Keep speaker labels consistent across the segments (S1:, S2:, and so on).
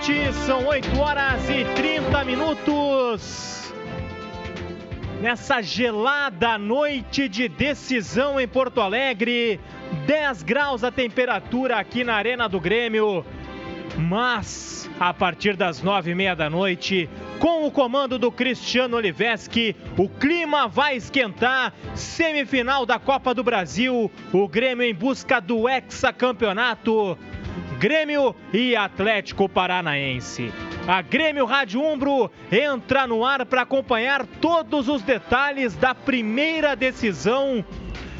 S1: Noite, são 8 horas e 30 minutos. Nessa gelada noite de decisão em Porto Alegre, 10 graus a temperatura aqui na Arena do Grêmio. Mas, a partir das nove e meia da noite, com o comando do Cristiano Oliveski, o clima vai esquentar. Semifinal da Copa do Brasil, o Grêmio em busca do hexacampeonato. Grêmio e Atlético Paranaense. A Grêmio Rádio Umbro entra no ar para acompanhar todos os detalhes da primeira decisão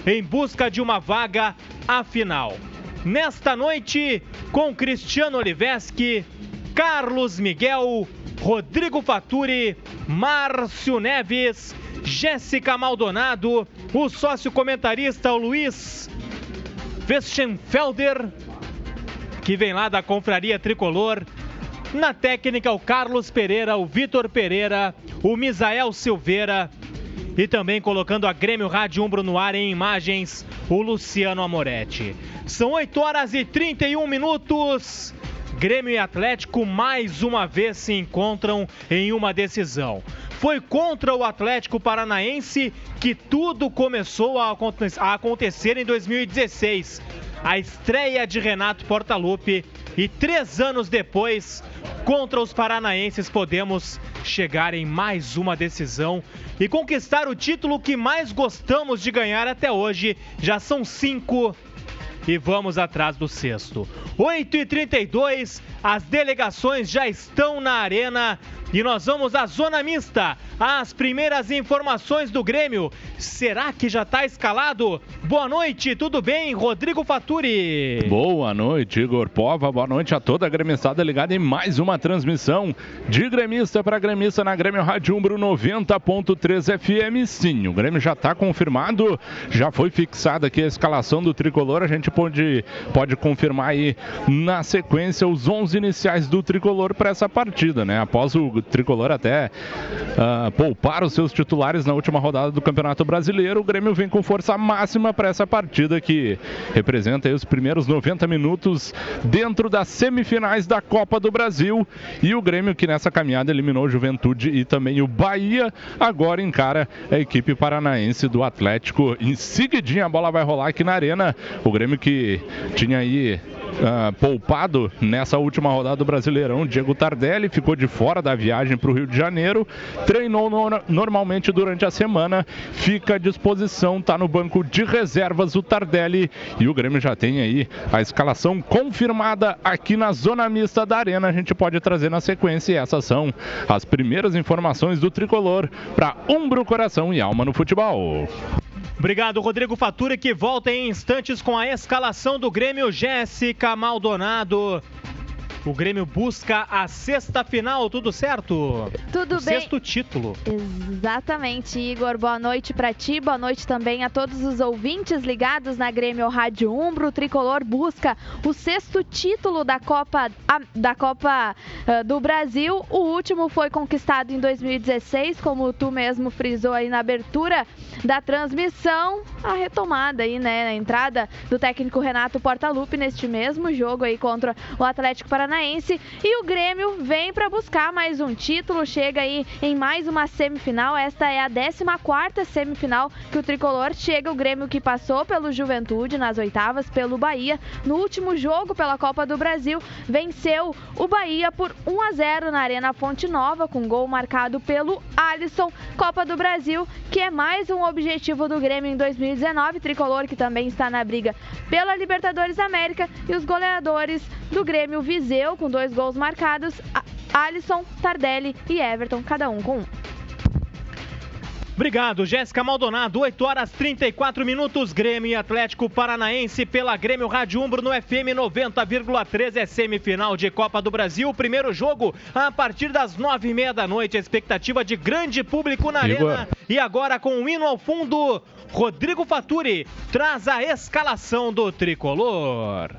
S1: em busca de uma vaga à final. Nesta noite, com Cristiano Oliveski, Carlos Miguel, Rodrigo Faturi, Márcio Neves, Jéssica Maldonado, o sócio comentarista Luiz Westenfelder, que vem lá da Confraria Tricolor. Na técnica, o Carlos Pereira, o Vitor Pereira, o Misael Silveira e também colocando a Grêmio Rádio Umbro no ar em imagens, o Luciano Amoretti. São 8 horas e 31 minutos. Grêmio e Atlético mais uma vez se encontram em uma decisão. Foi contra o Atlético Paranaense que tudo começou a acontecer em 2016. A estreia de Renato Portaluppi e três anos depois, contra os paranaenses, podemos chegar em mais uma decisão e conquistar o título que mais gostamos de ganhar até hoje. Já são cinco e vamos atrás do sexto. 8 e 32 as delegações já estão na arena e nós vamos à zona mista. As primeiras informações do Grêmio. Será que já está escalado? Boa noite, tudo bem? Rodrigo Faturi.
S2: Boa noite, Igor Pova. Boa noite a toda a gremissada ligada em mais uma transmissão de gremista para gremista na Grêmio Rádio Umbro 90.3 FM. Sim, o Grêmio já está confirmado, já foi fixada aqui a escalação do tricolor. A gente pode, pode confirmar aí na sequência os 11 iniciais do tricolor para essa partida, né? Após o tricolor até uh, poupar os seus titulares na última rodada do Campeonato Brasileiro. O Grêmio vem com força máxima para essa partida que representa os primeiros 90 minutos dentro das semifinais da Copa do Brasil. E o Grêmio que nessa caminhada eliminou Juventude e também o Bahia, agora encara a equipe paranaense do Atlético. Em seguidinha a bola vai rolar aqui na arena. O Grêmio que tinha aí uh, poupado nessa última rodada do Brasileirão. Diego Tardelli ficou de fora da viagem para o Rio de Janeiro, treinou no, normalmente durante a semana, fica à disposição, está no banco de reservas o Tardelli e o Grêmio já tem aí a escalação confirmada aqui na zona mista da Arena. A gente pode trazer na sequência e essas são as primeiras informações do tricolor para Umbro Coração e Alma no Futebol.
S1: Obrigado, Rodrigo Fatura, que volta em instantes com a escalação do Grêmio Jéssica Maldonado. O Grêmio busca a sexta final, tudo certo?
S3: Tudo
S1: o
S3: bem.
S1: Sexto título.
S3: Exatamente, Igor. Boa noite para ti, boa noite também a todos os ouvintes ligados na Grêmio Rádio Umbro. O tricolor busca o sexto título da Copa, da Copa uh, do Brasil. O último foi conquistado em 2016, como tu mesmo frisou aí na abertura da transmissão. A retomada aí, né? A entrada do técnico Renato Portaluppi neste mesmo jogo aí contra o Atlético Paranaense Paranaense e o Grêmio vem para buscar mais um título, chega aí em mais uma semifinal. Esta é a 14ª semifinal que o tricolor chega. O Grêmio que passou pelo Juventude nas oitavas, pelo Bahia. No último jogo pela Copa do Brasil, venceu o Bahia por 1 a 0 na Arena Fonte Nova, com gol marcado pelo Alisson. Copa do Brasil, que é mais um objetivo do Grêmio em 2019. Tricolor que também está na briga pela Libertadores América e os goleadores do Grêmio Viseu com dois gols marcados, Alisson, Tardelli e Everton, cada um com um.
S1: Obrigado, Jéssica Maldonado. 8 horas 34 minutos. Grêmio e Atlético Paranaense pela Grêmio Rádio Umbro no FM 90,3. É semifinal de Copa do Brasil. Primeiro jogo a partir das nove e meia da noite. A expectativa de grande público na Igor. arena. E agora com o hino ao fundo, Rodrigo Faturi traz a escalação do tricolor.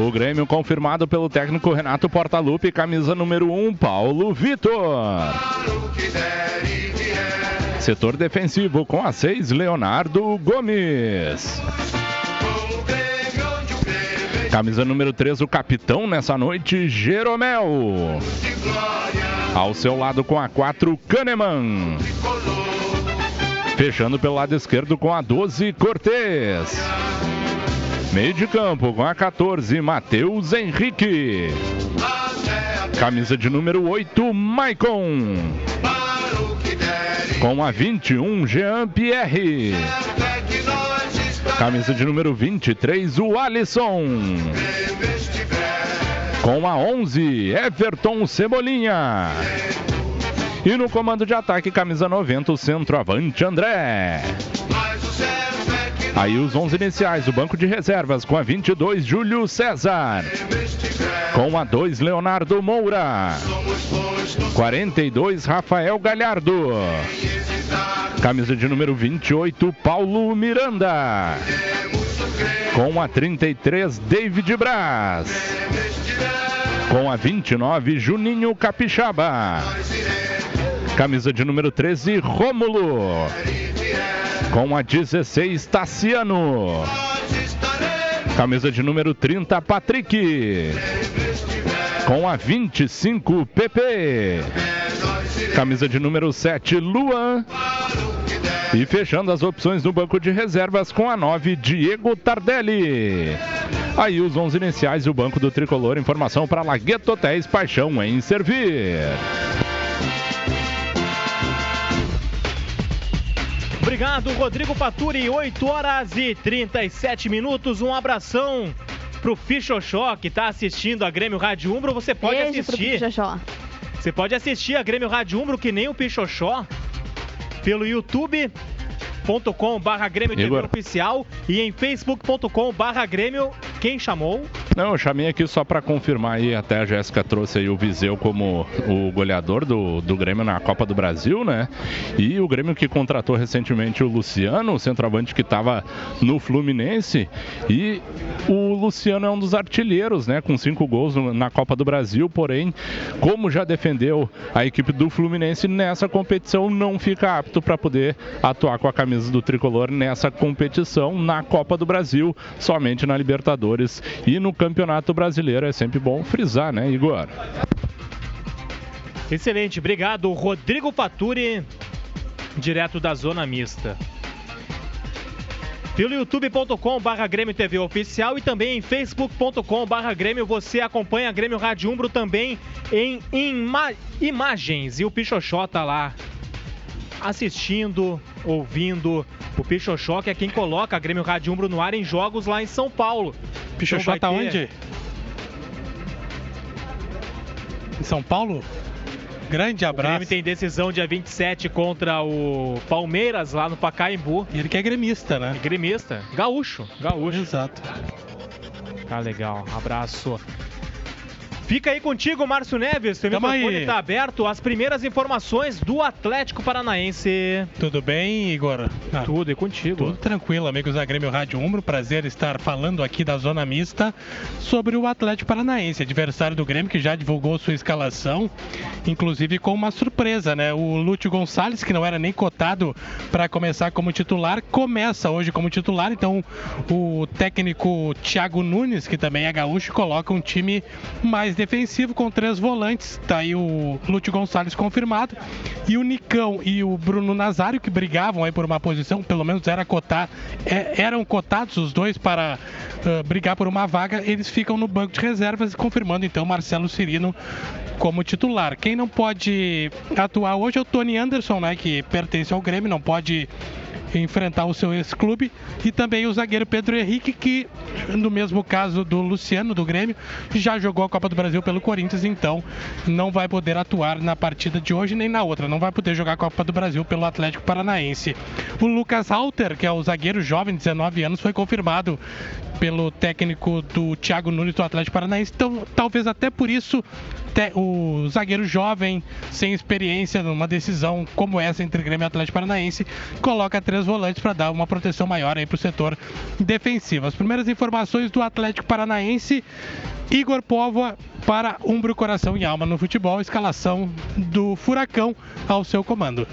S2: O Grêmio confirmado pelo técnico Renato Portaluppi, camisa número 1, um, Paulo Vitor. Setor defensivo com a 6, Leonardo Gomes. Camisa número 3, o capitão nessa noite, Jeromel. Ao seu lado com a 4, Kahneman. Fechando pelo lado esquerdo com a 12, Cortez. Meio de campo com a 14, Matheus Henrique. Camisa de número 8, Maicon. Com a 21, Jean Pierre. Camisa de número 23, o Alisson. Com a 11, Everton Cebolinha. E no comando de ataque, camisa 90, o centroavante André. Aí os 11 iniciais, o banco de reservas com a 22, Júlio César. Com a 2, Leonardo Moura. 42, Rafael Galhardo. Camisa de número 28, Paulo Miranda. Com a 33, David Braz. Com a 29, Juninho Capixaba. Camisa de número 13, Rômulo. Com a 16, Tassiano. Camisa de número 30, Patrick. Com a 25, PP. Camisa de número 7, Luan. E fechando as opções no banco de reservas com a 9, Diego Tardelli. Aí os 11 iniciais e o banco do tricolor. Informação para Lagueto Hotéis Paixão em Servir.
S1: Obrigado, Rodrigo Paturi. 8 horas e 37 minutos. Um abração pro Fichoxó que está assistindo a Grêmio Rádio Umbro. Você pode
S3: Beijo
S1: assistir. Você pode assistir a Grêmio Rádio Umbro que nem o Pichoxó pelo YouTube facebook.com barra Grêmio TV Oficial e em facebook.com barra Grêmio. Quem chamou?
S2: Não, eu chamei aqui só para confirmar aí, até a Jéssica trouxe aí o Viseu como o goleador do, do Grêmio na Copa do Brasil, né? E o Grêmio que contratou recentemente o Luciano, o centroavante que estava no Fluminense. E o Luciano é um dos artilheiros, né? Com cinco gols na Copa do Brasil, porém, como já defendeu a equipe do Fluminense nessa competição, não fica apto para poder atuar com a camisa camisa do tricolor nessa competição na Copa do Brasil, somente na Libertadores e no Campeonato Brasileiro. É sempre bom frisar, né, Igor?
S1: Excelente, obrigado, Rodrigo Faturi, direto da Zona Mista. Pelo youtube.com barra Grêmio TV Oficial e também em facebook.com barra Grêmio você acompanha Grêmio Rádio Umbro também em ima imagens e o Pichoxó tá lá assistindo, ouvindo. O Pichoxó, que é quem coloca a Grêmio Rádio Umbro no ar em jogos lá em São Paulo.
S4: Pichoxó então tá ter... onde? Em São Paulo? Grande abraço. O
S1: Grêmio tem decisão dia 27 contra o Palmeiras lá no Pacaembu.
S4: E ele que é gremista, né?
S1: É gremista. Gaúcho. Gaúcho.
S4: Exato.
S1: Tá legal. Abraço. Fica aí contigo, Márcio Neves. Seu Tamo microfone está aberto. As primeiras informações do Atlético Paranaense.
S4: Tudo bem, Igor?
S1: Ah, tudo e contigo.
S4: Tudo tranquilo, amigos da Grêmio Rádio Umbro. Prazer estar falando aqui da Zona Mista sobre o Atlético Paranaense, adversário do Grêmio que já divulgou sua escalação, inclusive com uma surpresa, né? O Lúcio Gonçalves, que não era nem cotado para começar como titular, começa hoje como titular. Então, o técnico Thiago Nunes, que também é gaúcho, coloca um time mais defensivo com três volantes. Tá aí o Lúcio Gonçalves confirmado. E o Nicão e o Bruno Nazário, que brigavam aí por uma posição, pelo menos era cotar, é, eram cotados os dois para uh, brigar por uma vaga. Eles ficam no banco de reservas, confirmando então Marcelo Cirino como titular. Quem não pode atuar hoje é o Tony Anderson, né, que pertence ao Grêmio, não pode enfrentar o seu ex-clube. E também o zagueiro Pedro Henrique, que no mesmo caso do Luciano, do Grêmio, já jogou a Copa do Brasil pelo Corinthians, então não vai poder atuar na partida de hoje nem na outra. Não vai poder jogar a Copa do Brasil pelo Atlético Paranaense. O Lucas Halter, que é o zagueiro jovem, 19 anos, foi confirmado pelo técnico do Thiago Nunes do Atlético Paranaense. Então, talvez até por isso o zagueiro jovem, sem experiência numa decisão como essa entre Grêmio e Atlético Paranaense, coloca três volantes para dar uma proteção maior aí para o setor defensivo. As primeiras informações do Atlético Paranaense. Igor Póvoa para Umbro Coração e Alma no futebol, escalação do Furacão ao seu comando.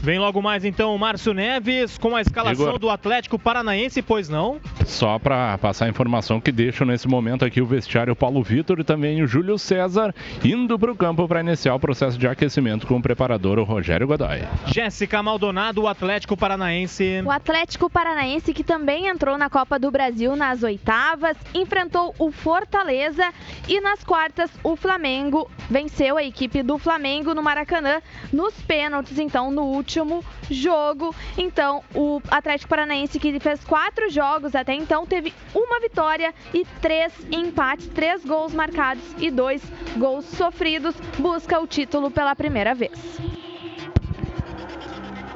S1: Vem logo mais então o Márcio Neves com a escalação Igor. do Atlético Paranaense, pois não?
S2: Só para passar a informação que deixo nesse momento aqui o vestiário Paulo Vitor e também o Júlio César indo para o campo para iniciar o processo de aquecimento com o preparador o Rogério Godoy.
S1: Jéssica Maldonado, o Atlético Paranaense.
S3: O Atlético Paranaense que também entrou na Copa do Brasil nas oitavas, enfrentou o Fortaleza e nas quartas o Flamengo venceu a equipe do Flamengo no Maracanã nos pênaltis, então no último último jogo. Então, o Atlético Paranaense, que fez quatro jogos até então, teve uma vitória e três empates, três gols marcados e dois gols sofridos, busca o título pela primeira vez.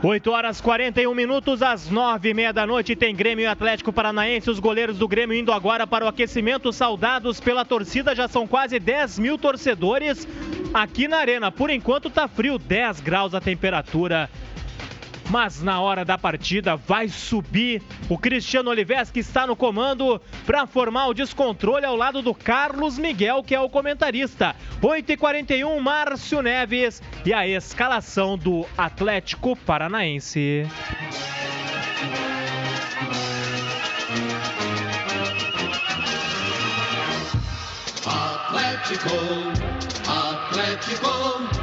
S1: 8 horas 41 minutos, às 9 e meia da noite, tem Grêmio e Atlético Paranaense. Os goleiros do Grêmio indo agora para o aquecimento, saudados pela torcida. Já são quase 10 mil torcedores aqui na Arena. Por enquanto tá frio, 10 graus a temperatura mas na hora da partida vai subir o Cristiano Olives que está no comando para formar o descontrole ao lado do Carlos Miguel, que é o comentarista. 8h41, Márcio Neves e a escalação do Atlético Paranaense. Atlético,
S4: Atlético.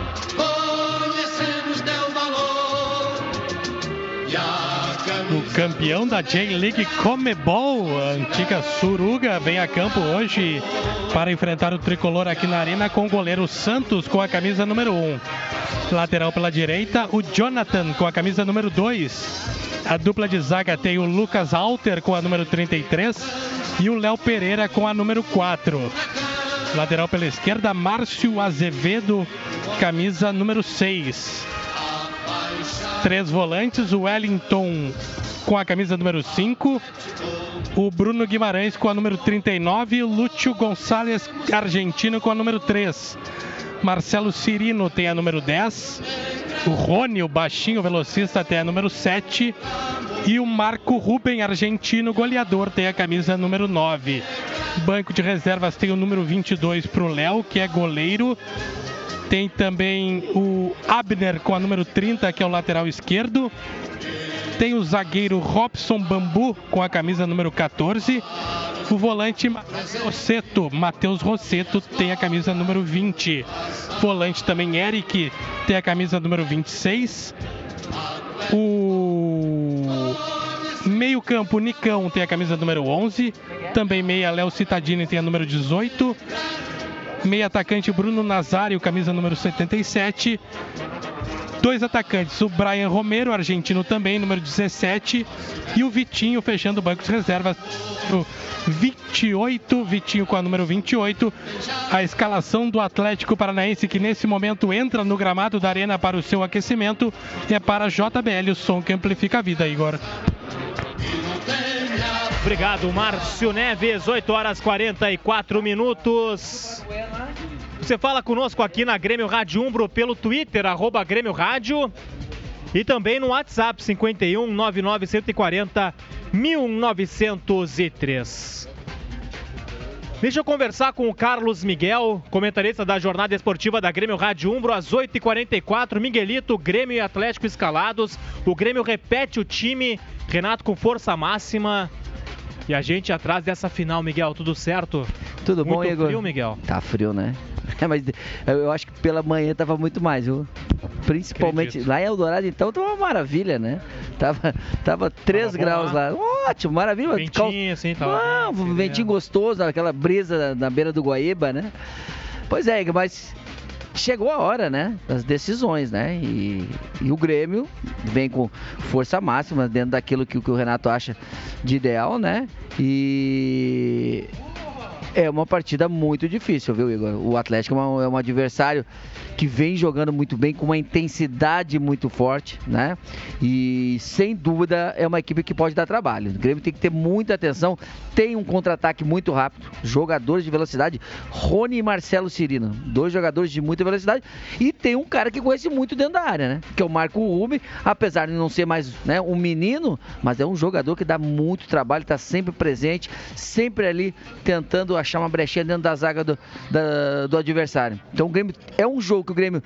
S4: Campeão da J-League Comebol, a antiga Suruga, vem a campo hoje para enfrentar o tricolor aqui na arena com o goleiro Santos com a camisa número 1. Lateral pela direita, o Jonathan com a camisa número 2. A dupla de zaga tem o Lucas Alter com a número 33 e o Léo Pereira com a número 4. Lateral pela esquerda, Márcio Azevedo, camisa número 6. Três volantes, o Wellington com a camisa número 5, o Bruno Guimarães com a número 39 e o Lúcio Gonçalves, argentino, com a número 3. Marcelo Cirino tem a número 10. O Rony, o baixinho velocista, tem a número 7. E o Marco Ruben, argentino, goleador, tem a camisa número 9. Banco de reservas tem o número 22 para o Léo, que é goleiro. Tem também o Abner com a número 30, que é o lateral esquerdo. Tem o zagueiro Robson Bambu com a camisa número 14. O volante Rosseto, Matheus Rosseto, tem a camisa número 20. Volante também Eric tem a camisa número 26. O meio-campo Nicão tem a camisa número 11. Também meia Léo Citadini tem a número 18. Meia atacante Bruno Nazário, camisa número 77. Dois atacantes, o Brian Romero, argentino também, número 17, e o Vitinho fechando o banco de reservas, o 28, Vitinho com a número 28. A escalação do Atlético Paranaense que nesse momento entra no gramado da arena para o seu aquecimento é para JBL, o som que amplifica a vida, Igor.
S1: Obrigado, Márcio Neves. 8 horas 44 minutos. Você fala conosco aqui na Grêmio Rádio Umbro pelo Twitter, arroba Grêmio Rádio. E também no WhatsApp 51 99 140 1903. Deixa eu conversar com o Carlos Miguel, comentarista da jornada esportiva da Grêmio Rádio Umbro, às 8h44. Miguelito, Grêmio e Atlético escalados. O Grêmio repete o time. Renato com força máxima. E a gente atrás dessa final, Miguel, tudo certo?
S5: Tudo
S1: muito
S5: bom, Igor?
S1: frio, Miguel?
S5: Tá frio, né? É, mas eu acho que pela manhã tava muito mais, viu? Principalmente Acredito. lá em Eldorado, então tava uma maravilha, né? Tava, tava 3 tava graus lá. Ótimo, maravilha.
S1: Ventinho, assim, tava.
S5: Ah, um ventinho gostoso, aquela brisa na beira do Guaíba, né? Pois é, mas chegou a hora, né, das decisões, né? E, e, o Grêmio vem com força máxima dentro daquilo que, que o Renato acha de ideal, né? E é uma partida muito difícil, viu, Igor? O Atlético é, uma, é um adversário que vem jogando muito bem, com uma intensidade muito forte, né? E sem dúvida é uma equipe que pode dar trabalho. O Grêmio tem que ter muita atenção. Tem um contra-ataque muito rápido, jogadores de velocidade, Rony e Marcelo Cirino, dois jogadores de muita velocidade. E tem um cara que conhece muito dentro da área, né? Que é o Marco Rubio, apesar de não ser mais né, um menino, mas é um jogador que dá muito trabalho, está sempre presente, sempre ali tentando achar uma brechinha dentro da zaga do, da, do adversário. Então o Grêmio é um jogo que o Grêmio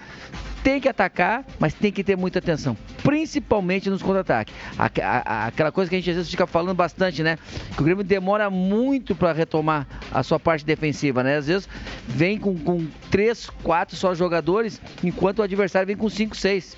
S5: tem que atacar, mas tem que ter muita atenção, principalmente nos contra-ataques. Aquela coisa que a gente às vezes fica falando bastante, né? Que o Grêmio demora muito para retomar a sua parte defensiva, né? Às vezes vem com, com três, quatro só jogadores, enquanto o adversário vem com cinco, seis.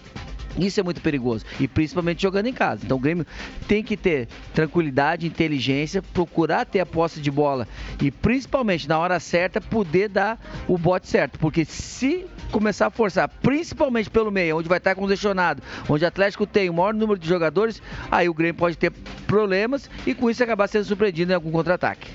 S5: Isso é muito perigoso. E principalmente jogando em casa. Então o Grêmio tem que ter tranquilidade, inteligência, procurar ter a posse de bola e principalmente na hora certa poder dar o bote certo. Porque se começar a forçar, principalmente pelo meio, onde vai estar congestionado, onde o Atlético tem o maior número de jogadores, aí o Grêmio pode ter problemas e com isso acabar sendo surpreendido em algum contra-ataque.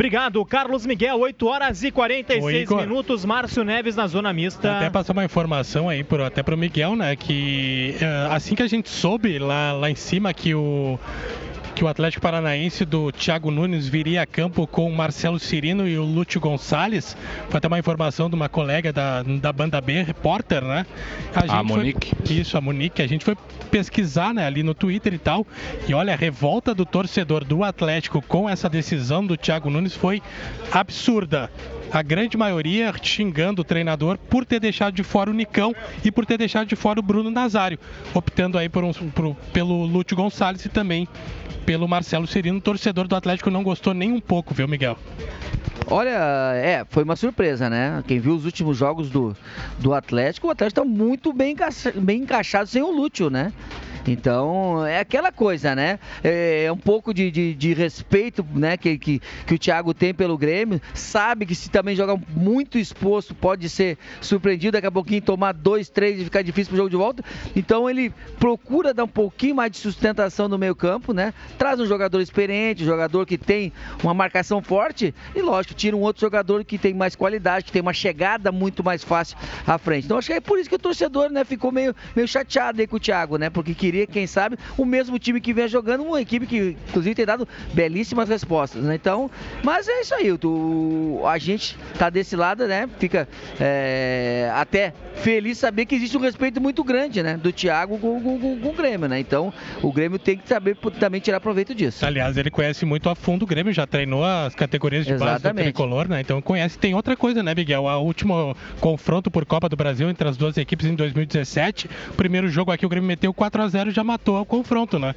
S1: Obrigado, Carlos Miguel. 8 horas e 46 Oi, minutos. Márcio Neves na zona mista.
S4: Até passar uma informação aí pro, até pro Miguel, né? Que uh, assim que a gente soube lá, lá em cima que o que o Atlético Paranaense do Thiago Nunes viria a campo com o Marcelo Cirino e o Lúcio Gonçalves. Foi até uma informação de uma colega da, da banda B, repórter, né?
S2: A, a Monique.
S4: Foi, isso, a Monique. A gente foi pesquisar né, ali no Twitter e tal. E olha, a revolta do torcedor do Atlético com essa decisão do Thiago Nunes foi absurda a grande maioria xingando o treinador por ter deixado de fora o Nicão e por ter deixado de fora o Bruno Nazário, optando aí por um, por, pelo Lúcio Gonçalves e também pelo Marcelo Serino. torcedor do Atlético não gostou nem um pouco, viu, Miguel?
S5: Olha, é, foi uma surpresa, né? Quem viu os últimos jogos do, do Atlético, o Atlético está muito bem, bem encaixado sem o Lúcio, né? Então, é aquela coisa, né? É, é um pouco de, de, de, respeito né? Que, que, que o Thiago tem pelo Grêmio. Sabe que se também jogar muito exposto, pode ser surpreendido daqui a pouquinho, tomar dois, três e ficar difícil pro jogo de volta. Então ele procura dar um pouquinho mais de sustentação no meio campo, né? Traz um jogador experiente, um jogador que tem uma marcação forte e, lógico, tira um outro jogador que tem mais qualidade, que tem uma chegada muito mais fácil à frente. Então acho que é por isso que o torcedor, né, ficou meio, meio chateado aí com o Thiago, né? Porque queria, quem sabe, o mesmo time que vem jogando, uma equipe que, inclusive, tem dado belíssimas respostas, né? Então, mas é isso aí, o, a gente tá desse lado, né? Fica é, até feliz saber que existe um respeito muito grande, né? Do Thiago com, com, com, com, o Grêmio, né? Então, o Grêmio tem que saber também tirar proveito disso.
S4: Aliás, ele conhece muito a fundo o Grêmio, já treinou as categorias de Exatamente. base do tricolor, né? Então conhece. Tem outra coisa, né, Miguel? O último confronto por Copa do Brasil entre as duas equipes em 2017. Primeiro jogo aqui, o Grêmio meteu 4 a 0 já matou o confronto, né?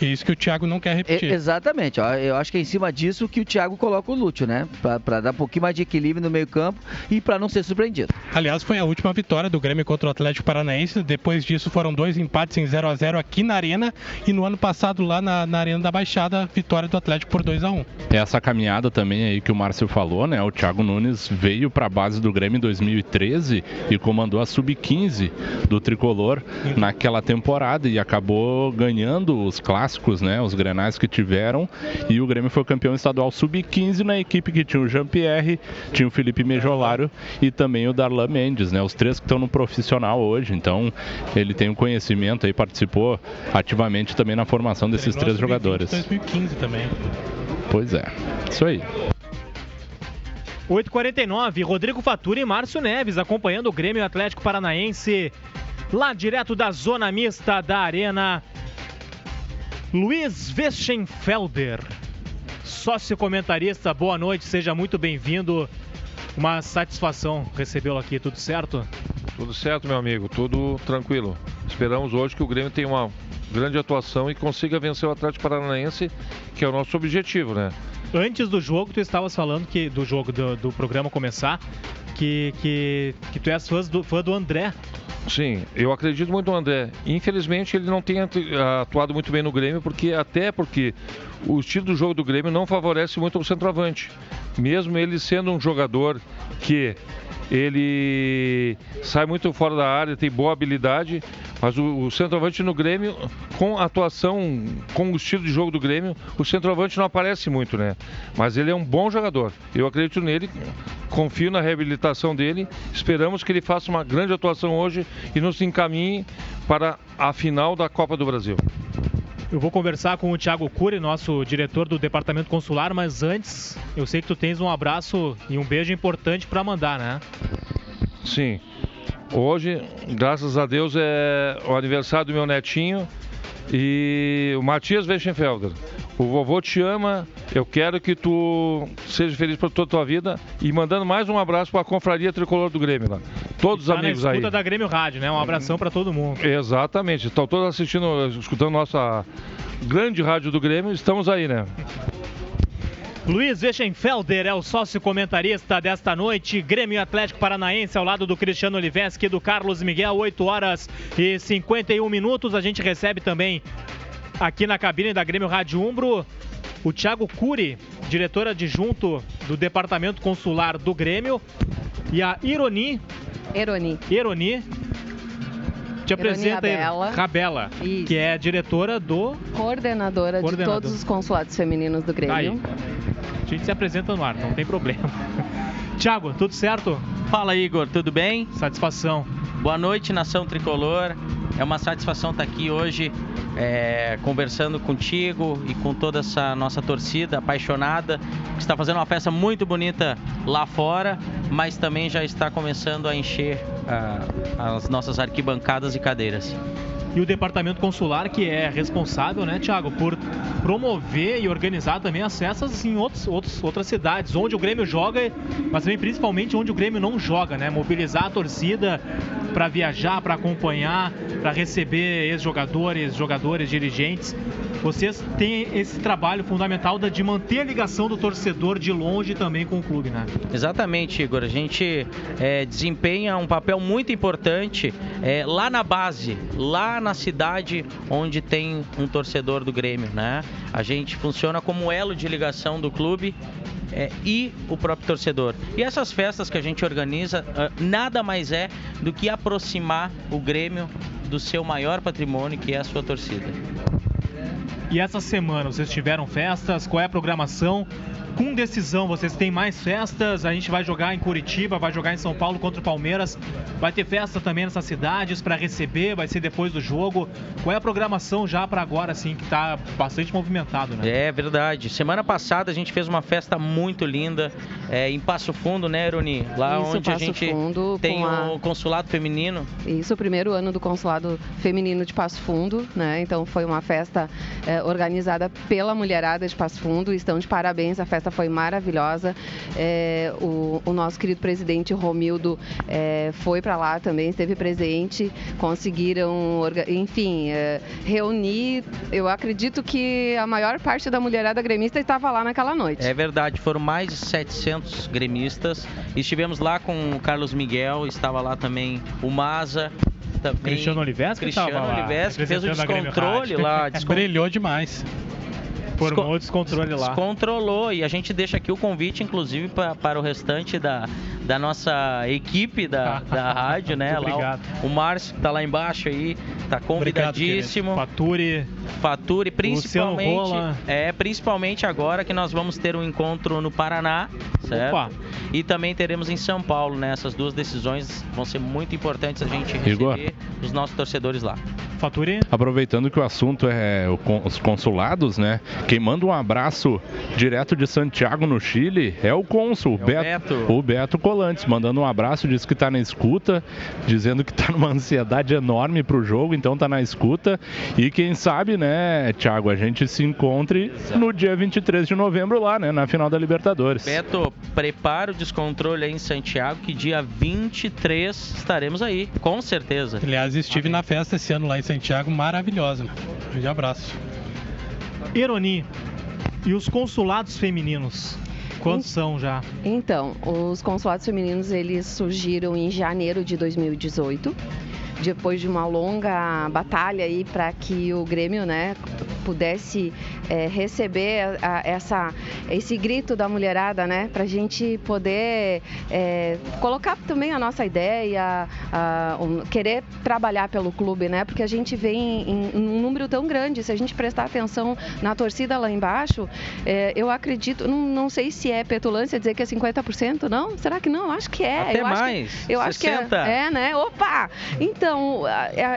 S4: E isso que o Thiago não quer repetir.
S5: É, exatamente. Ó, eu acho que é em cima disso que o Thiago coloca o Lúcio, né? Para dar um pouquinho mais de equilíbrio no meio-campo e para não ser surpreendido.
S4: Aliás, foi a última vitória do Grêmio contra o Atlético Paranaense. Depois disso, foram dois empates em 0 a 0 aqui na Arena. E no ano passado, lá na, na Arena da Baixada, vitória do Atlético por 2 a 1
S2: Essa caminhada também aí que o Márcio falou, né? O Thiago Nunes veio para a base do Grêmio em 2013 e comandou a sub-15 do tricolor naquela temporada e acabou ganhando os clássicos, né? Os grenais que tiveram. E o Grêmio foi campeão estadual sub-15 na equipe que tinha o Jean-Pierre, tinha o Felipe Mejolário e também o Darlan Mendes, né? Os três que estão no profissional hoje. Então, ele tem um conhecimento aí, participou ativamente também na formação desses três jogadores.
S4: 2015 também.
S2: Pois é. Isso aí.
S1: 8h49, Rodrigo Faturi e Márcio Neves acompanhando o Grêmio Atlético Paranaense lá direto da zona mista da Arena. Luiz Weschenfelder, sócio comentarista, boa noite, seja muito bem-vindo. Uma satisfação recebê-lo aqui, tudo certo?
S6: Tudo certo, meu amigo, tudo tranquilo. Esperamos hoje que o Grêmio tenha uma grande atuação e consiga vencer o Atlético Paranaense, que é o nosso objetivo, né?
S1: Antes do jogo, tu estavas falando que do jogo do, do programa começar, que, que, que tu és fã do, fã do André.
S6: Sim, eu acredito muito no André. Infelizmente ele não tem atuado muito bem no Grêmio, porque até porque o estilo do jogo do Grêmio não favorece muito o centroavante. mesmo ele sendo um jogador que ele sai muito fora da área, tem boa habilidade, mas o, o, centroavante no Grêmio, com a atuação, com o estilo de jogo do Grêmio, o centroavante não aparece muito, né? Mas ele é um bom jogador. Eu acredito nele, confio na reabilitação dele. Esperamos que ele faça uma grande atuação hoje e nos encaminhe para a final da Copa do Brasil.
S1: Eu vou conversar com o Thiago Cury, nosso diretor do Departamento Consular, mas antes, eu sei que tu tens um abraço e um beijo importante para mandar, né?
S6: Sim. Hoje, graças a Deus, é o aniversário do meu netinho e o Matias Weichenfelder. O vovô te ama, eu quero que tu seja feliz por toda a tua vida e mandando mais um abraço para a Confraria Tricolor do Grêmio lá. Todos
S1: tá
S6: os amigos aí.
S1: da Grêmio Rádio, né? Um abração para todo mundo.
S6: Exatamente. Estão todos assistindo, escutando nossa grande rádio do Grêmio. Estamos aí, né?
S1: Luiz Weschenfelder é o sócio comentarista desta noite. Grêmio Atlético Paranaense ao lado do Cristiano Oliveski e do Carlos Miguel, 8 horas e 51 minutos. A gente recebe também aqui na cabine da Grêmio Rádio Umbro, o Thiago Cury, diretor adjunto do Departamento Consular do Grêmio, e a Ironi.
S7: Ironi.
S1: Ironi. Te apresenta aí, Rabela, Isso. que é diretora do.
S7: Coordenadora, Coordenador. de todos os consulados femininos do Grêmio. Aí.
S1: A gente se apresenta no ar, não tem problema. Tiago, tudo certo?
S8: Fala, Igor, tudo bem?
S1: Satisfação.
S8: Boa noite, nação tricolor. É uma satisfação estar aqui hoje é, conversando contigo e com toda essa nossa torcida apaixonada, que está fazendo uma festa muito bonita lá fora, mas também já está começando a encher uh, as nossas arquibancadas e cadeiras
S1: e o departamento consular que é responsável, né, Thiago, por promover e organizar também as festas em outros, outros, outras cidades, onde o Grêmio joga, mas também principalmente onde o Grêmio não joga, né? Mobilizar a torcida para viajar, para acompanhar, para receber ex-jogadores, jogadores, dirigentes. Vocês têm esse trabalho fundamental de manter a ligação do torcedor de longe também com o clube, né?
S8: Exatamente, Igor. A gente é, desempenha um papel muito importante é, lá na base, lá na cidade onde tem um torcedor do Grêmio, né? A gente funciona como elo de ligação do clube é, e o próprio torcedor. E essas festas que a gente organiza uh, nada mais é do que aproximar o Grêmio do seu maior patrimônio, que é a sua torcida.
S1: E essa semana vocês tiveram festas? Qual é a programação? Com decisão. Vocês têm mais festas. A gente vai jogar em Curitiba, vai jogar em São Paulo contra o Palmeiras. Vai ter festa também nessas cidades para receber. Vai ser depois do jogo. Qual é a programação já para agora, assim, que está bastante movimentado, né?
S8: É verdade. Semana passada a gente fez uma festa muito linda é, em Passo Fundo, né, Eroni? Lá
S7: Isso,
S8: onde
S7: Passo
S8: a gente
S7: Fundo,
S8: tem
S7: a...
S8: o consulado feminino.
S7: Isso, o primeiro ano do consulado feminino de Passo Fundo, né? Então foi uma festa é, organizada pela mulherada de Passo Fundo. Estão de parabéns a festa festa foi maravilhosa. É, o, o, nosso querido presidente Romildo é, foi para lá também, esteve presente, conseguiram, enfim, é, reunir. Eu acredito que a maior parte da mulherada gremista estava lá naquela noite.
S8: É verdade, foram mais de 700 gremistas. Estivemos lá com o Carlos Miguel, estava lá também o Maza, também.
S1: Cristiano Oliveira
S8: Cristiano Oliveira que fez o descontrole lá.
S1: Descont... Brilhou demais. Formou descontrole lá.
S8: Descontrolou. E a gente deixa aqui o convite, inclusive, pra, para o restante da, da nossa equipe da, da rádio, né?
S1: Lá,
S8: o, o Márcio, que tá lá embaixo aí, tá convidadíssimo.
S1: Obrigado, Faturi.
S8: Faturi, principalmente. É, principalmente agora que nós vamos ter um encontro no Paraná, certo? Opa. E também teremos em São Paulo, né? Essas duas decisões vão ser muito importantes a gente receber Igor. os nossos torcedores lá.
S1: Faturi?
S2: Aproveitando que o assunto é os consulados, né? Quem manda um abraço direto de Santiago, no Chile, é o cônsul, é o Beto, Beto. O Beto Colantes, mandando um abraço, diz que está na escuta, dizendo que está numa ansiedade enorme para o jogo, então está na escuta. E quem sabe, né, Thiago, a gente se encontre Exato. no dia 23 de novembro lá, né, na final da Libertadores.
S8: Beto, prepara o descontrole aí em Santiago, que dia 23 estaremos aí, com certeza.
S4: Aliás, estive Amém. na festa esse ano lá em Santiago, maravilhosa. Um grande abraço.
S1: Ironi, e os consulados femininos? Quantos são já?
S7: Então, os consulados femininos eles surgiram em janeiro de 2018 depois de uma longa batalha aí para que o Grêmio, né, pudesse é, receber a, a, essa, esse grito da mulherada, né? Para a gente poder é, colocar também a nossa ideia, a, um, querer trabalhar pelo clube, né? Porque a gente vem em, em, um número tão grande, se a gente prestar atenção na torcida lá embaixo, é, eu acredito, não, não sei se é petulância dizer que é 50%, não? Será que não? Acho que é.
S8: Até
S7: eu
S8: mais.
S7: Acho que, eu
S8: 60.
S7: acho que é, é, né? Opa! Então,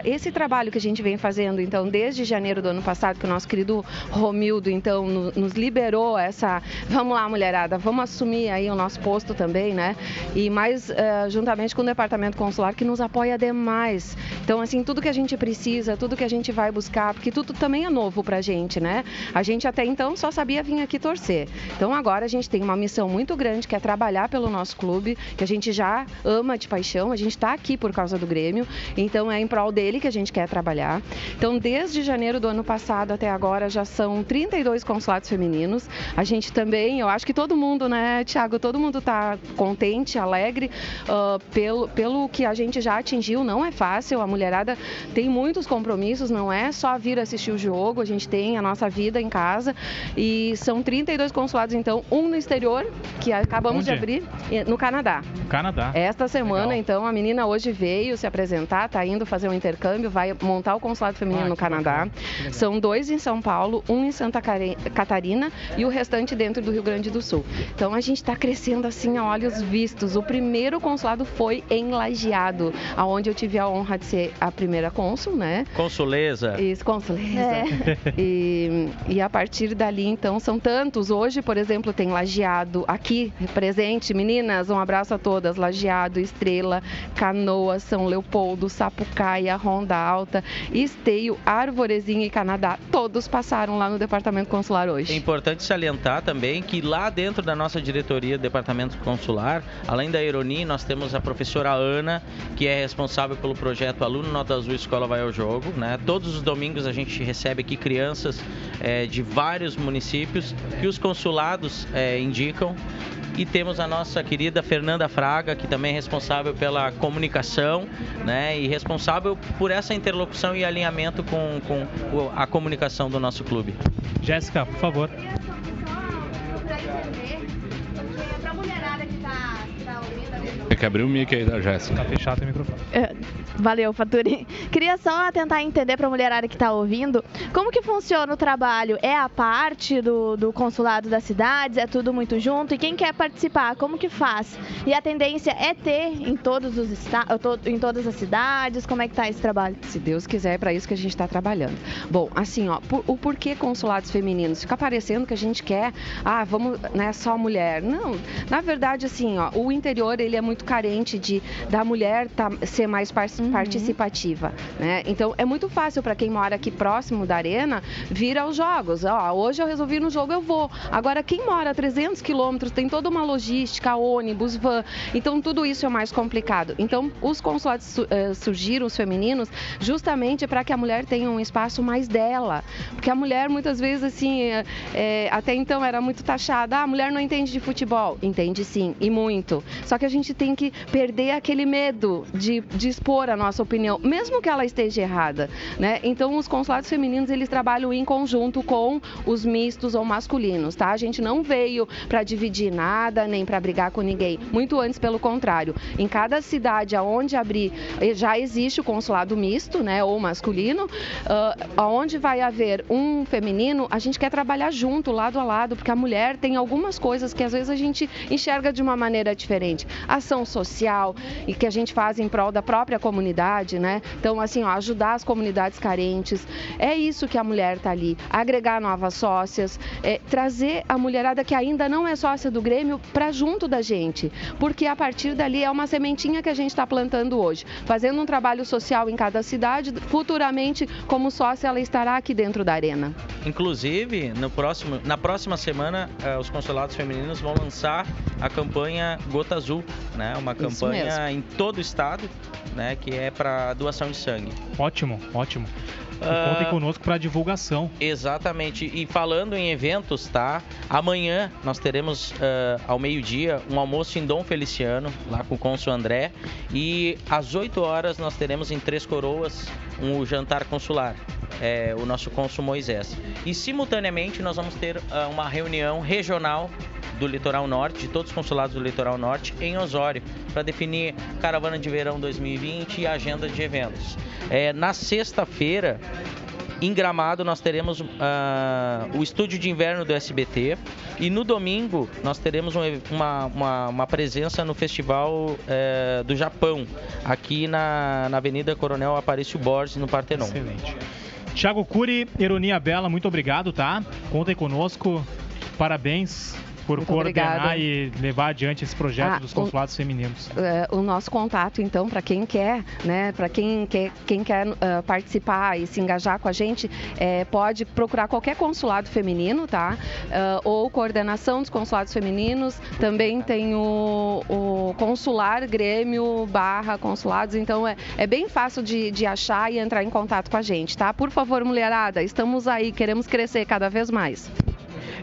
S7: esse trabalho que a gente vem fazendo, então, desde janeiro do ano passado, que o nosso querido Romildo, então, nos liberou essa, vamos lá, mulherada, vamos assumir aí o nosso posto também, né? E mais uh, juntamente com o departamento consular que nos apoia demais. Então, assim, tudo que a gente precisa, tudo que a gente vai buscar, porque tudo também é novo pra gente, né? A gente até então só sabia vir aqui torcer. Então, agora a gente tem uma missão muito grande que é trabalhar pelo nosso clube, que a gente já ama de paixão, a gente está aqui por causa do Grêmio, então é em prol dele que a gente quer trabalhar. Então, desde janeiro do ano passado até agora já são 32 consulados femininos. A gente também, eu acho que todo mundo, né, Tiago, todo mundo está contente, alegre uh, pelo, pelo que a gente já atingiu. Não é fácil, a mulherada tem muitos compromissos, não é só vir assistir o jogo, a gente tem a nossa vida em casa e são 32 consulados, então, um no exterior, que acabamos
S1: Onde?
S7: de abrir, no Canadá.
S1: Canadá.
S7: Esta semana,
S1: Legal.
S7: então, a menina hoje veio se apresentar, está indo fazer um intercâmbio, vai montar o consulado feminino
S1: Ah,
S7: no Canadá. São dois em São Paulo, um em Santa Catarina e o restante dentro do Rio Grande do Sul. Então a gente está crescendo assim a olhos vistos. O primeiro consulado foi em Lajeado, aonde eu tive a honra de ser a primeira cônsul, né?
S8: Consuleza.
S7: Isso, consuleza. E, e a partir dali, então, são tantos. Hoje, por exemplo, tem Lajeado aqui presente. Meninas, um abraço a todas. Lajeado, Estrela, Canoa, São Leopoldo, Sapucaia, Ronda Alta, Esteio, Arvorezinha e Canadá. Todos passaram lá no departamento consular
S8: É
S7: hoje.
S8: importante salientar também que lá dentro da nossa diretoria Departamento Consular, além da Ironi, nós temos a professora Ana, que é responsável pelo projeto Aluno Nota Azul Escola Vai ao Jogo. Né? Todos os domingos a gente recebe aqui crianças eh, de vários municípios que os consulados eh, indicam. E temos a nossa querida Fernanda Fraga, que também é responsável pela comunicação, né? E responsável por essa interlocução e alinhamento com, com a comunicação do nosso clube.
S1: Jéssica, por favor.
S2: Tem que abrir o mic aí da Jéssica.
S1: Tá fechado o microfone.
S3: É, Valeu, Faturi. Queria só tentar entender para a mulherada que está ouvindo, como que funciona o trabalho? É a parte do, do consulado das cidades? É tudo muito junto? E quem quer participar, como que faz? E a tendência é ter em todos os esta to- em todas as cidades? Como é que tá esse trabalho?
S7: Se Deus quiser, é para isso que a gente está trabalhando. Bom, assim, ó, por- o porquê consulados femininos? Fica parecendo que a gente quer, ah, vamos, né, só mulher. Não, na verdade, assim, ó, o interior ele é muito carente de da mulher tá, ser mais par- participativa, né? Então é muito fácil para quem mora aqui próximo da arena vir aos jogos. Ó, hoje eu resolvi no jogo, eu vou. Agora quem mora a 300 quilômetros tem toda uma logística, ônibus, van. Então tudo isso é mais complicado. Então os consulados su- eh, surgiram, os femininos, justamente para que a mulher tenha um espaço mais dela. Porque a mulher muitas vezes assim, eh, eh, até então era muito taxada, ah, a mulher não entende de futebol. Entende sim, e muito. Só que a gente tem que perder aquele medo de, de expor a nossa opinião, mesmo que ela esteja errada, né? Então os consulados femininos eles trabalham em conjunto com os mistos ou masculinos, tá? A gente não veio para dividir nada, nem para brigar com ninguém, muito antes pelo contrário. Em cada cidade aonde abrir eh, já existe o consulado misto, né, ou masculino, ah, aonde vai haver um feminino, a gente quer trabalhar junto, lado a lado, porque a mulher tem algumas coisas que às vezes a gente enxerga de uma maneira diferente. Ação social e que a gente faz em prol da própria comunidade, né? Então, assim, ó, ajudar as comunidades carentes. É isso que a mulher tá ali. Agregar novas sócias, é, trazer a mulherada que ainda não é sócia do Grêmio para junto da gente. Porque a partir dali é uma sementinha que a gente está plantando hoje. Fazendo um trabalho social em cada cidade, futuramente, como sócia, ela estará aqui dentro da arena.
S8: Inclusive, no próximo, na próxima semana, eh, os consulados femininos vão lançar a campanha Gota Azul, né? Uma
S7: Isso
S8: campanha em todo o estado, né? Que é para doação de sangue.
S1: Ótimo, ótimo. E contem conosco para divulgação.
S8: Exatamente. E falando em eventos, tá? Amanhã nós teremos ah, ao meio-dia um almoço em Dom Feliciano, lá com o cônsul André. E às 8 horas nós teremos em Três Coroas um jantar consular. É, o nosso cônsul Moisés. E simultaneamente nós vamos ter ah, uma reunião regional do Litoral Norte, de todos os consulados do Litoral Norte, em Osório, para definir caravana de verão 2020 e agenda de eventos. É, na sexta-feira, em Gramado, nós teremos ah, o estúdio de inverno do SBT. E no domingo, nós teremos um uma, uma, uma presença no Festival eh, do Japão, aqui na, na Avenida Coronel Aparício Borges, no Partenon.
S1: Excelente. Thiago Cury, Ironia Bela, muito obrigado, tá? Contem conosco. Parabéns por
S7: Muito
S1: coordenar
S7: obrigada.
S1: e levar adiante esse projeto
S7: Ah,
S1: dos
S7: o-
S1: consulados femininos.
S7: É, o nosso contato, então, para quem quer, né, para quem quer, quem quer ah, participar e se engajar com a gente, é, pode procurar qualquer consulado feminino, tá? Ah, ou coordenação dos consulados femininos. Também tem o, o consular Grêmio barra consulados. Então é, é bem fácil de, de achar e entrar em contato com a gente, tá? Por favor, mulherada, estamos aí, queremos crescer cada vez mais.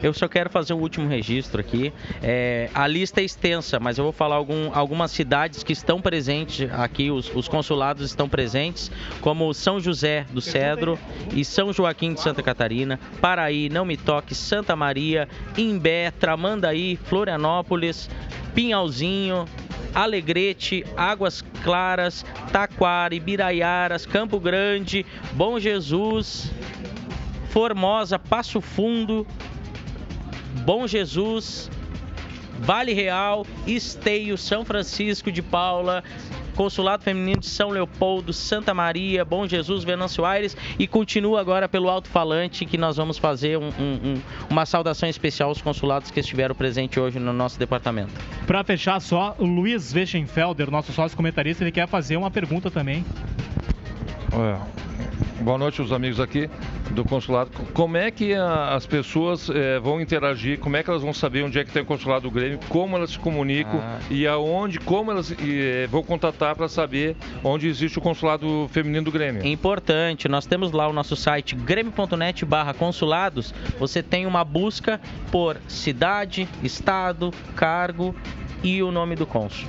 S8: Eu só quero fazer um último registro aqui. É, a lista é extensa, mas eu vou falar algum- algumas cidades que estão presentes aqui, os, os consulados estão presentes, como São José do Cedro e São Joaquim de Santa Catarina, Paraí, Não Me Toque, Santa Maria, Imbé, Tramandaí, Florianópolis, Pinhalzinho, Alegrete, Águas Claras, Taquara, Ibiraiaras, Campo Grande, Bom Jesus, Formosa, Passo Fundo, Bom Jesus, Vale Real, Esteio, São Francisco de Paula, Consulado Feminino de São Leopoldo, Santa Maria, Bom Jesus, Venâncio Aires e continua agora pelo alto-falante que nós vamos fazer um- um- um- uma saudação especial aos consulados que estiveram presentes hoje no nosso departamento.
S1: Para fechar só, o Luiz Weschenfelder, nosso sócio comentarista, ele quer fazer uma pergunta também.
S6: É. Boa noite, os amigos aqui do consulado. Como é que a- as pessoas eh, vão interagir? Como é que elas vão saber onde é que tem o consulado do Grêmio? Como elas se comunicam
S8: Ah.
S6: e aonde, como elas eh, vão contatar para saber onde existe o consulado feminino do Grêmio?
S8: Importante, nós temos lá o nosso site grêmio.net barra consulados. Você tem uma busca por cidade, estado, cargo e o nome do cônsul.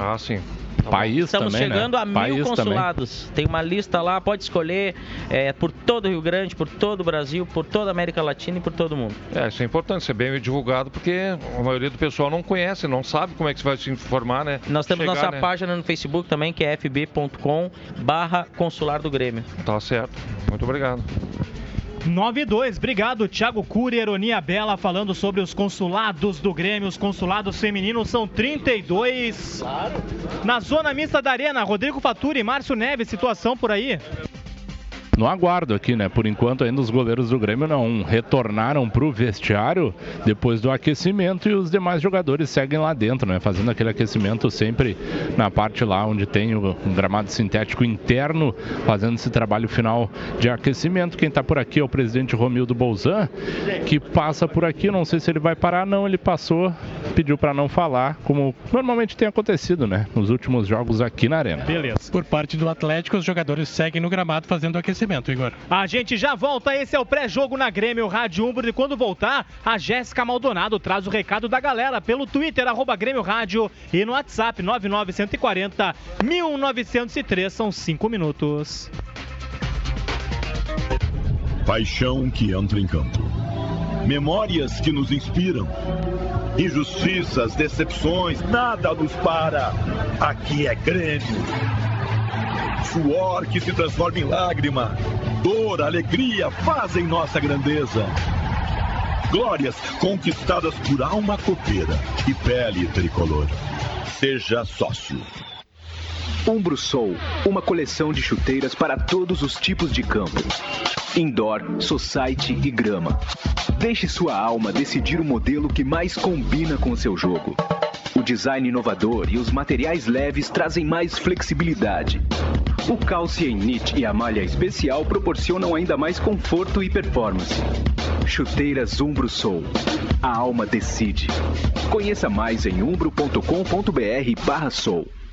S6: Ah, sim.
S2: País
S8: Estamos
S2: também,
S8: chegando
S2: né?
S8: a mil
S2: País também.
S8: consulados. Tem uma lista lá, pode escolher é, por todo o Rio Grande, por todo o Brasil, por toda a América Latina e por todo mundo.
S6: É, isso é importante, ser bem divulgado, porque a maioria do pessoal não conhece, não sabe como é que você vai se informar, né?
S8: Nós temos
S6: Chegar,
S8: nossa
S6: né?
S8: página no Facebook também, que é fb.com barra consular do Grêmio.
S6: Tá certo. Muito obrigado.
S1: 9 e 2, obrigado, Thiago Cury, Ironia Bela, falando sobre os consulados do Grêmio. Os consulados femininos são 32. Na zona mista da Arena, Rodrigo Faturi e Márcio Neves, situação por aí.
S2: No aguardo aqui, né? Por enquanto ainda os goleiros do Grêmio não retornaram pro vestiário depois do aquecimento e os demais jogadores seguem lá dentro, né? Fazendo aquele aquecimento sempre na parte lá onde tem o gramado sintético interno, fazendo esse trabalho final de aquecimento. Quem tá por aqui é o presidente Romildo Bolzan, que passa por aqui, não sei se ele vai parar, não, ele passou, pediu para não falar, como normalmente tem acontecido, né? Nos últimos jogos aqui na Arena.
S1: Beleza.
S4: Por parte do Atlético, os jogadores seguem no gramado fazendo aquecimento, Igor.
S1: A gente já volta, esse é o pré-jogo na Grêmio Rádio Umbro e quando voltar, a Jéssica Maldonado traz o recado da galera pelo Twitter, arroba Grêmio Rádio e no WhatsApp 99140 1903, são 5 minutos.
S9: Paixão que entra em campo. Memórias que nos inspiram. Injustiças, decepções, nada nos para. Aqui é Grêmio. Suor que se transforma em lágrima. Dor, alegria fazem nossa grandeza. Glórias conquistadas por alma copeira e pele tricolor. Seja sócio.
S10: Umbro Soul, uma coleção de chuteiras para todos os tipos de campo. Indoor, society e grama. Deixe sua alma decidir o modelo que mais combina com o seu jogo. O design inovador e os materiais leves trazem mais flexibilidade. O knit e a malha especial proporcionam ainda mais conforto e performance. Chuteiras Umbro Soul. A alma decide. Conheça mais em umbro.com.br barra Soul.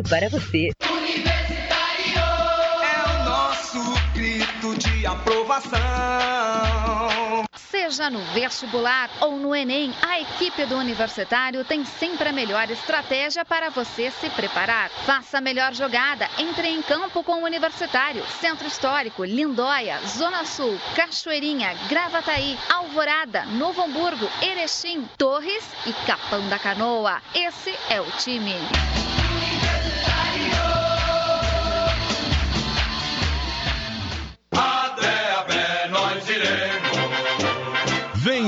S11: para você.
S12: É o nosso grito de aprovação.
S13: Seja no vestibular ou no Enem, a equipe do Universitário tem sempre a melhor estratégia para você se preparar. Faça a melhor jogada, entre em campo com o Universitário. Centro Histórico, Lindóia, Zona Sul, Cachoeirinha, Gravataí, Alvorada, Novo Hamburgo, Erechim, Torres e Capão da Canoa. Esse é o time.
S14: Até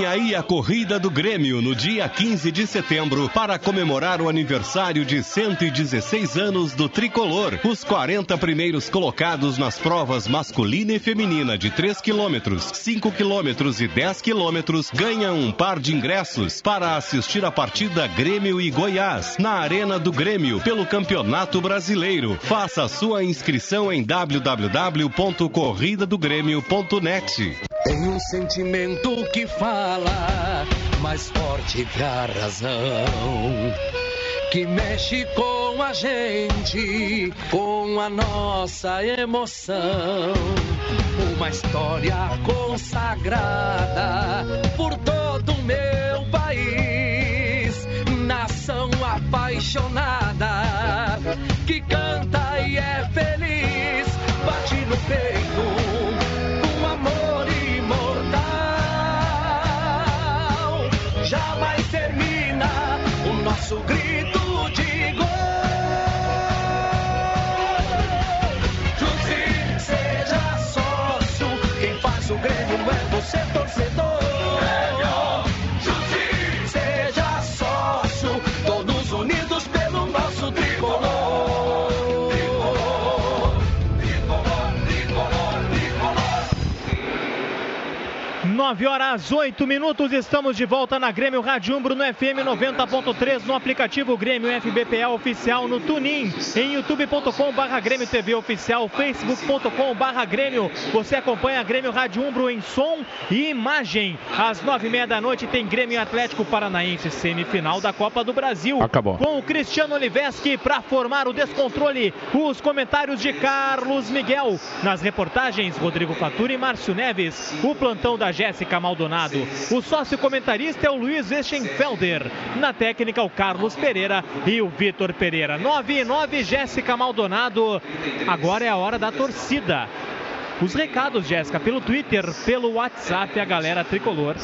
S15: Vem aí a corrida do Grêmio no dia 15 de setembro para comemorar o aniversário de 116 anos do tricolor. Os 40 primeiros colocados nas provas masculina e feminina de 3 quilômetros, 5 quilômetros e 10 quilômetros ganham um par de ingressos para assistir a partida Grêmio e Goiás na Arena do Grêmio pelo Campeonato Brasileiro. Faça sua inscrição em www.corridadogrêmio.net.
S12: Tem um sentimento que fala mais forte que a razão. Que mexe com a gente, com a nossa emoção. Uma história consagrada por todo o meu país. Nação apaixonada que canta e é feliz. Bate no peito nosso grito de gol. Junte, seja sócio. Quem faz o Grêmio
S1: 9 horas 8 minutos, estamos de volta na Grêmio Rádio Umbro no FM 90.3, no aplicativo Grêmio FBPA Oficial, no Tunin, em youtube.com barra Grêmio TV Oficial, facebook.com barra Grêmio. Você acompanha a Grêmio Rádio Umbro em som e imagem. Às nove e meia da noite tem Grêmio Atlético Paranaense, semifinal da Copa do Brasil.
S2: Acabou.
S1: Com o Cristiano Oliveski para formar o descontrole. Os comentários de Carlos Miguel. Nas reportagens, Rodrigo Faturi e Márcio Neves. O plantão da Jéssica Maldonado. O sócio comentarista é o Luiz Eschenfelder. Na técnica, o Carlos Pereira e o Vitor Pereira. 9 e 9, Jéssica Maldonado. Agora é a hora da torcida. Os recados, Jéssica, pelo Twitter, pelo WhatsApp, a galera tricolor.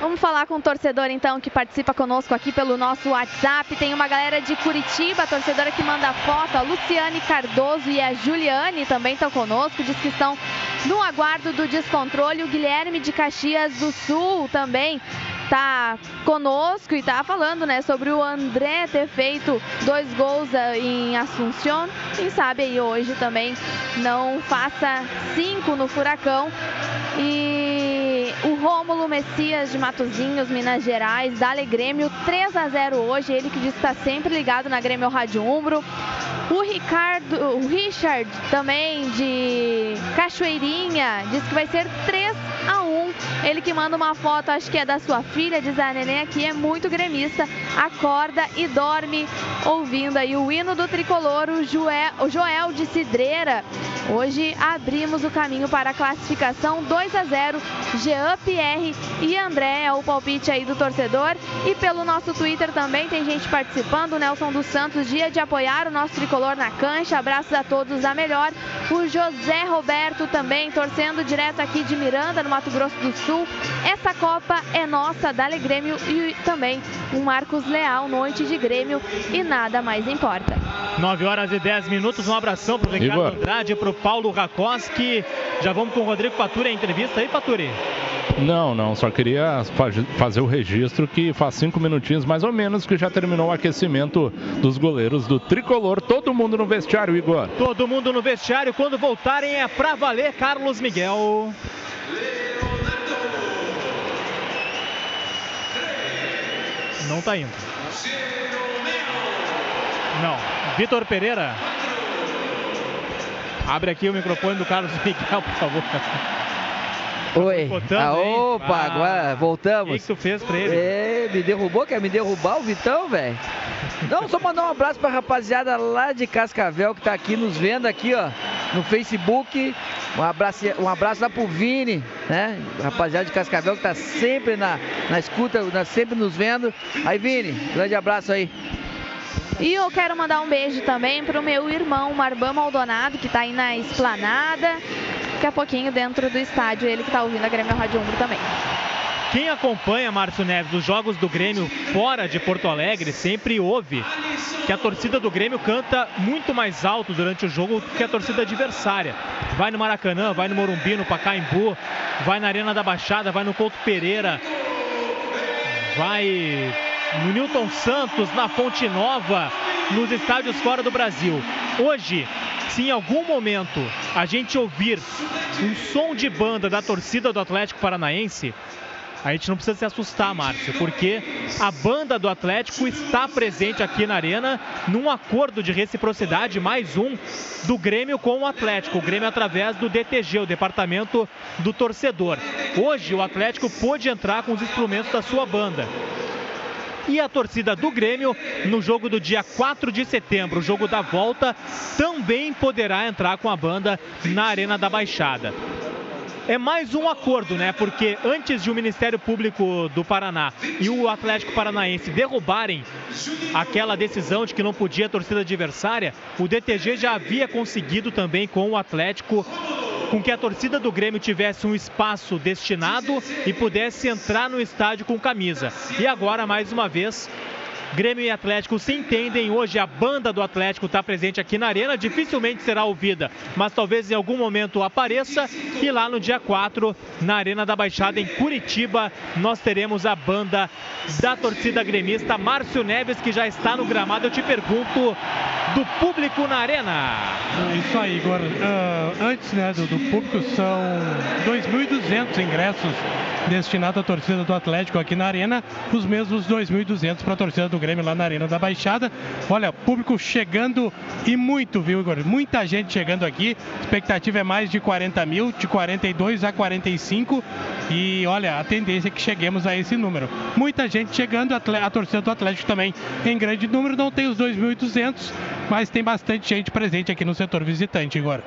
S3: Vamos falar com o torcedor então que participa conosco aqui pelo nosso WhatsApp. Tem uma galera de Curitiba, torcedora que manda foto, a Luciane Cardoso e a Juliane também estão conosco, diz que estão no aguardo do descontrole. O Guilherme de Caxias do Sul também tá conosco e tá falando, né, sobre o André ter feito dois gols eh, em Assunção. Quem sabe aí hoje também não faça cinco no Furacão. E o Rômulo Messias de Matozinhos, Minas Gerais, Dale Grêmio 3 a 0 hoje. Ele que diz que está sempre ligado na Grêmio Rádio Umbro. O Ricardo, o Richard também de Cachoeirinha diz que vai ser 3 a 1. Ele que manda uma foto, acho que é da sua filha, diz a neném aqui, é muito gremista, acorda e dorme ouvindo aí o hino do tricolor, o Joel, o Joel de Cidreira. Hoje abrimos o caminho para a classificação 2 a 0. Jean Pierre e André é o palpite aí do torcedor. E pelo nosso Twitter também tem gente participando. Nelson dos Santos, dia de apoiar o nosso tricolor na cancha. Abraços a todos da melhor. O José Roberto também torcendo direto aqui de Miranda, no Mato Grosso do Sul. Essa Copa é nossa, Dale Grêmio e também o Marcos Leal, noite de Grêmio e nada mais importa.
S1: 9 horas e 10 minutos. Um abração pro Ricardo. Andrade, pro Paulo Rakoski. Já vamos com o Rodrigo Faturi, a entrevista aí, Faturi.
S2: Não, não, só queria fa- fazer o registro que faz cinco minutinhos mais ou menos que já terminou o aquecimento dos goleiros do tricolor. Todo mundo no vestiário, Igor.
S1: Todo mundo no vestiário. Quando voltarem é pra valer, Carlos Miguel. Não tá indo. Não. Vitor Pereira. Abre aqui o microfone do Carlos Miguel, por favor.
S5: Oi. Ah, opa,
S1: Ah,
S5: agora voltamos.
S1: O que, que tu fez pra ele?
S5: É, me derrubou, quer me derrubar o Vitão, velho? Não, só mandar um abraço pra rapaziada lá de Cascavel que tá aqui nos vendo aqui, ó, no Facebook. Um abraço, um abraço lá pro Vini, né? Rapaziada de Cascavel que tá sempre na, na escuta, na- sempre nos vendo. Aí, Vini, grande abraço aí.
S3: E eu quero mandar um beijo também pro meu irmão Marban Maldonado, que tá aí na esplanada. Daqui a pouquinho dentro do estádio, ele que tá ouvindo a Grêmio Rádio Umbro também.
S1: Quem acompanha, Márcio Neves, os jogos do Grêmio fora de Porto Alegre sempre ouve que a torcida do Grêmio canta muito mais alto durante o jogo que a torcida adversária. Vai no Maracanã, vai no Morumbi, no Pacaembu, vai na Arena da Baixada, vai no Couto Pereira, vai no Newton Santos, na Fonte Nova, nos estádios fora do Brasil. Hoje, se em algum momento a gente ouvir um som de banda da torcida do Atlético Paranaense, a gente não precisa se assustar, Márcio, porque a banda do Atlético está presente aqui na Arena num acordo de reciprocidade, mais um, do Grêmio com o Atlético. O Grêmio através do DTG, o Departamento do Torcedor. Hoje o Atlético pôde entrar com os instrumentos da sua banda. E a torcida do Grêmio, no jogo do dia 4 de setembro, o jogo da volta, também poderá entrar com a banda na Arena da Baixada. É mais um acordo, né? Porque antes de o Ministério Público do Paraná e o Atlético Paranaense derrubarem aquela decisão de que não podia a torcida adversária, o DTG já havia conseguido também com o Atlético com que a torcida do Grêmio tivesse um espaço destinado e pudesse entrar no estádio com camisa. E agora, mais uma vez, Grêmio e Atlético se entendem. Hoje a banda do Atlético está presente aqui na Arena. Dificilmente será ouvida, mas talvez em algum momento apareça. E lá no dia 4, na Arena da Baixada, em Curitiba, nós teremos a banda da torcida gremista. Márcio Neves, que já está no gramado. Eu te pergunto do público na Arena.
S4: É isso aí, Igor. Ah, antes né, do, do público, são 2.200 ingressos destinados à torcida do Atlético aqui na Arena, os mesmos 2.200 para a torcida do Grêmio lá na Arena da Baixada. Olha, público chegando e muito, viu, Igor? Muita gente chegando aqui. Expectativa é mais de 40 mil, de 42 a 45. E olha, a tendência é que cheguemos a esse número. Muita gente chegando, a torcida do Atlético também em grande número. Não tem os 2.200, mas tem bastante gente presente aqui no setor visitante, Igor.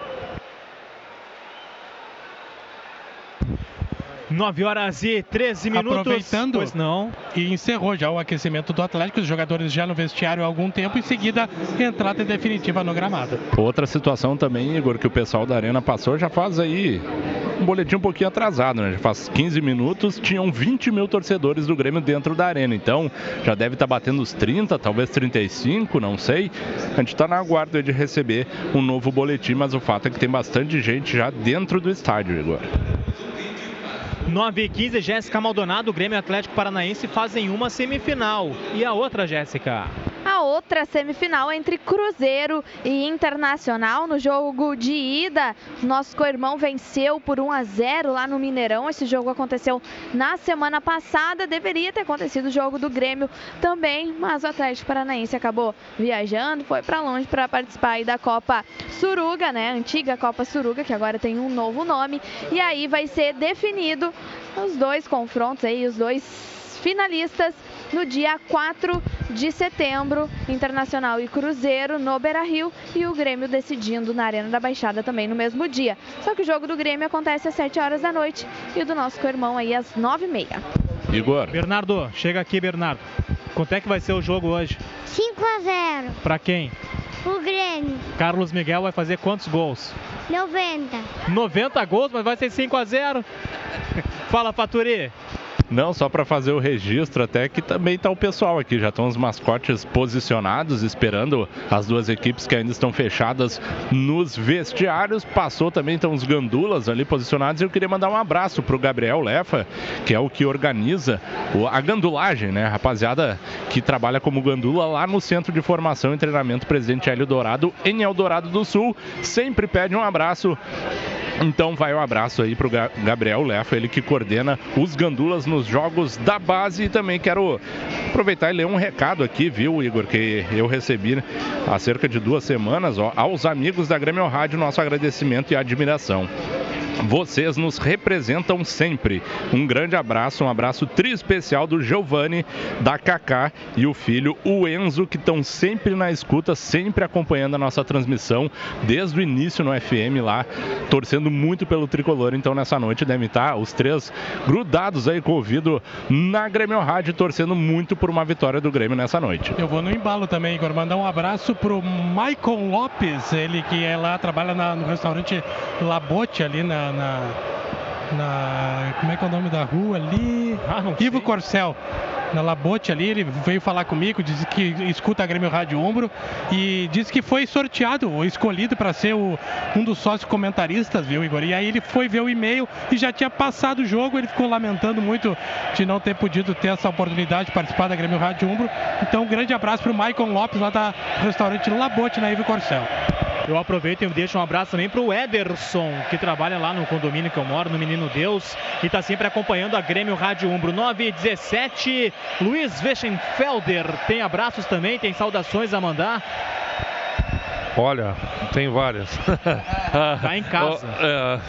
S1: 9 horas e 13 minutos.
S4: Aproveitando,
S1: Pois não.
S4: E encerrou já o aquecimento do Atlético, os jogadores já no vestiário há algum tempo, em seguida entrada definitiva no gramado.
S2: Outra situação também, Igor, que o pessoal da Arena passou já faz aí um boletim um pouquinho atrasado, né? Já faz 15 minutos, tinham 20 mil torcedores do Grêmio dentro da Arena. Então, já deve estar batendo os 30, talvez 35, não sei. A gente está na aguardo de receber um novo boletim, mas o fato é que tem bastante gente já dentro do estádio, Igor.
S1: 9 e 15, Jéssica Maldonado, Grêmio Atlético Paranaense fazem uma semifinal. E a outra, Jéssica?
S3: A outra semifinal entre Cruzeiro e Internacional. No jogo de ida, nosso co-irmão venceu por 1 a 0 lá no Mineirão. Esse jogo aconteceu na semana passada. Deveria ter acontecido o jogo do Grêmio também, mas o Atlético Paranaense acabou viajando, foi para longe para participar da Copa Suruga, né? Antiga Copa Suruga, que agora tem um novo nome. E aí vai ser definido os dois confrontos aí, os dois finalistas no dia 4 de setembro, Internacional e Cruzeiro no Beira-Rio e o Grêmio decidindo na Arena da Baixada também no mesmo dia. Só que o jogo do Grêmio acontece às 7 horas da noite e o do nosso co-irmão aí às 9h30.
S2: Igor.
S1: Bernardo, chega aqui, Bernardo. Quanto é que vai ser o jogo hoje?
S16: 5 a 0.
S1: Pra quem?
S16: O Grêmio.
S1: Carlos Miguel vai fazer quantos gols?
S16: 90.
S1: 90 gols, mas vai ser 5 a 0. Fala, Faturi.
S2: Não, só para fazer o registro, até que também tá o pessoal aqui, já estão os mascotes posicionados, esperando as duas equipes que ainda estão fechadas nos vestiários. Passou também, estão os gandulas ali posicionados. E eu queria mandar um abraço pro Gabriel Lefa, que é o que organiza a gandulagem, né? Rapaziada que trabalha como gandula lá no Centro de Formação e Treinamento Presidente Hélio Dourado, em Eldorado do Sul. Sempre pede um abraço então vai o um abraço aí pro Gabriel Lefa, ele que coordena os gandulas nos jogos da base e também quero aproveitar e ler um recado aqui, viu, Igor, que eu recebi há cerca de duas semanas, ó, aos amigos da Grêmio Rádio, nosso agradecimento e admiração. Vocês nos representam sempre. Um grande abraço, um abraço tri especial do Giovanni, da Kaká e o filho, o Enzo, que estão sempre na escuta, sempre acompanhando a nossa transmissão desde o início no FM lá, torcendo muito pelo tricolor. Então nessa noite devem estar os três grudados aí com o ouvido na Grêmio Rádio, torcendo muito por uma vitória do Grêmio nessa noite.
S4: Eu vou no embalo também, Igor. Mandar um abraço pro Michael Lopes, ele que é lá, trabalha na, no restaurante Labote ali na na, na, Como é que é o nome da rua ali? Ah, Ivo Corcel. Na Labote ali, ele veio falar comigo, disse que escuta a Grêmio Rádio Ombro e disse que foi sorteado ou escolhido para ser o, um dos sócios comentaristas, viu, Igor? E aí ele foi ver o e-mail e já tinha passado o jogo, ele ficou lamentando muito de não ter podido ter essa oportunidade de participar da Grêmio Rádio Umbro. Então, um grande abraço para o Maicon Lopes, lá da restaurante Labote, na Ivo Corcel.
S1: Eu aproveito e deixo um abraço também para o Ederson, que trabalha lá no condomínio que eu moro, no Menino Deus, e está sempre acompanhando a Grêmio Rádio Umbro 9 e 17. Luiz Weschenfelder tem abraços também, tem saudações a mandar.
S6: Olha, tem várias.
S1: Tá em casa.
S6: é,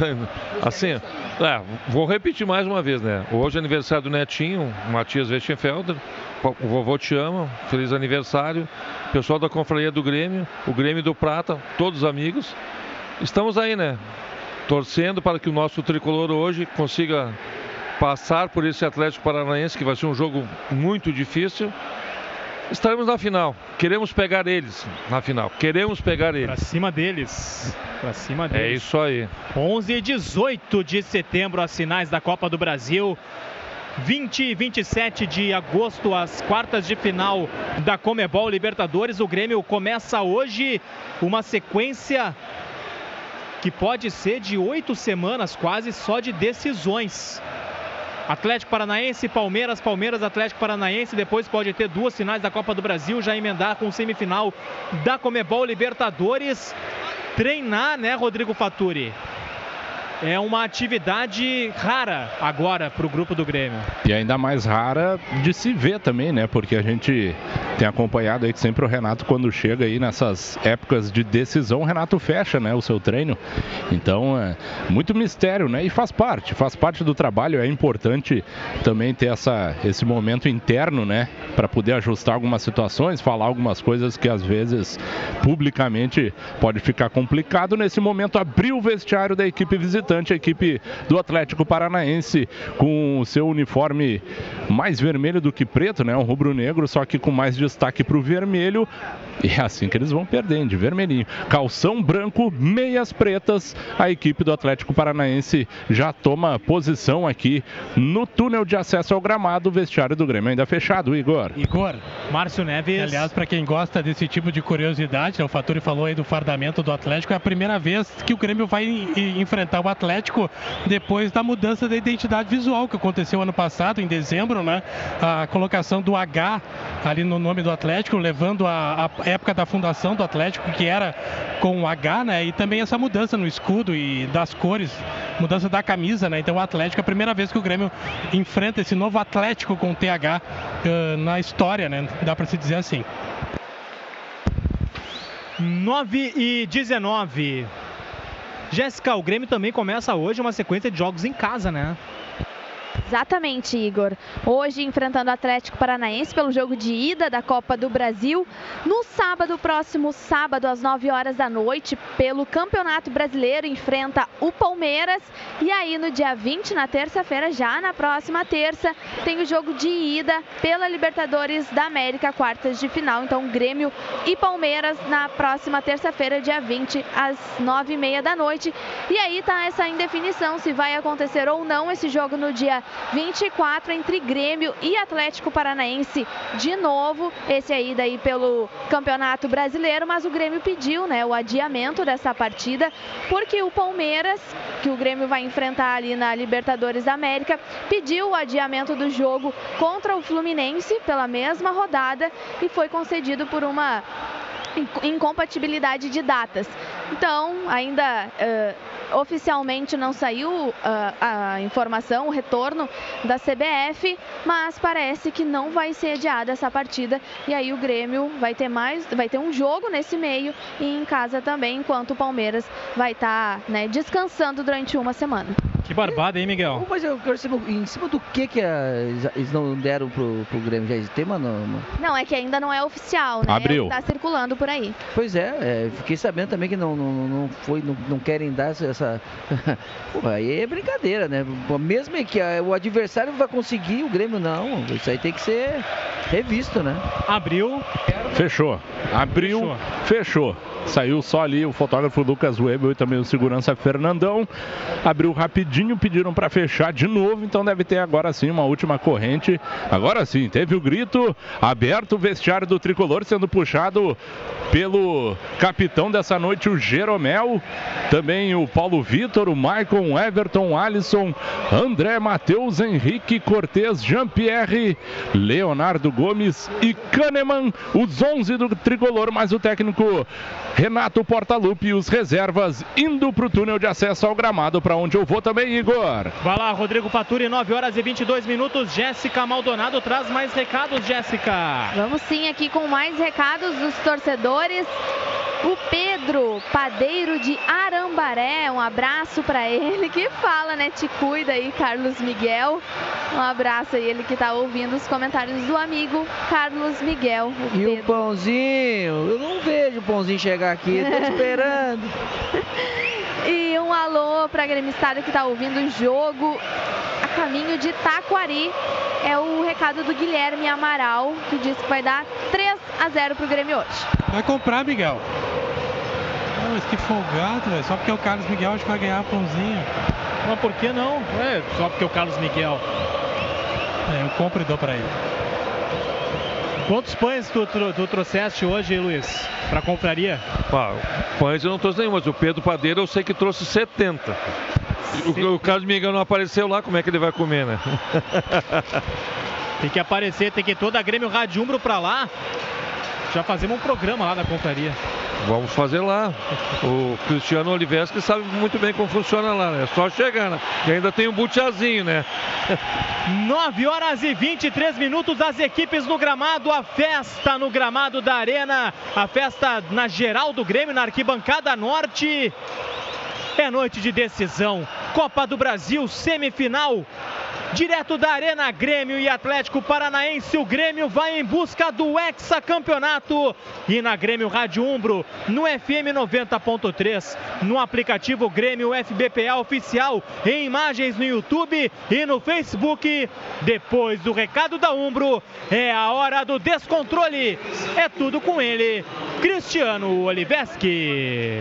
S6: assim, é, vou repetir mais uma vez, né? Hoje é aniversário do netinho, Matias Weschenfelder. O vovô te ama, feliz aniversário. Pessoal da Confraria do Grêmio, o Grêmio do Prata, todos amigos. Estamos aí, né? Torcendo para que o nosso tricolor hoje consiga passar por esse Atlético Paranaense, que vai ser um jogo muito difícil. Estaremos na final. Queremos pegar eles na final. Queremos pegar eles. Pra
S1: cima deles. Pra cima deles.
S6: É isso aí.
S1: 11 e 18 de setembro, as finais da Copa do Brasil. 20 e 27 de agosto, as quartas de final da Comebol Libertadores. O Grêmio começa hoje uma sequência que pode ser de oito semanas quase só de decisões. Atlético Paranaense, Palmeiras, Palmeiras, Atlético Paranaense. Depois pode ter duas finais da Copa do Brasil, já emendar com semifinal da Comebol Libertadores. Treinar, né, Rodrigo Faturi? É uma atividade rara agora para o grupo do Grêmio.
S2: E ainda mais rara de se ver também, né? Porque a gente tem acompanhado aí que sempre o Renato, quando chega aí nessas épocas de decisão, o Renato fecha, né? O seu treino. Então, é muito mistério, né? E faz parte, faz parte do trabalho. É importante também ter essa, esse momento interno, né? Para poder ajustar algumas situações, falar algumas coisas que às vezes publicamente pode ficar complicado. Nesse momento, abrir o vestiário da equipe visitante visitante, a equipe do Atlético Paranaense, com o seu uniforme mais vermelho do que preto, né? Um rubro-negro, só que com mais destaque para o vermelho. E é assim que eles vão perdendo, de vermelhinho. Calção branco, meias pretas. A equipe do Atlético Paranaense já toma posição aqui no túnel de acesso ao gramado. O vestiário do Grêmio ainda fechado, Igor.
S4: Igor.
S1: Márcio Neves.
S4: Aliás, para quem gosta desse tipo de curiosidade, né, o Faturi falou aí do fardamento do Atlético, é a primeira vez que o Grêmio vai enfrentar o Atlético depois da mudança da identidade visual que aconteceu ano passado, em dezembro, né? A colocação do H ali no nome do Atlético, levando a, a época da fundação do Atlético, que era com o H, né? E também essa mudança no escudo e das cores, mudança da camisa, né? Então o Atlético é a primeira vez que o Grêmio enfrenta esse novo Atlético com TH uh, na história, né? Dá para se dizer assim.
S1: 9 e 19. Jéssica, o Grêmio também começa hoje uma sequência de jogos em casa, né?
S3: Exatamente, Igor. Hoje enfrentando o Atlético Paranaense pelo jogo de ida da Copa do Brasil. No sábado, próximo sábado, às 9 horas da noite, pelo Campeonato Brasileiro, enfrenta o Palmeiras. E aí, no dia 20, na terça-feira, já na próxima terça, tem o jogo de ida pela Libertadores da América, quartas de final. Então, Grêmio e Palmeiras na próxima terça-feira, dia 20, às 9h30 da noite. E aí tá essa indefinição se vai acontecer ou não esse jogo no dia 24 entre Grêmio e Atlético Paranaense de novo. Esse aí daí pelo Campeonato Brasileiro, mas o Grêmio pediu, né, o adiamento dessa partida, porque o Palmeiras, que o Grêmio vai enfrentar ali na Libertadores da América, pediu o adiamento do jogo contra o Fluminense pela mesma rodada e foi concedido por uma incompatibilidade de datas. Então, ainda uh, oficialmente não saiu uh, a informação, o retorno da CBF, mas parece que não vai ser adiada essa partida e aí o Grêmio vai ter mais, vai ter um jogo nesse meio e em casa também, enquanto o Palmeiras vai estar tá, né, descansando durante uma semana.
S1: Que barbada, hein, Miguel?
S5: Mas eu quero saber, em cima do que que a, eles não deram pro, pro Grêmio? Já tem uma...
S3: Não, é que ainda não é oficial, né?
S2: Abriu.
S3: Tá circulando por aí.
S5: Pois é, é fiquei sabendo também que não, não, não foi, não, não querem dar essa... Pô, aí é brincadeira, né? Mesmo que o adversário vai conseguir, o Grêmio não. Isso aí tem que ser revisto, né?
S1: Abriu.
S2: Fechou. Abriu, fechou. fechou. Saiu só ali o fotógrafo Lucas Webel e também o segurança Fernandão. Abriu rapidinho, pediram para fechar de novo, então deve ter agora sim uma última corrente. Agora sim, teve o grito aberto o vestiário do tricolor sendo puxado pelo capitão dessa noite, o Jeromel. Também o Paulo Vitor, o Maicon, Everton, Alisson, André Matheus, Henrique Cortez, Jean-Pierre, Leonardo Gomes e Kahneman. Os 11 do tricolor, mais o técnico Renato Portaluppi e os reservas indo para o túnel de acesso ao gramado, para onde eu vou também, Igor.
S1: Vai lá, Rodrigo Faturi, 9 horas e 22 minutos. Jéssica Maldonado traz mais recados, Jéssica.
S3: Vamos sim aqui com mais recados dos torcedores. O Pedro, padeiro de Arambaré, um abraço para ele que fala, né? Te cuida aí, Carlos Miguel. Um abraço aí, ele que tá ouvindo os comentários do amigo Carlos Miguel.
S5: O e Pedro. o Pãozinho? Eu não vejo o Pãozinho chegar aqui, tô esperando.
S3: e um alô pra gremistada que tá ouvindo o jogo a caminho de Taquari. É o recado do Guilherme Amaral, que diz que vai dar 3 a 0 pro Grêmio hoje.
S4: Vai comprar, Miguel. Não, mas que folgado, velho. Só porque é o Carlos Miguel acho que vai ganhar a pãozinha.
S1: Mas por que não? É, só porque é o Carlos Miguel.
S4: É, eu compro e dou pra ele.
S1: Quantos pães tu, tu, tu trouxeste hoje, Luiz, pra compraria?
S6: Ah, pães eu não trouxe nenhum, mas o Pedro Padeiro eu sei que trouxe 70. O, o Carlos Miguel não apareceu lá, como é que ele vai comer, né?
S1: tem que aparecer, tem que ir toda a Grêmio Rádio Umbro pra lá. Já fazemos um programa lá na compraria.
S6: Vamos fazer lá. O Cristiano que sabe muito bem como funciona lá, né? É só chegar, né? E ainda tem um butiazinho, né?
S1: 9 horas e 23 minutos, as equipes no gramado, a festa no gramado da Arena, a festa na geral do Grêmio, na arquibancada norte. É noite de decisão. Copa do Brasil, semifinal Direto da Arena Grêmio e Atlético Paranaense, o Grêmio vai em busca do hexacampeonato. E na Grêmio Rádio Umbro, no FM 90.3, no aplicativo Grêmio FBPA Oficial, em imagens no YouTube e no Facebook. Depois do recado da Umbro, é a hora do descontrole. É tudo com ele, Cristiano Oliveski.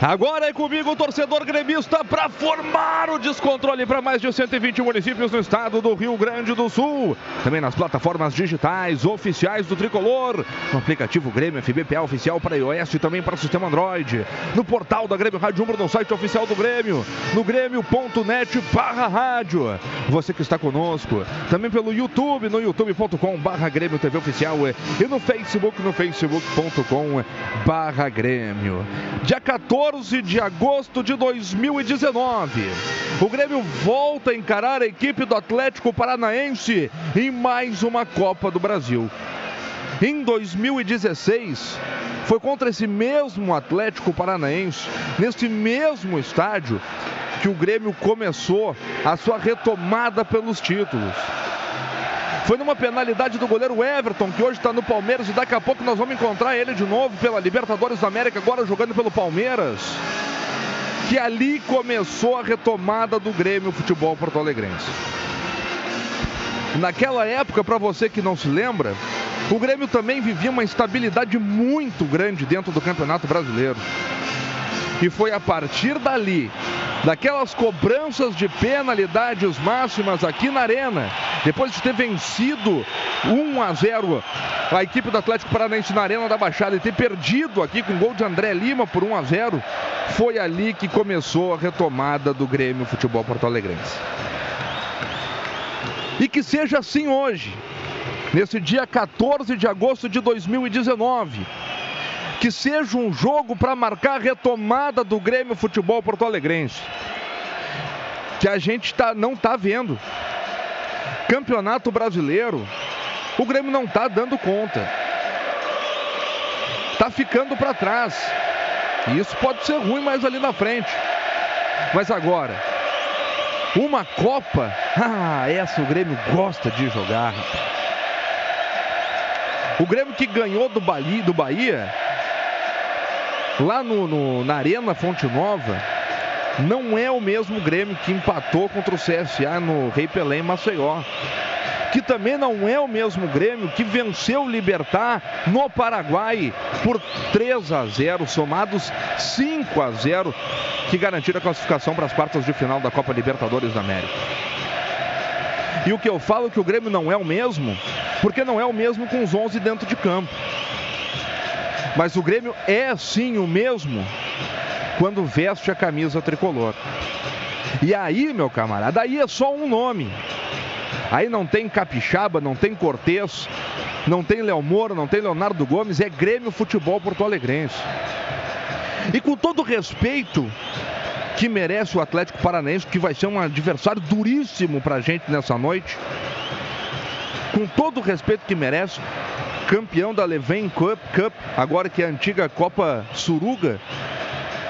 S17: Agora é comigo o torcedor gremista para formar o descontrole para mais de 120 municípios no estado do Rio Grande do Sul. Também nas plataformas digitais oficiais do Tricolor. No aplicativo Grêmio FBPA oficial para iOS e também para o sistema Android. No portal da Grêmio Rádio Umbro, no site oficial do Grêmio. No grêmio.net barra rádio. Você que está conosco. Também pelo YouTube, no youtube.com barra Grêmio TV Oficial. E no Facebook, no facebook.com barra Grêmio. Dia 14 14 de agosto de 2019. O Grêmio volta a encarar a equipe do Atlético Paranaense em mais uma Copa do Brasil. Em 2016, foi contra esse mesmo Atlético Paranaense, neste mesmo estádio, que o Grêmio começou a sua retomada pelos títulos. Foi numa penalidade do goleiro Everton, que hoje está no Palmeiras, e daqui a pouco nós vamos encontrar ele de novo pela Libertadores da América, agora jogando pelo Palmeiras. Que ali começou a retomada do Grêmio Futebol Porto Alegrense. Naquela época, para você que não se lembra, o Grêmio também vivia uma instabilidade muito grande dentro do Campeonato Brasileiro. E foi a partir dali daquelas cobranças de penalidades máximas aqui na Arena, depois de ter vencido 1 a 0 a equipe do Atlético Paranaense na Arena da Baixada e ter perdido aqui com gol de André Lima por 1 a 0, foi ali que começou a retomada do Grêmio Futebol Porto Alegrense. E que seja assim hoje, nesse dia 14 de agosto de 2019 que seja um jogo para marcar a retomada do Grêmio Futebol Porto Alegrense. Que a gente tá, não está vendo. Campeonato Brasileiro, o Grêmio não está dando conta. Está ficando para trás. E isso pode ser ruim mais ali na frente. Mas agora, uma Copa, ah, essa o Grêmio gosta de jogar. O Grêmio que ganhou do Bahia, do Bahia lá no, no, na Arena Fonte Nova, não é o mesmo Grêmio que empatou contra o CSA no Rei Pelé em Maceió. Que também não é o mesmo Grêmio que venceu o Libertar no Paraguai por 3 a 0, somados 5 a 0, que garantiram a classificação para as quartas de final da Copa Libertadores da América. E o que eu falo é que o Grêmio não é o mesmo, porque não é o mesmo com os 11 dentro de campo. Mas o Grêmio é sim o mesmo quando veste a camisa tricolor. E aí, meu camarada, aí é só um nome. Aí não tem Capixaba, não tem Cortez, não tem Léo Moura, não tem Leonardo Gomes, é Grêmio Futebol Porto Alegrense. E com todo o respeito que merece o Atlético Paranaense, que vai ser um adversário duríssimo pra gente nessa noite, com todo o respeito que merece, campeão da Leven Cup, Cup, agora que é a antiga Copa Suruga,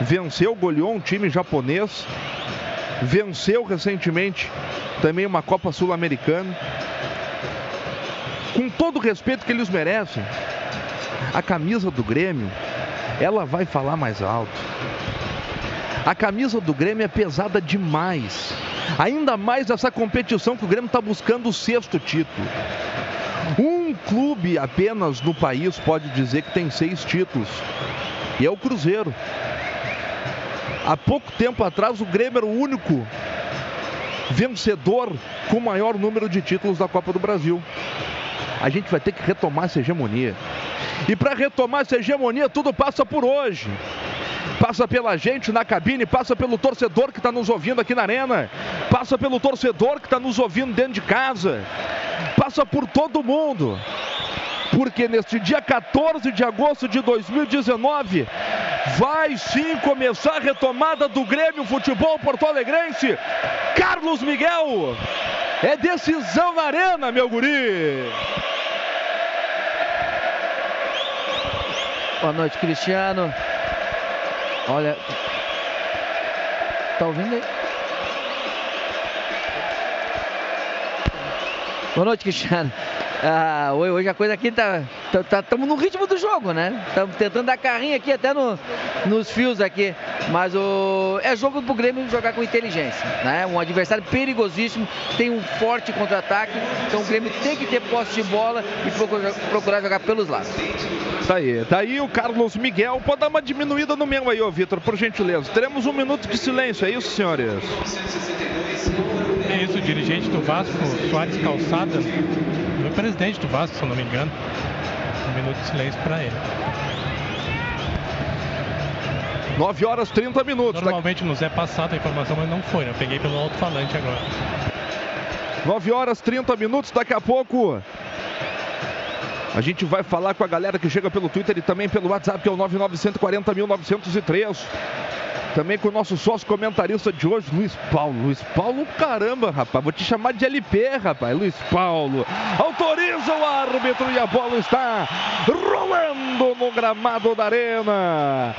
S17: venceu, goleou um time japonês, venceu recentemente também uma Copa Sul-Americana. Com todo o respeito que eles merecem, a camisa do Grêmio, ela vai falar mais alto. A camisa do Grêmio é pesada demais. Ainda mais essa competição que o Grêmio está buscando o sexto título. Um clube apenas no país pode dizer que tem seis títulos. E é o Cruzeiro. Há pouco tempo atrás, o Grêmio era o único vencedor com o maior número de títulos da Copa do Brasil. A gente vai ter que retomar essa hegemonia. E para retomar essa hegemonia, tudo passa por hoje. Passa pela gente na cabine, passa pelo torcedor que está nos ouvindo aqui na arena, passa pelo torcedor que está nos ouvindo dentro de casa, passa por todo mundo. Porque neste dia 14 de agosto de 2019 vai sim começar a retomada do Grêmio Futebol Porto Alegrense. Carlos Miguel é decisão na arena, meu guri.
S5: Boa noite, Cristiano. Olha. Tá ouvindo aí? Boa noite, Cristiano. Ah, hoje a coisa aqui tá. Estamos tá, tá, no ritmo do jogo, né? Estamos tentando dar carrinho aqui até no, nos fios aqui. Mas o, é jogo pro Grêmio jogar com inteligência. Né? Um adversário perigosíssimo, tem um forte contra-ataque. Então o Grêmio tem que ter posse de bola e procurar, procurar jogar pelos lados.
S17: Tá aí, tá aí o Carlos Miguel. Pode dar uma diminuída no meu aí, ô Vitor, por gentileza. Teremos um minuto de silêncio, é isso, senhores?
S4: É isso, o dirigente do Vasco, Soares Calçada, presidente do Vasco, se eu não me engano. Um minuto de silêncio para ele.
S17: 9 horas 30 minutos.
S4: Normalmente nos é passada a informação, mas não foi, né? Eu peguei pelo alto-falante agora.
S17: 9 horas 30 minutos, daqui a pouco. A gente vai falar com a galera que chega pelo Twitter e também pelo WhatsApp, que é o 99140.903. Também com o nosso sócio comentarista de hoje, Luiz Paulo. Luiz Paulo, caramba, rapaz. Vou te chamar de LP, rapaz. Luiz Paulo. Autoriza o árbitro e a bola está rolando no gramado da arena.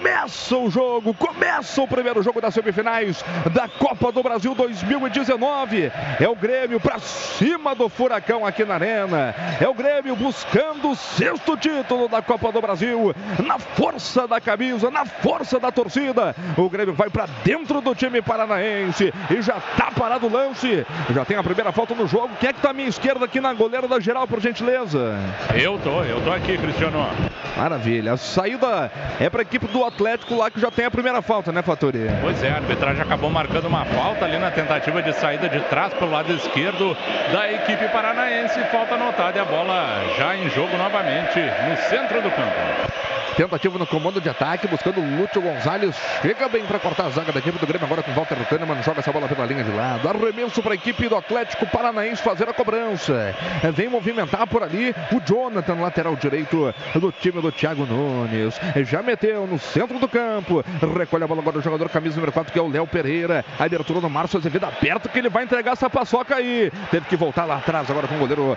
S17: Começa o jogo, começa o primeiro jogo das semifinais da Copa do Brasil 2019. É o Grêmio para cima do Furacão aqui na Arena. É o Grêmio buscando o sexto título da Copa do Brasil. Na força da camisa, na força da torcida. O Grêmio vai para dentro do time paranaense e já tá parado o lance. Já tem a primeira falta no jogo. Quem é que tá à minha esquerda aqui na goleira da geral, por gentileza?
S2: Eu tô, eu tô aqui, Cristiano.
S17: Maravilha. A saída é para a equipe do Atlético lá que já tem a primeira falta, né, Fatori?
S2: Pois é, a arbitragem acabou marcando uma falta ali na tentativa de saída de trás pelo lado esquerdo da equipe paranaense. Falta anotada e a bola já em jogo novamente no centro do campo.
S17: Tentativa no comando de ataque, buscando o Lúcio Gonzalez. Chega bem para cortar a zaga da equipe do Grêmio agora com Walter Kahneman. Joga essa bola pela linha de lado. Arremesso para a equipe do Atlético Paranaense fazer a cobrança. Vem movimentar por ali o Jonathan, lateral direito do time do Thiago Nunes. Já meteu no centro do campo. Recolhe a bola agora o jogador camisa número 4, que é o Léo Pereira. A abertura do Márcio Azevedo aberto, que ele vai entregar essa paçoca aí. Teve que voltar lá atrás agora com o goleiro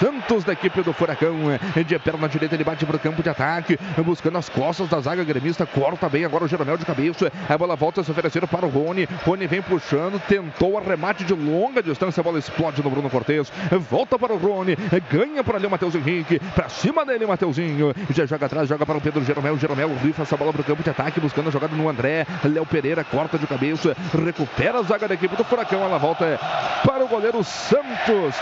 S17: Santos da equipe do Furacão. De perna direita, ele bate para o campo de ataque buscando as costas da zaga gremista, corta bem agora o Jeromel de cabeça, a bola volta a se oferecer para o Rony, Rony vem puxando, tentou arremate de longa distância, a bola explode no Bruno Cortes, volta para o Rony, ganha por ali o Matheus Henrique, para cima dele o Mateuzinho, já joga atrás, joga para o Pedro Jeromel, Jeromel rifa essa bola para o campo de ataque, buscando a jogada no André, Léo Pereira corta de cabeça, recupera a zaga da equipe do Furacão, ela volta para o goleiro Santos,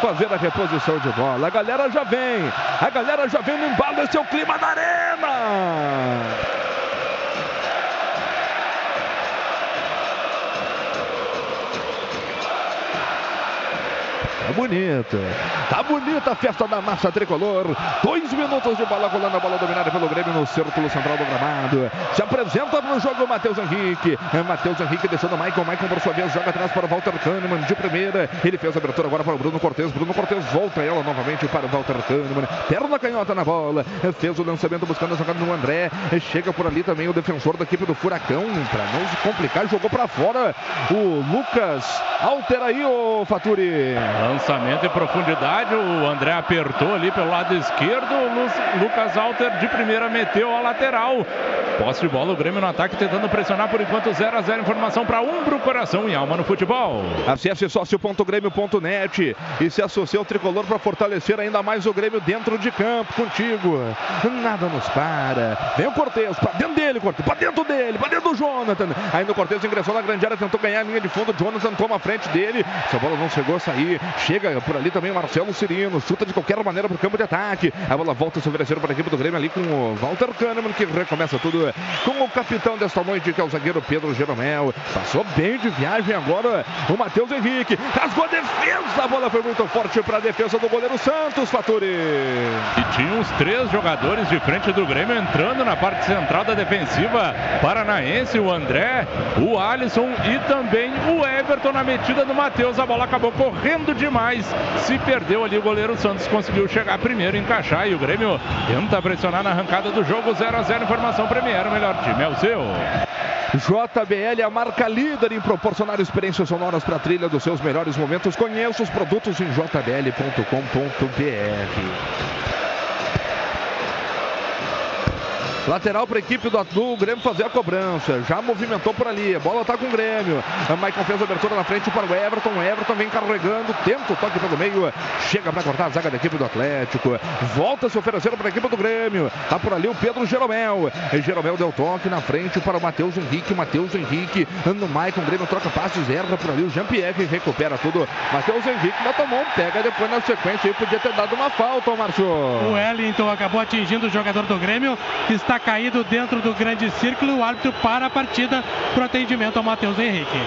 S17: fazer a reposição de bola. A galera já vem, a galera já vem no embalo, esse é o clima da arena. Tá bonita. Tá bonita a festa da massa tricolor. Dois minutos de bola rolando, a bola dominada pelo Grêmio no círculo central do gramado. Se apresenta jogo o Matheus Henrique. É, Matheus Henrique deixando o Maicon. Maicon, por sua vez, joga atrás para o Walter Kahneman de primeira. Ele fez a abertura agora para o Bruno Cortes. Bruno Cortes volta ela novamente para o Walter Kahneman. Perna canhota na bola. Fez o lançamento buscando a jogada no André. Chega por ali também o defensor da equipe do Furacão. Para não se complicar, jogou para fora o Lucas. Altera aí, o Faturi.
S2: Lançamento em profundidade, o André apertou ali pelo lado esquerdo, o Lucas Alter de primeira meteu a lateral. Posse de bola, o Grêmio no ataque tentando pressionar por enquanto 0 a 0 informação para Umbro, coração e alma no futebol.
S17: Acesse sócio.grêmio.net e se associe ao tricolor para fortalecer ainda mais o Grêmio dentro de campo contigo. Nada nos para. Vem o Cortez, para dentro dele, Cortez, para dentro dele, para dentro do Jonathan. Ainda o Cortez ingressou na grande área, tentou ganhar a linha de fundo, Jonathan toma a frente dele. Essa bola não chegou a sair. Chega por ali também o Marcelo Cirino, chuta de qualquer maneira para o campo de ataque. A bola volta a se oferecer para a equipe do Grêmio ali com o Walter Kahneman, que recomeça tudo com o capitão desta noite, que é o zagueiro Pedro Jeromel. Passou bem de viagem agora o Matheus Henrique. Rasgou a defesa, a bola foi muito forte para a defesa do goleiro Santos, Faturi.
S2: E tinha uns três jogadores de frente do Grêmio entrando na parte central da defensiva paranaense, o André, o Alisson e também o Everton na metida do Matheus. A bola acabou correndo demais, se perdeu ali o goleiro Santos conseguiu chegar primeiro, encaixar e o Grêmio tenta pressionar na arrancada do jogo 0 a 0 informação Premier, o melhor time é o seu.
S17: JBL, a marca líder em proporcionar experiências sonoras para a trilha dos seus melhores momentos. Conheça os produtos em jbl.com.br. Lateral para a equipe do, do Grêmio fazer a cobrança. Já movimentou por ali. A bola está com o Grêmio. A Maicon fez a abertura na frente para o Everton. O Everton vem carregando. Tenta o toque pelo meio. Chega para cortar a zaga da equipe do Atlético. Volta se oferecer para a equipe do Grêmio. Está por ali o Pedro Jeromel. E Jeromel deu toque na frente para o Matheus Henrique. Matheus Henrique no Maicon. Grêmio troca passes. Erra por ali o Jean-Pierre. Recupera tudo. Matheus Henrique ainda tomou pega depois na sequência. E podia ter dado uma falta, Márcio.
S4: O Wellington acabou atingindo o jogador do Grêmio. Que está caído dentro do grande círculo. O árbitro para a partida para o atendimento ao Matheus Henrique.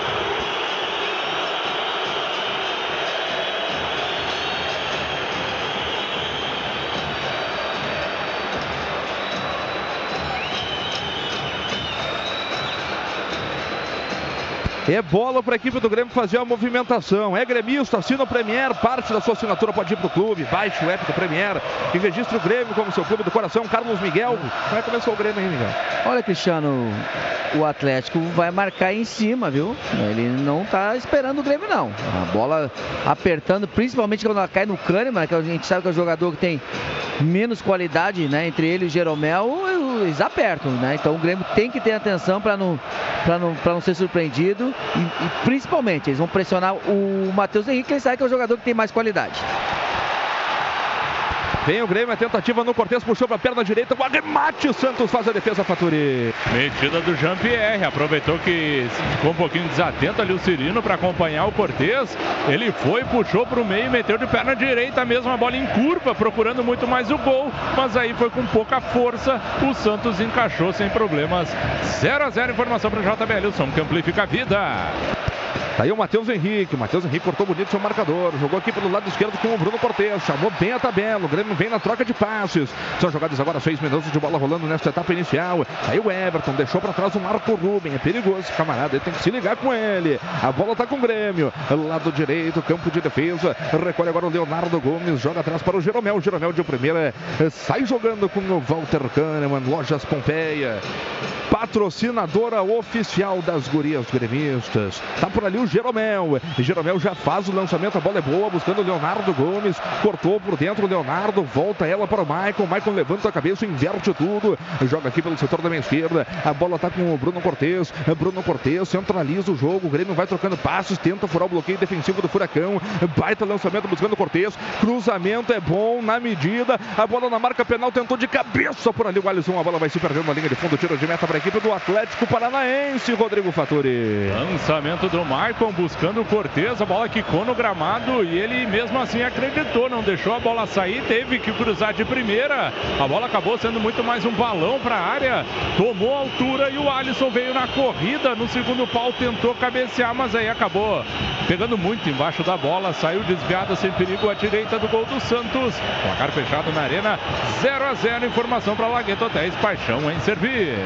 S17: É bola para a equipe do Grêmio fazer a movimentação. É gremista, assina o Premier, parte da sua assinatura pode ir para o clube. Baixe o app do Premier e registre o Grêmio como seu clube do coração. Carlos Miguel. Como é que começou o Grêmio aí, Miguel?
S5: Olha, Cristiano, o Atlético vai marcar em cima, viu? Ele não tá esperando o Grêmio, não. A bola apertando, principalmente quando ela cai no Kahneman, que a gente sabe que é o jogador que tem menos qualidade, né? Entre ele e o Jeromel, eles apertam, né? Então o Grêmio tem que ter atenção para não, não, não ser surpreendido e, e, principalmente eles vão pressionar o Matheus Henrique, que ele sabe que é o jogador que tem mais qualidade.
S17: Vem o Grêmio, a tentativa no Cortez, puxou para a perna direita, o arremate, o Santos faz a defesa, Faturi.
S2: Metida do Jean-Pierre, aproveitou que ficou um pouquinho desatento ali o Cirino para acompanhar o Cortez. Ele foi, puxou para o meio, meteu de perna direita, mesmo a bola em curva, procurando muito mais o gol, mas aí foi com pouca força, o Santos encaixou sem problemas. 0 a 0 informação para o JBL, o som que amplifica a vida.
S17: Tá aí o Matheus Henrique. O Matheus Henrique cortou bonito seu marcador. Jogou aqui pelo lado esquerdo com o Bruno Cortes. Chamou bem a tabela. O Grêmio vem na troca de passes. São jogadas agora seis minutos de bola rolando nesta etapa inicial. Aí o Everton. Deixou para trás o Marco Ruben. É perigoso, camarada. Ele tem que se ligar com ele. A bola tá com o Grêmio. Lado direito, campo de defesa. Recolhe agora o Leonardo Gomes. Joga atrás para o Jeromel. Jeromel de primeira sai jogando com o Walter Kahneman. Lojas Pompeia. Patrocinadora oficial das gurias gremistas. Tá por ali o Jeromel. Jeromel já faz o lançamento, a bola é boa, buscando o Leonardo Gomes. Cortou por dentro o Leonardo, volta ela para o Maicon. Maicon levanta a cabeça, inverte tudo. Joga aqui pelo setor da minha esquerda. A bola tá com o Bruno Cortes. Bruno Cortes centraliza o jogo. O Grêmio vai trocando passos, tenta furar o bloqueio defensivo do Furacão. Baita lançamento buscando o Cortes. Cruzamento é bom na medida. A bola na marca penal tentou de cabeça por ali o Alisson. A bola vai se perdendo na linha de fundo. Tiro de meta para a equipe do Atlético Paranaense, Rodrigo Faturi.
S2: Lançamento do Maicon buscando o Cortez, a bola quicou no gramado e ele mesmo assim acreditou, não deixou a bola sair, teve que cruzar de primeira. A bola acabou sendo muito mais um balão para a área, tomou altura e o Alisson veio na corrida no segundo pau, tentou cabecear, mas aí acabou pegando muito embaixo da bola, saiu desviada sem perigo à direita do gol do Santos. Placar fechado na arena, 0 a 0 informação para Lagueto Hotéis, paixão em servir.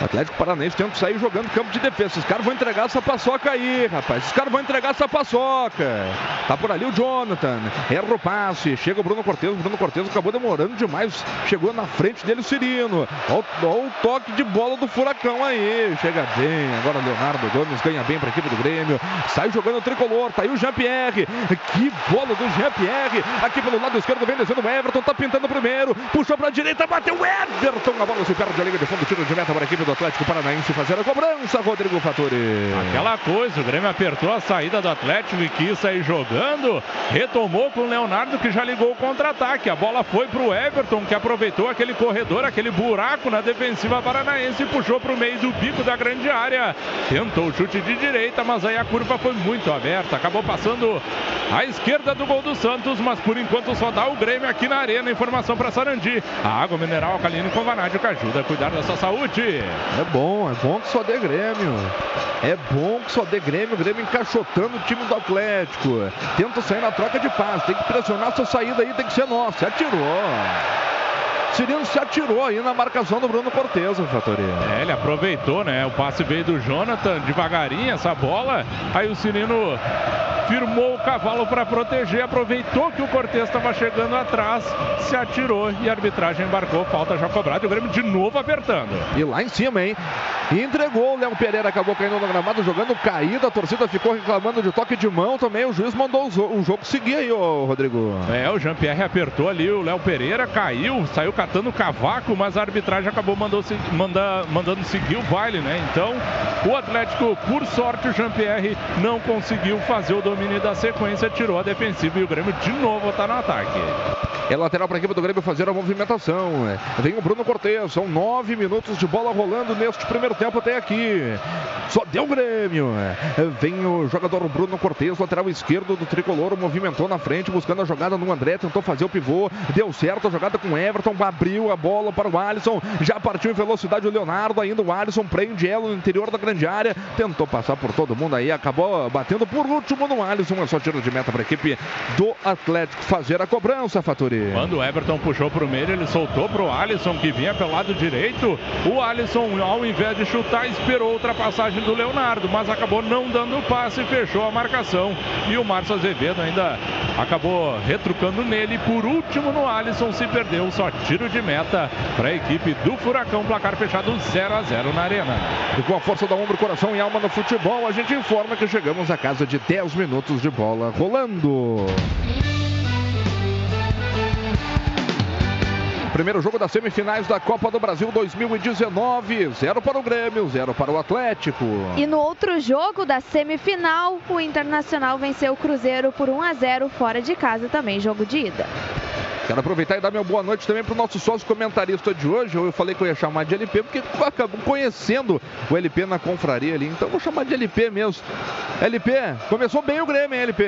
S17: O Atlético Paranaense tenta sair jogando campo de defesa. Esses caras vão entregar essa paçoca aí, rapaz. Esses caras vão entregar essa paçoca. Tá por ali o Jonathan. Erra o passe. Chega o Bruno Cortes. O Bruno Cortes acabou demorando demais. Chegou na frente dele o Cirino. Olha o toque de bola do Furacão aí. Chega bem. Agora Leonardo Gomes ganha bem para a equipe do Grêmio. Sai jogando o tricolor. Tá aí o Jean-Pierre. Que bola do Jean-Pierre. Aqui pelo lado esquerdo vem descendo o Everton. Tá pintando primeiro. Puxou para a direita. Bateu o Everton. A bola se perde a liga de fundo. Tiro de meta para a equipe do do Atlético Paranaense fazer a cobrança, Rodrigo Fattori.
S2: Aquela coisa, o Grêmio apertou a saída do Atlético e quis sair jogando. Retomou com o Leonardo que já ligou o contra-ataque. A bola foi para o Everton que aproveitou aquele corredor, aquele buraco na defensiva paranaense e puxou para o meio do bico da grande área. Tentou o chute de direita, mas aí a curva foi muito aberta. Acabou passando à esquerda do gol do Santos, mas por enquanto só dá o Grêmio aqui na arena. Informação para Sarandi. A água mineral alcalina com vanádio que ajuda a cuidar da sua saúde.
S17: É bom, é bom que só dê Grêmio. É bom que só dê Grêmio. Grêmio encaixotando o time do Atlético. Tenta sair na troca de passe. Tem que pressionar essa saída aí, tem que ser nossa. Atirou. Cirino se atirou aí na marcação do Bruno Cortez, Fatori.
S2: É, ele aproveitou, né? O passe veio do Jonathan devagarinho, essa bola. Aí o Cirino firmou o cavalo para proteger, aproveitou que o Cortez estava chegando atrás, se atirou e a arbitragem embarcou. Falta já cobrada e o Grêmio de novo apertando.
S17: E lá em cima, hein? Entregou, o Léo Pereira acabou caindo no gramado, jogando caída, a torcida ficou reclamando de toque de mão também. O juiz mandou o jogo seguir aí, ô Rodrigo.
S2: É, o Jean-Pierre apertou ali, o Léo Pereira caiu, saiu catando cavaco, mas a arbitragem acabou mandou, manda, mandando seguir o baile, né? Então, o Atlético, por sorte, o Jean-Pierre não conseguiu fazer o domínio da sequência, tirou a defensiva e o Grêmio de novo está no ataque.
S17: É lateral para a equipe do Grêmio fazer a movimentação. Vem o Bruno Cortes, são nove minutos de bola rolando neste primeiro tempo até aqui. Só deu o Grêmio. Vem o jogador Bruno Cortes, lateral esquerdo do tricolor, movimentou na frente, buscando a jogada no André, tentou fazer o pivô, deu certo a jogada com Everton, abriu a bola para o Alisson, já partiu em velocidade o Leonardo, ainda o Alisson prende ela no interior da grande área, tentou passar por todo mundo aí, acabou batendo por último no Alisson, é só tiro de meta para a equipe do Atlético. Fazer a cobrança, Faturi.
S2: Quando o Everton puxou para o meio, ele soltou para o Alisson, que vinha pelo lado direito, o Alisson, ao invés de chutar, esperou ultrapassagem do Leonardo, mas acabou não dando o passe, fechou a marcação, e o Márcio Azevedo ainda acabou retrucando nele, por último no Alisson, se perdeu, só tiro de meta para a equipe do Furacão, placar fechado 0 a 0 na arena.
S17: E com a força da ombro, coração e alma no futebol, a gente informa que chegamos a casa de 10 minutos de bola rolando. Primeiro jogo das semifinais da Copa do Brasil 2019. Zero para o Grêmio, zero para o Atlético.
S3: E no outro jogo da semifinal, o Internacional venceu o Cruzeiro por 1 a 0 fora de casa também, jogo de ida.
S17: Quero aproveitar e dar minha boa noite também para o nosso sócio comentarista de hoje. Eu falei que eu ia chamar de LP, porque acabou conhecendo o LP na confraria ali. Então vou chamar de LP mesmo. LP, começou bem o Grêmio, hein, LP?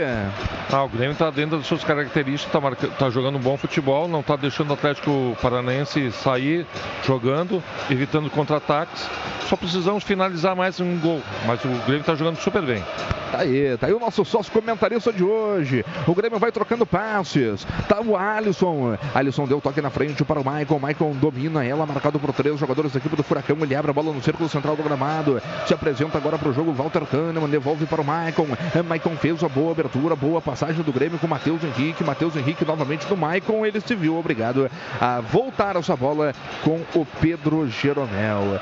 S6: Ah, o Grêmio está dentro das suas características, está marca... tá jogando um bom futebol, não está deixando o Atlético Paranaense sair jogando, evitando contra-ataques. Só precisamos finalizar mais um gol, mas o Grêmio está jogando super bem.
S17: Tá aí, tá aí o nosso sócio comentarista de hoje. O Grêmio vai trocando passes. Tá o Alisson. Alisson deu toque na frente para o Michael. Michael domina ela, marcado por três jogadores da equipe do Furacão. Ele abre a bola no círculo central do gramado. Se apresenta agora para o jogo. Walter Kahneman devolve para o Michael. Michael fez a boa abertura, boa passagem do Grêmio com Matheus Henrique. Matheus Henrique novamente do Michael. Ele se viu obrigado a voltar essa bola com o Pedro Jeromel.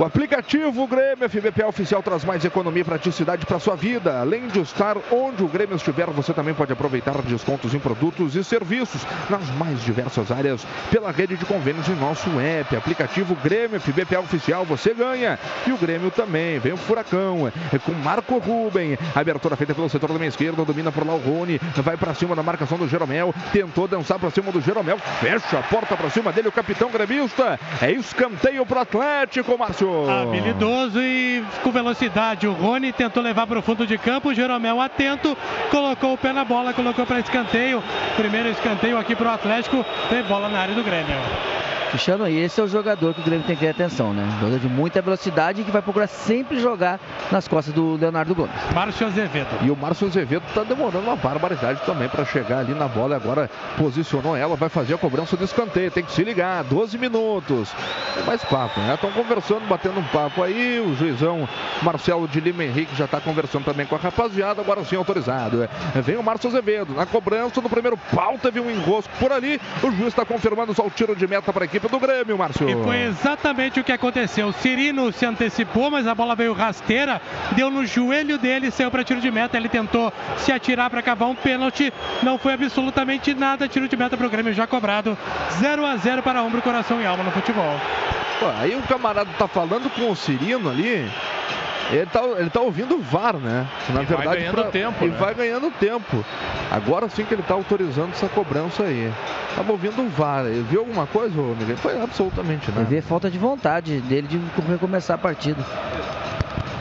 S17: O aplicativo Grêmio FBP oficial traz mais economia praticidade para sua vida. Além de estar onde o Grêmio estiver, você também pode aproveitar descontos em produtos e serviços nas mais diversas áreas pela rede de convênios em nosso app. Aplicativo Grêmio FBP oficial, você ganha. E o Grêmio também. Vem o Furacão é com Marco Ruben. Abertura feita pelo setor da minha esquerda, domina por lá o Rony. Vai para cima da marcação do Jeromel. Tentou dançar para cima do Jeromel. Fecha a porta para cima dele, o capitão gremista. É escanteio para Atlético, Márcio.
S4: Habilidoso e com velocidade. O Rony tentou levar para o fundo de campo. O Jeromel atento, colocou o pé na bola, colocou para escanteio. Primeiro escanteio aqui para o Atlético. Tem bola na área do Grêmio.
S5: Cristiano, aí esse é o jogador que o Grêmio tem que ter atenção, né? Jogador de muita velocidade e que vai procurar sempre jogar nas costas do Leonardo Gomes.
S4: Márcio Azevedo.
S17: E o Márcio Azevedo está demorando uma barbaridade também para chegar ali na bola. Agora posicionou ela, vai fazer a cobrança do escanteio. Tem que se ligar, 12 minutos. Tem mais papo, né? Estão conversando, batendo um papo aí. O juizão Marcelo de Lima Henrique já está conversando também com a rapaziada. Agora sim autorizado. Vem o Márcio Azevedo na cobrança do primeiro pau. Teve um enrosco por ali. O juiz está confirmando só o tiro de meta para a equipe do Grêmio, Márcio.
S4: E foi exatamente o que aconteceu. O Cirino se antecipou, mas a bola veio rasteira, deu no joelho dele, saiu para tiro de meta. Ele tentou se atirar para cavar um pênalti. Não foi absolutamente nada. Tiro de meta para o Grêmio já cobrado. 0 a 0 para ombro, coração e alma no futebol.
S17: Aí o camarada tá falando com o Cirino ali. Ele tá, ele tá ouvindo o VAR, né? Na
S2: E vai
S17: verdade,
S2: ganhando tempo,
S17: E
S2: né?
S17: vai ganhando tempo. Agora sim que ele tá autorizando essa cobrança aí. Tava ouvindo o VAR. Ele viu alguma coisa, ô Miguel? Foi absolutamente nada.
S5: Ele vê falta de vontade dele de recomeçar a partida.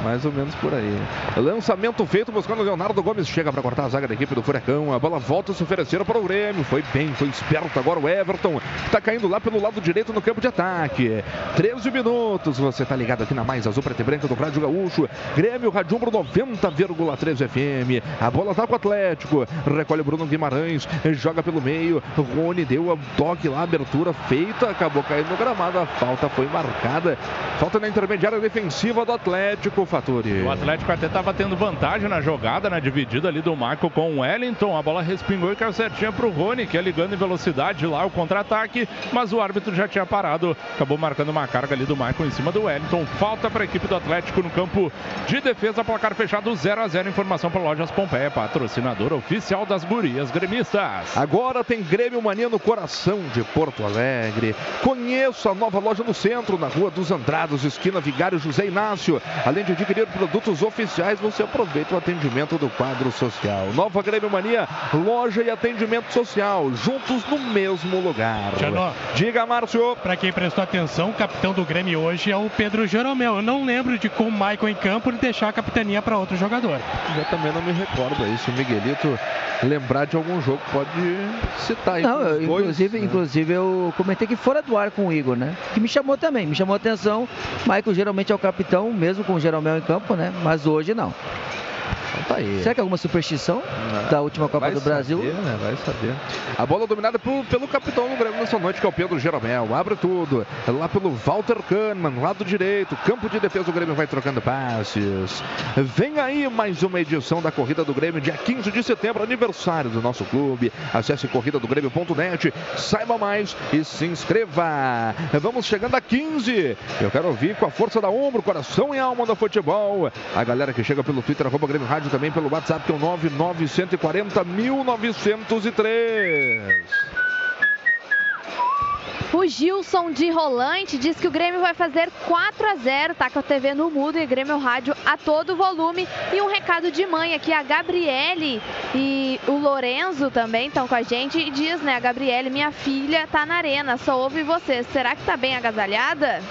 S17: Mais ou menos por aí. Lançamento feito buscando o Leonardo Gomes. Chega para cortar a zaga da equipe do Furacão. A bola volta a se oferecer para o Grêmio. Foi bem, foi esperto agora o Everton. Está caindo lá pelo lado direito no campo de ataque. 13 minutos. Você está ligado aqui na Mais Azul Preta e Branca do Rádio Gaúcho. Grêmio Radiumbro 90,3 FM. A bola tá com o Atlético. Recolhe o Bruno Guimarães. Joga pelo meio. Rony deu a toque lá, abertura feita. Acabou caindo no gramado. A falta foi marcada. Falta na intermediária defensiva do Atlético, Faturi.
S2: O Atlético até estava tendo vantagem na jogada, na dividida ali do Marco com o Wellington. A bola respingou e caiu certinha para o Rony, que é ligando em velocidade lá o contra-ataque, mas o árbitro já tinha parado. Acabou marcando uma carga ali do Marco em cima do Wellington. Falta para a equipe do Atlético no campo de defesa, placar fechado 0 a 0 Informação para Lojas Pompeia, patrocinador oficial das gurias gremistas.
S17: Agora tem Grêmio Mania no coração de Porto Alegre. Conheça a nova loja no centro, na Rua dos Andrados, esquina Vigário José Inácio. Além de adquirir produtos oficiais, você aproveita o atendimento do quadro social. Nova Grêmio Mania, loja e atendimento social, juntos no mesmo lugar.
S4: Tchanó.
S17: Diga, Márcio.
S4: Para quem prestou atenção, o capitão do Grêmio hoje é o Pedro Jeromel. Eu não lembro de com o Michael em campo ele deixar a capitania para outro jogador.
S17: Eu também não me recordo aí. Se o Miguelito lembrar de algum jogo, pode citar aí.
S5: Não, eu,
S17: dois,
S5: inclusive,
S17: né?
S5: inclusive eu comentei que fora do ar com o Igor, né? Que me chamou também, me chamou a atenção. Michael geralmente é o capitão, mesmo com o Jeromel em campo, né? Mas hoje não.
S17: Então tá aí.
S5: Será que é alguma superstição da última Copa do Brasil?
S17: saber, né? Vai saber. A bola dominada pelo, pelo capitão do Grêmio nessa noite, que é o Pedro Jeromel. Abre tudo. Lá pelo Walter Kahneman, lado direito. Campo de defesa, o Grêmio vai trocando passes. Vem aí mais uma edição da Corrida do Grêmio, dia 15 de setembro, aniversário do nosso clube. Acesse corridadogrêmio.net, saiba mais e se inscreva. Vamos chegando a 15. Eu quero ouvir com a força da ombro, coração e alma do futebol. A galera que chega pelo Twitter, arroba Grêmio Rádio, também pelo WhatsApp, que é o 99140 1903.
S3: O Gilson de Rolante diz que o Grêmio vai fazer 4 a 0 tá com a TV no mudo e Grêmio Rádio a todo volume. E um recado de mãe aqui, a Gabriele e o Lorenzo também estão com a gente. E diz, né, a Gabriele, minha filha tá na arena, só ouve você. Será que tá bem agasalhada?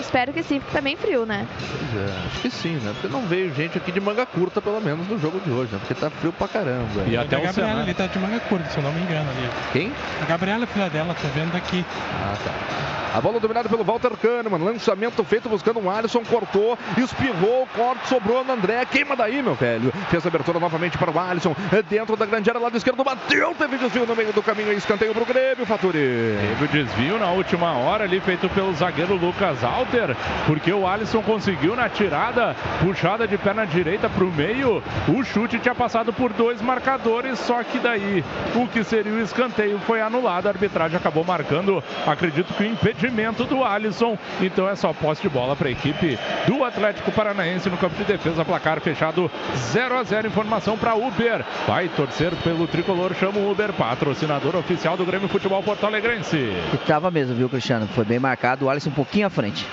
S3: Espero que sim, porque tá bem frio, né?
S17: Pois é, acho que sim, né? Porque não veio gente aqui de manga curta, pelo menos, no jogo de hoje, né? Porque tá frio pra caramba.
S2: E até
S4: a
S2: o
S4: Gabriela
S2: Senado.
S4: ali tá de manga curta, se eu não me engano ali.
S17: Quem?
S4: A Gabriela, filha dela, tô vendo aqui.
S17: Ah, tá. A bola dominada pelo Walter Kahneman. Lançamento feito buscando o Alisson. Cortou, espirrou, corte, sobrou no André. Queima daí, meu velho. Fez a abertura novamente para o Alisson. Dentro da grande área, lado esquerdo. Bateu, teve desvio no meio do caminho. Escanteio pro Grêmio, Faturi.
S2: Teve o desvio na última hora ali, feito pelo zagueiro Lucas Alter, porque o Alisson conseguiu na tirada, puxada de perna direita para o meio. O chute tinha passado por dois marcadores, só que daí o que seria o escanteio foi anulado. A arbitragem acabou marcando, acredito que o impedimento do Alisson. Então é só posse de bola para a equipe do Atlético Paranaense no campo de defesa. Placar fechado 0 a 0 Informação para Uber. Vai torcer pelo tricolor, chama o Uber, patrocinador oficial do Grêmio Futebol Porto Alegrense.
S5: E tava mesmo, viu, Cristiano? Foi bem marcado. O Alisson um pouquinho à frente.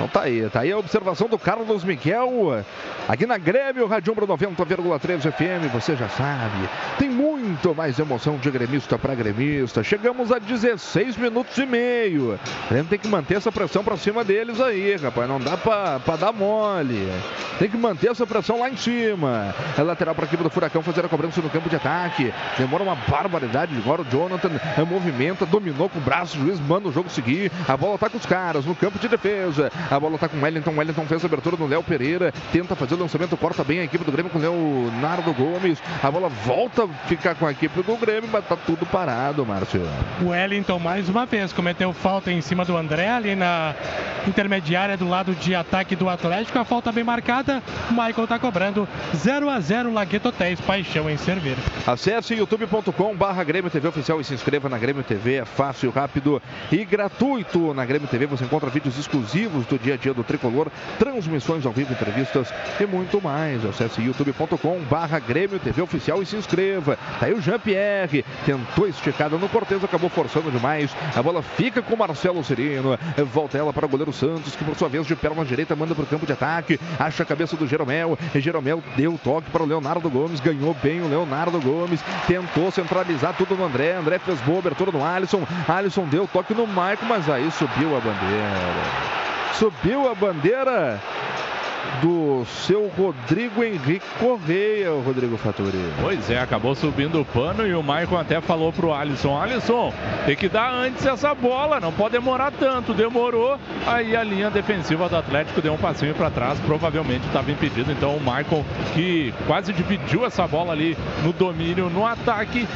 S17: Então tá aí, tá aí a observação do Carlos Miguel. Aqui na Grêmio, Rádio Umbro 90,3 FM, você já sabe. Tem muito mais emoção de gremista para gremista. Chegamos a 16 minutos e meio. O Grêmio tem que manter essa pressão para cima deles aí, rapaz. Não dá pra dar mole. Tem que manter essa pressão lá em cima. É lateral para a equipe do Furacão fazer a cobrança no campo de ataque. Demora uma barbaridade. Agora o Jonathan é, movimenta, dominou com o braço. O juiz manda o jogo seguir. A bola tá com os caras no campo de defesa. A bola tá com o Wellington. Wellington fez a abertura no Léo Pereira. Tenta fazer o lançamento, corta bem a equipe do Grêmio com o Leonardo Gomes. A bola volta a ficar com a equipe do Grêmio, mas tá tudo parado, Márcio.
S4: O Wellington, mais uma vez, cometeu falta em cima do André, ali na intermediária do lado de ataque do Atlético. A falta bem marcada. O Michael tá cobrando 0 a 0 Lagueto Hotéis, paixão em servir.
S17: Acesse youtube.com barra Grêmio TV Oficial e se inscreva na Grêmio TV. É fácil, rápido e gratuito. Na Grêmio TV você encontra vídeos exclusivos do dia a dia do Tricolor, transmissões ao vivo, entrevistas e muito mais. Acesse youtube.com barra Grêmio TV Oficial e se inscreva. Tá aí o Jean-Pierre tentou esticada no Cortez, acabou forçando demais. Bola fica com o Marcelo Serino. Volta ela para o goleiro Santos, que por sua vez de perna direita manda para o campo de ataque. Acha a cabeça do Jeromel. Jeromel deu toque para o Leonardo Gomes. Ganhou bem o Leonardo Gomes. Tentou centralizar tudo no André. André fez boa abertura no Alisson. Alisson deu toque no Maicon, mas aí subiu a bandeira. Subiu a bandeira do seu Rodrigo Henrique Correia, o Rodrigo Faturi.
S2: Pois é, acabou subindo o pano e o Maicon até falou pro Alisson, Alisson, tem que dar antes essa bola, não pode demorar tanto. Demorou, aí a linha defensiva do Atlético deu um passinho para trás, provavelmente estava impedido. Então o Maicon, que quase dividiu essa bola ali no domínio, no ataque,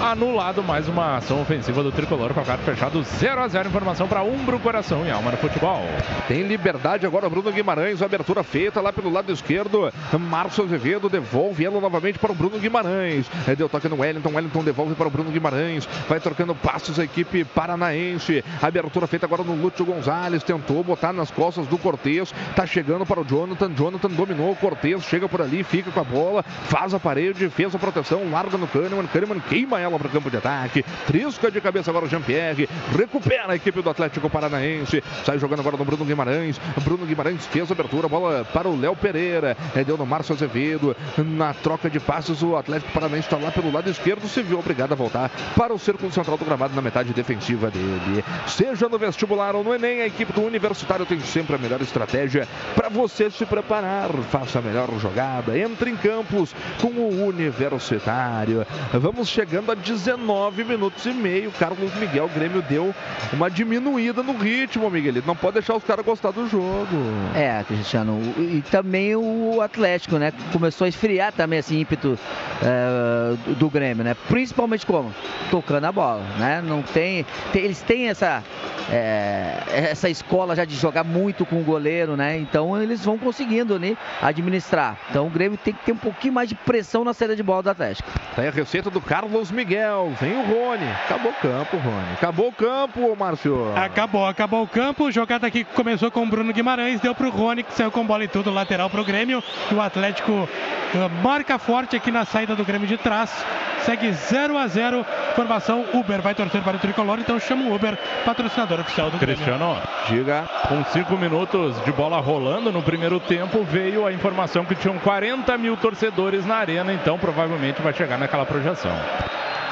S2: anulado mais uma ação ofensiva do Tricolor, placar fechado 0 a 0 informação para Umbro, Coração e Alma no futebol.
S17: Tem liberdade agora Bruno Guimarães, abertura feita lá pelo lado esquerdo. Márcio Azevedo devolve ela novamente para o Bruno Guimarães. É, deu toque no Wellington. Wellington devolve para o Bruno Guimarães. Vai trocando passos a equipe paranaense. Abertura feita agora no Lúcio Gonzalez. Tentou botar nas costas do Cortez. Tá chegando para o Jonathan. Jonathan dominou o Cortez. Chega por ali, fica com a bola. Faz a parede, fez a proteção. Larga no Kahneman. Kahneman queima ela para o campo de ataque. Trisca de cabeça agora o Jean-Pierre. Recupera a equipe do Atlético Paranaense. Sai jogando agora no Bruno Guimarães. Bruno Guimarães fez a abertura. Bola para o Léo Pereira. É, deu no Márcio Azevedo. Na troca de passos, o Atlético Paranaense está lá pelo lado esquerdo. Se viu obrigado a voltar para o círculo central do gramado na metade defensiva dele. Seja no vestibular ou no Enem, a equipe do Universitário tem sempre a melhor estratégia para você se preparar. Faça a melhor jogada. Entre em campos com o Universitário. Vamos chegando a 19 minutos e meio. Carlos Miguel Grêmio deu uma diminuída no ritmo, Miguelito. Não pode deixar os caras gostar do jogo.
S5: É, Cristiano. E também o Atlético, né? Começou a esfriar também esse ímpeto é, do, do Grêmio, né? Principalmente como? Tocando a bola, né? Não tem. tem- eles têm essa. é, essa escola já de jogar muito com o goleiro, né? Então eles vão conseguindo né, administrar. Então o Grêmio tem que ter um pouquinho mais de pressão na saída de bola do Atlético.
S17: Tá aí a receita do Carlos Miguel. Vem o Rony. Acabou o campo, Rony. Acabou o campo, Márcio.
S4: Acabou, acabou o campo. Jogada aqui que começou com o Bruno Guimarães, deu pro Rony, que saiu com bola tudo, lateral pro Grêmio. E o Atlético eh, marca forte aqui na saída do Grêmio de trás. Segue 0 a 0 Formação Uber vai torcer para o tricolor, então chama o Uber, patrocinador oficial do Grêmio.
S2: Cristiano,
S17: diga.
S2: Com cinco minutos de bola rolando no primeiro tempo, veio a informação que tinham 40 mil torcedores na arena, então provavelmente vai chegar naquela projeção.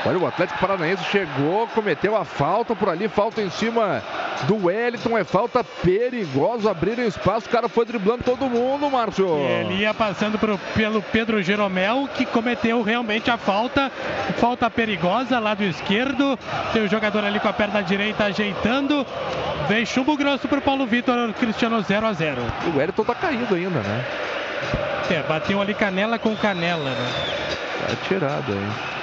S17: Olha, o Atlético Paranaense chegou, cometeu a falta por ali, falta em cima do Wellington, é falta perigosa, abriram espaço, o cara foi driblando todo mundo, Márcio.
S4: Ele ia passando pro- pelo Pedro Jeromel, que cometeu realmente a falta. Falta perigosa, lado esquerdo. Tem o jogador ali com a perna direita ajeitando. Vem chumbo grosso pro Paulo Vitor, Cristiano 0 a 0
S17: O Wellington tá caído ainda, né?
S4: É, bateu ali canela com canela, né?
S17: Tá tirado aí.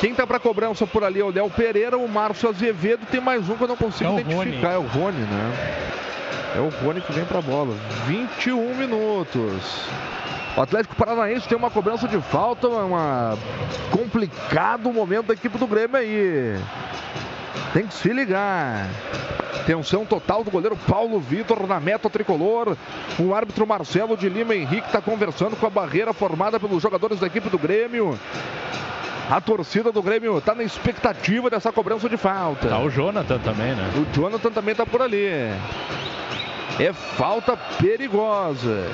S17: Quem tá pra cobrança por ali é o Léo Pereira, o Márcio Azevedo, tem mais um que eu não consigo
S4: É
S17: identificar, é o Rony, né? É o Rony que vem pra bola. 21 minutos. O Atlético Paranaense tem uma cobrança de falta, uma complicado momento da equipe do Grêmio aí. Tem que se ligar. Tensão total do goleiro Paulo Vitor na meta tricolor. O árbitro Marcelo de Lima Henrique está conversando com a barreira formada pelos jogadores da equipe do Grêmio. A torcida do Grêmio está na expectativa dessa cobrança de falta.
S2: Tá o Jonathan também, né?
S17: O Jonathan também está por ali. É falta perigosa.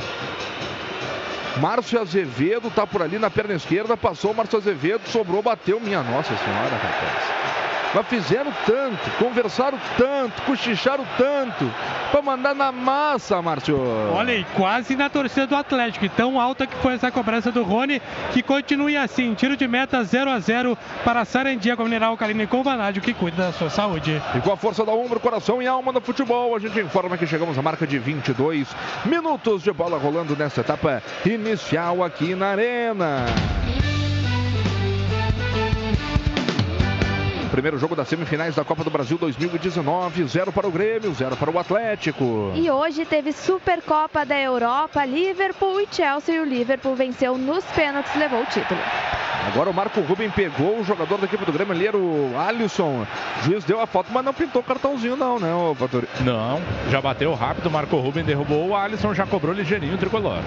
S17: Márcio Azevedo está por ali na perna esquerda. Passou o Márcio Azevedo, sobrou, bateu. Minha Nossa Senhora, rapaz. Mas fizeram tanto, conversaram tanto, cochicharam tanto, para mandar na massa, Márcio.
S4: Olha aí, quase na torcida do Atlético. E tão alta que foi essa cobrança do Rony, que continue assim. Tiro de meta 0 a 0 para Sarandia com Mineral Alcalina e com Vanádio, que cuida da sua saúde.
S17: E com a força da ombro, coração e alma do futebol, a gente informa que chegamos à marca de 22 minutos de bola rolando nessa etapa inicial aqui na Arena. Primeiro jogo das semifinais da Copa do Brasil 2019, 0 para o Grêmio, 0 para o Atlético.
S3: E hoje teve Supercopa da Europa, Liverpool e Chelsea. E o Liverpool venceu nos pênaltis e levou o título.
S17: Agora o Marco Ruben pegou o jogador da equipe do Grêmio ali, era o Alisson. O juiz deu a foto, mas não pintou o cartãozinho não, né, ô Fatori?
S2: Não, já bateu rápido, Marco Ruben derrubou o Alisson, já cobrou ligeirinho o tricolor.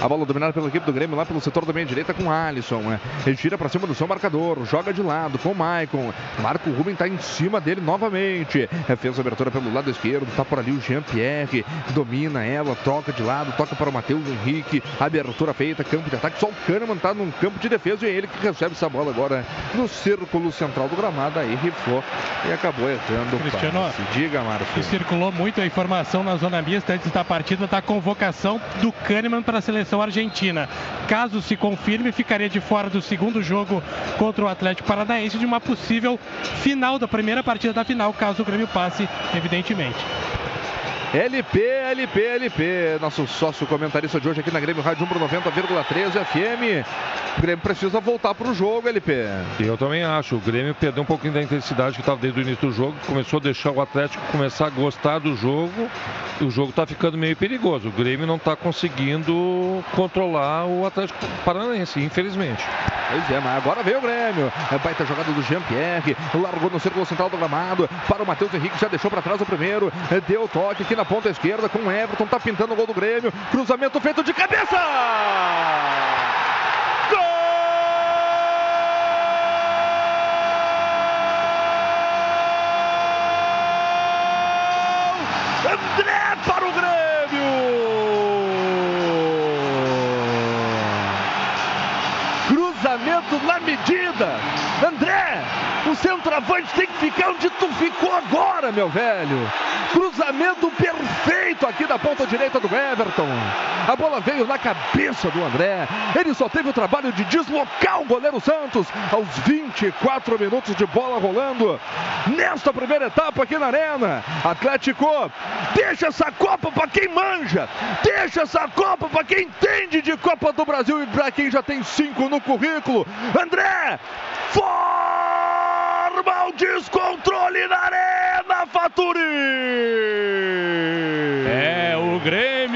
S17: A bola dominada pela equipe do Grêmio lá pelo setor da meia direita com Alisson. Né? Ele tira para cima do seu marcador, joga de lado com o Maicon. Marco Ruben está em cima dele novamente. Fez a abertura pelo lado esquerdo, tá por ali o Jean-Pierre, domina ela, troca de lado, toca para o Matheus Henrique. Abertura feita, campo de ataque. Só o Kahneman tá num campo de defesa e é ele que recebe essa bola agora no círculo central do gramado. Aí rifou e acabou errando.
S4: Cristiano,
S17: passe. diga, Márcio.
S4: Circulou muito a informação na zona mista antes da partida da convocação do Kahneman para a seleção argentina. Caso se confirme, ficaria de fora do segundo jogo contra o Atlético Paranaense de uma possível final da primeira partida da final, caso o Grêmio passe, evidentemente.
S17: LP, LP, LP, nosso sócio comentarista de hoje aqui na Grêmio Rádio 90,3 FM. O Grêmio precisa voltar para o jogo, LP.
S6: Eu também acho. O Grêmio perdeu um pouquinho da intensidade que estava desde o início do jogo, começou a deixar o Atlético começar a gostar do jogo. E o jogo está ficando meio perigoso. O Grêmio não está conseguindo controlar o Atlético Paranaense, infelizmente.
S17: Pois é, mas agora veio o Grêmio. É baita jogada do Jean-Pierre. Largou no círculo central do gramado. Para o Matheus Henrique, já deixou para trás o primeiro. Deu toque aqui na ponta esquerda com o Everton. Tá pintando o gol do Grêmio. Cruzamento feito de cabeça! André para o Grêmio! Cruzamento na medida. André, o centroavante tem que ficar onde tu ficou agora, meu velho. Cruzamento perfeito aqui da ponta direita do Everton. A bola veio na cabeça do André. Ele só teve o trabalho de deslocar o goleiro Santos aos 24 minutos de bola rolando. Nesta primeira etapa aqui na Arena. Atlético, deixa essa Copa para quem manja. Deixa essa Copa para quem entende de Copa do Brasil e para quem já tem cinco no currículo. André, forma o descontrole na Arena, Faturi.
S2: É, o Grêmio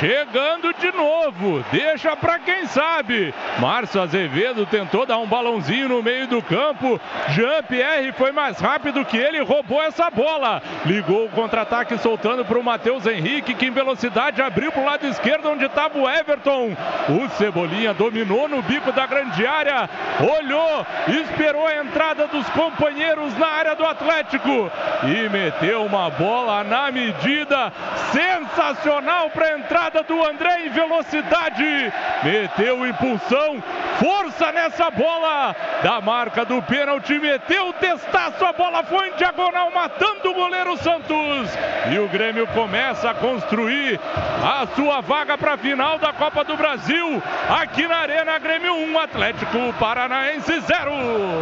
S2: chegando de novo, deixa pra quem sabe. Márcio Azevedo tentou dar um balãozinho no meio do campo. Jean-Pierre foi mais rápido que ele, roubou essa bola. Ligou o contra-ataque soltando pro Matheus Henrique, que em velocidade abriu pro lado esquerdo onde estava o Everton. O Cebolinha dominou no bico da grande área, olhou, esperou a entrada dos companheiros na área do Atlético e meteu uma bola na medida sensacional para entrada do André em velocidade. Meteu impulsão, força nessa bola da marca do pênalti. Meteu o testaço, a bola foi em diagonal, matando o goleiro Santos. E o Grêmio começa a construir a sua vaga para a final da Copa do Brasil. Aqui na Arena Grêmio 1, Atlético Paranaense 0.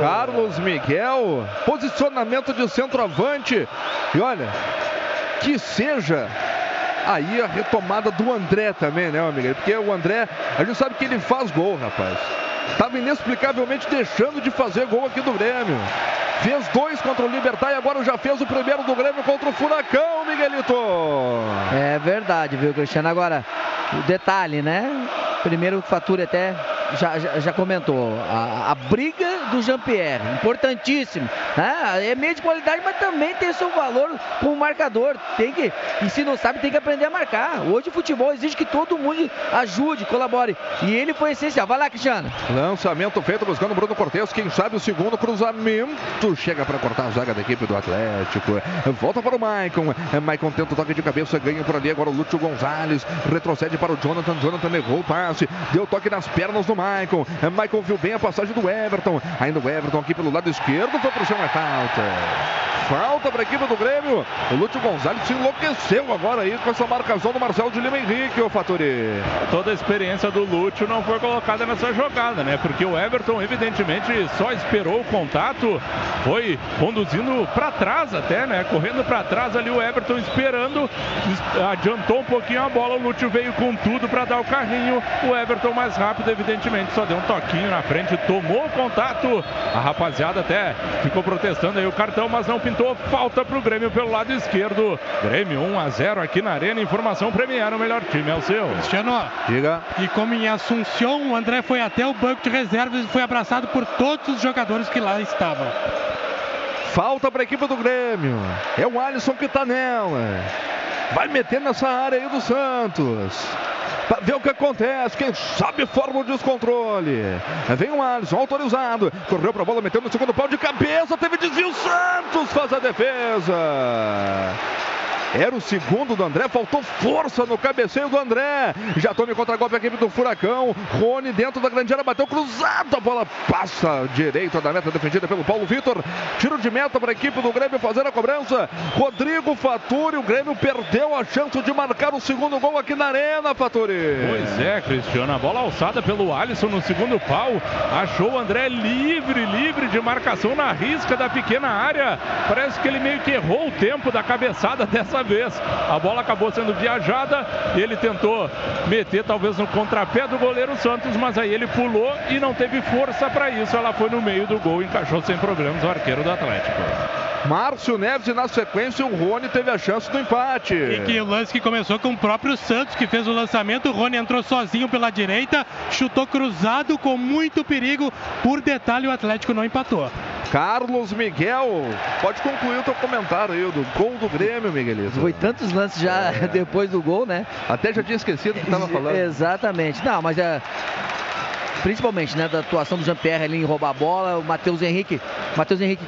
S17: Carlos Miguel, posicionamento de centroavante. E olha, que seja aí a retomada do André também, né, amigo? Porque o André, a gente sabe que ele faz gol, rapaz. Tava inexplicavelmente deixando de fazer gol aqui do Grêmio. Fez dois contra o Libertar e agora já fez o primeiro do Grêmio contra o Furacão, Miguelito.
S5: É verdade, viu, Cristiano? Agora, o detalhe, né? Primeiro, Fatura até já, já, já, comentou. A, a briga do Jean-Pierre, importantíssimo. Né? É meio de qualidade, mas também tem seu valor como marcador. Tem que, e se não sabe, tem que aprender a marcar. Hoje o futebol exige que todo mundo ajude, colabore. E ele foi essencial. Vai lá, Cristiano.
S17: Lançamento feito buscando Bruno Cortes. Quem sabe o segundo cruzamento chega para cortar a zaga da equipe do Atlético. Volta para o Maicon. Maicon tenta o toque de cabeça, ganha por ali. Agora o Lúcio Gonzalez retrocede para o Jonathan. Jonathan errou o passe, deu toque nas pernas do Maicon. Maicon viu bem a passagem do Everton. Ainda o Everton aqui pelo lado esquerdo. Foi para o chão, é falta. Falta para a equipe do Grêmio. O Lúcio Gonzalez se enlouqueceu agora aí com essa marcação do Marcelo de Lima Henrique, o Faturi.
S2: Toda a experiência do Lúcio não foi colocada nessa jogada, né? Porque o Everton, evidentemente, só esperou o contato, foi conduzindo para trás até, né? Correndo para trás ali o Everton esperando, adiantou um pouquinho a bola, o Lúcio veio com tudo para dar o carrinho. O Everton mais rápido, evidentemente, só deu um toquinho na frente, tomou o contato. A rapaziada até ficou protestando aí o cartão, mas não pintou falta para o Grêmio pelo lado esquerdo. Grêmio 1 a 0 aqui na Arena. Informação Premier, o melhor time é o seu.
S4: Cristiano,
S17: diga.
S4: E como em Assunção, o André foi até o banco de reservas e foi abraçado por todos os jogadores que lá estavam.
S17: Falta para a equipe do Grêmio. É o Alisson que está nela. Vai meter nessa área aí do Santos. Para ver o que acontece. Quem sabe forma o descontrole. Vem o Alisson, autorizado. Correu para a bola, meteu no segundo pau de cabeça. Teve desvio. Santos faz a defesa. Era o segundo do André, faltou força no cabeceio do André. Já tome contra-golpe a equipe do Furacão. Rony dentro da grande área, bateu cruzado. A bola passa direita da meta defendida pelo Paulo Vitor. Tiro de meta para a equipe do Grêmio fazer a cobrança. Rodrigo Faturi, o Grêmio perdeu a chance de marcar o segundo gol aqui na Arena, Faturi.
S2: Pois é, Cristiano. A bola alçada pelo Alisson no segundo pau. Achou o André livre, livre de marcação na risca da pequena área. Parece que ele meio que errou o tempo da cabeçada dessa vez. A bola acabou sendo viajada. Ele tentou meter talvez no contrapé do goleiro Santos, mas aí ele pulou e não teve força para isso. Ela foi no meio do gol, encaixou sem problemas o arqueiro do Atlético.
S17: Márcio Neves e na sequência o Rony teve a chance do empate.
S4: E que o lance que começou com o próprio Santos que fez o lançamento. O Rony entrou sozinho pela direita, chutou cruzado com muito perigo. Por detalhe, o Atlético não empatou.
S17: Carlos Miguel, pode concluir o teu comentário aí do gol do Grêmio, Miguelito.
S5: Foi tantos lances já é. depois do gol, né?
S17: Até já tinha esquecido o que estava falando.
S5: Exatamente. Não, mas é principalmente né, da atuação do Jean-Pierre ali em roubar a bola, o Matheus Henrique, Matheus Henrique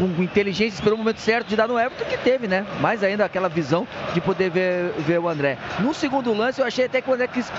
S5: com inteligência esperou o momento certo de dar no Everton que teve, né? Mais ainda aquela visão de poder ver, ver o André. No segundo lance eu achei até que o André quis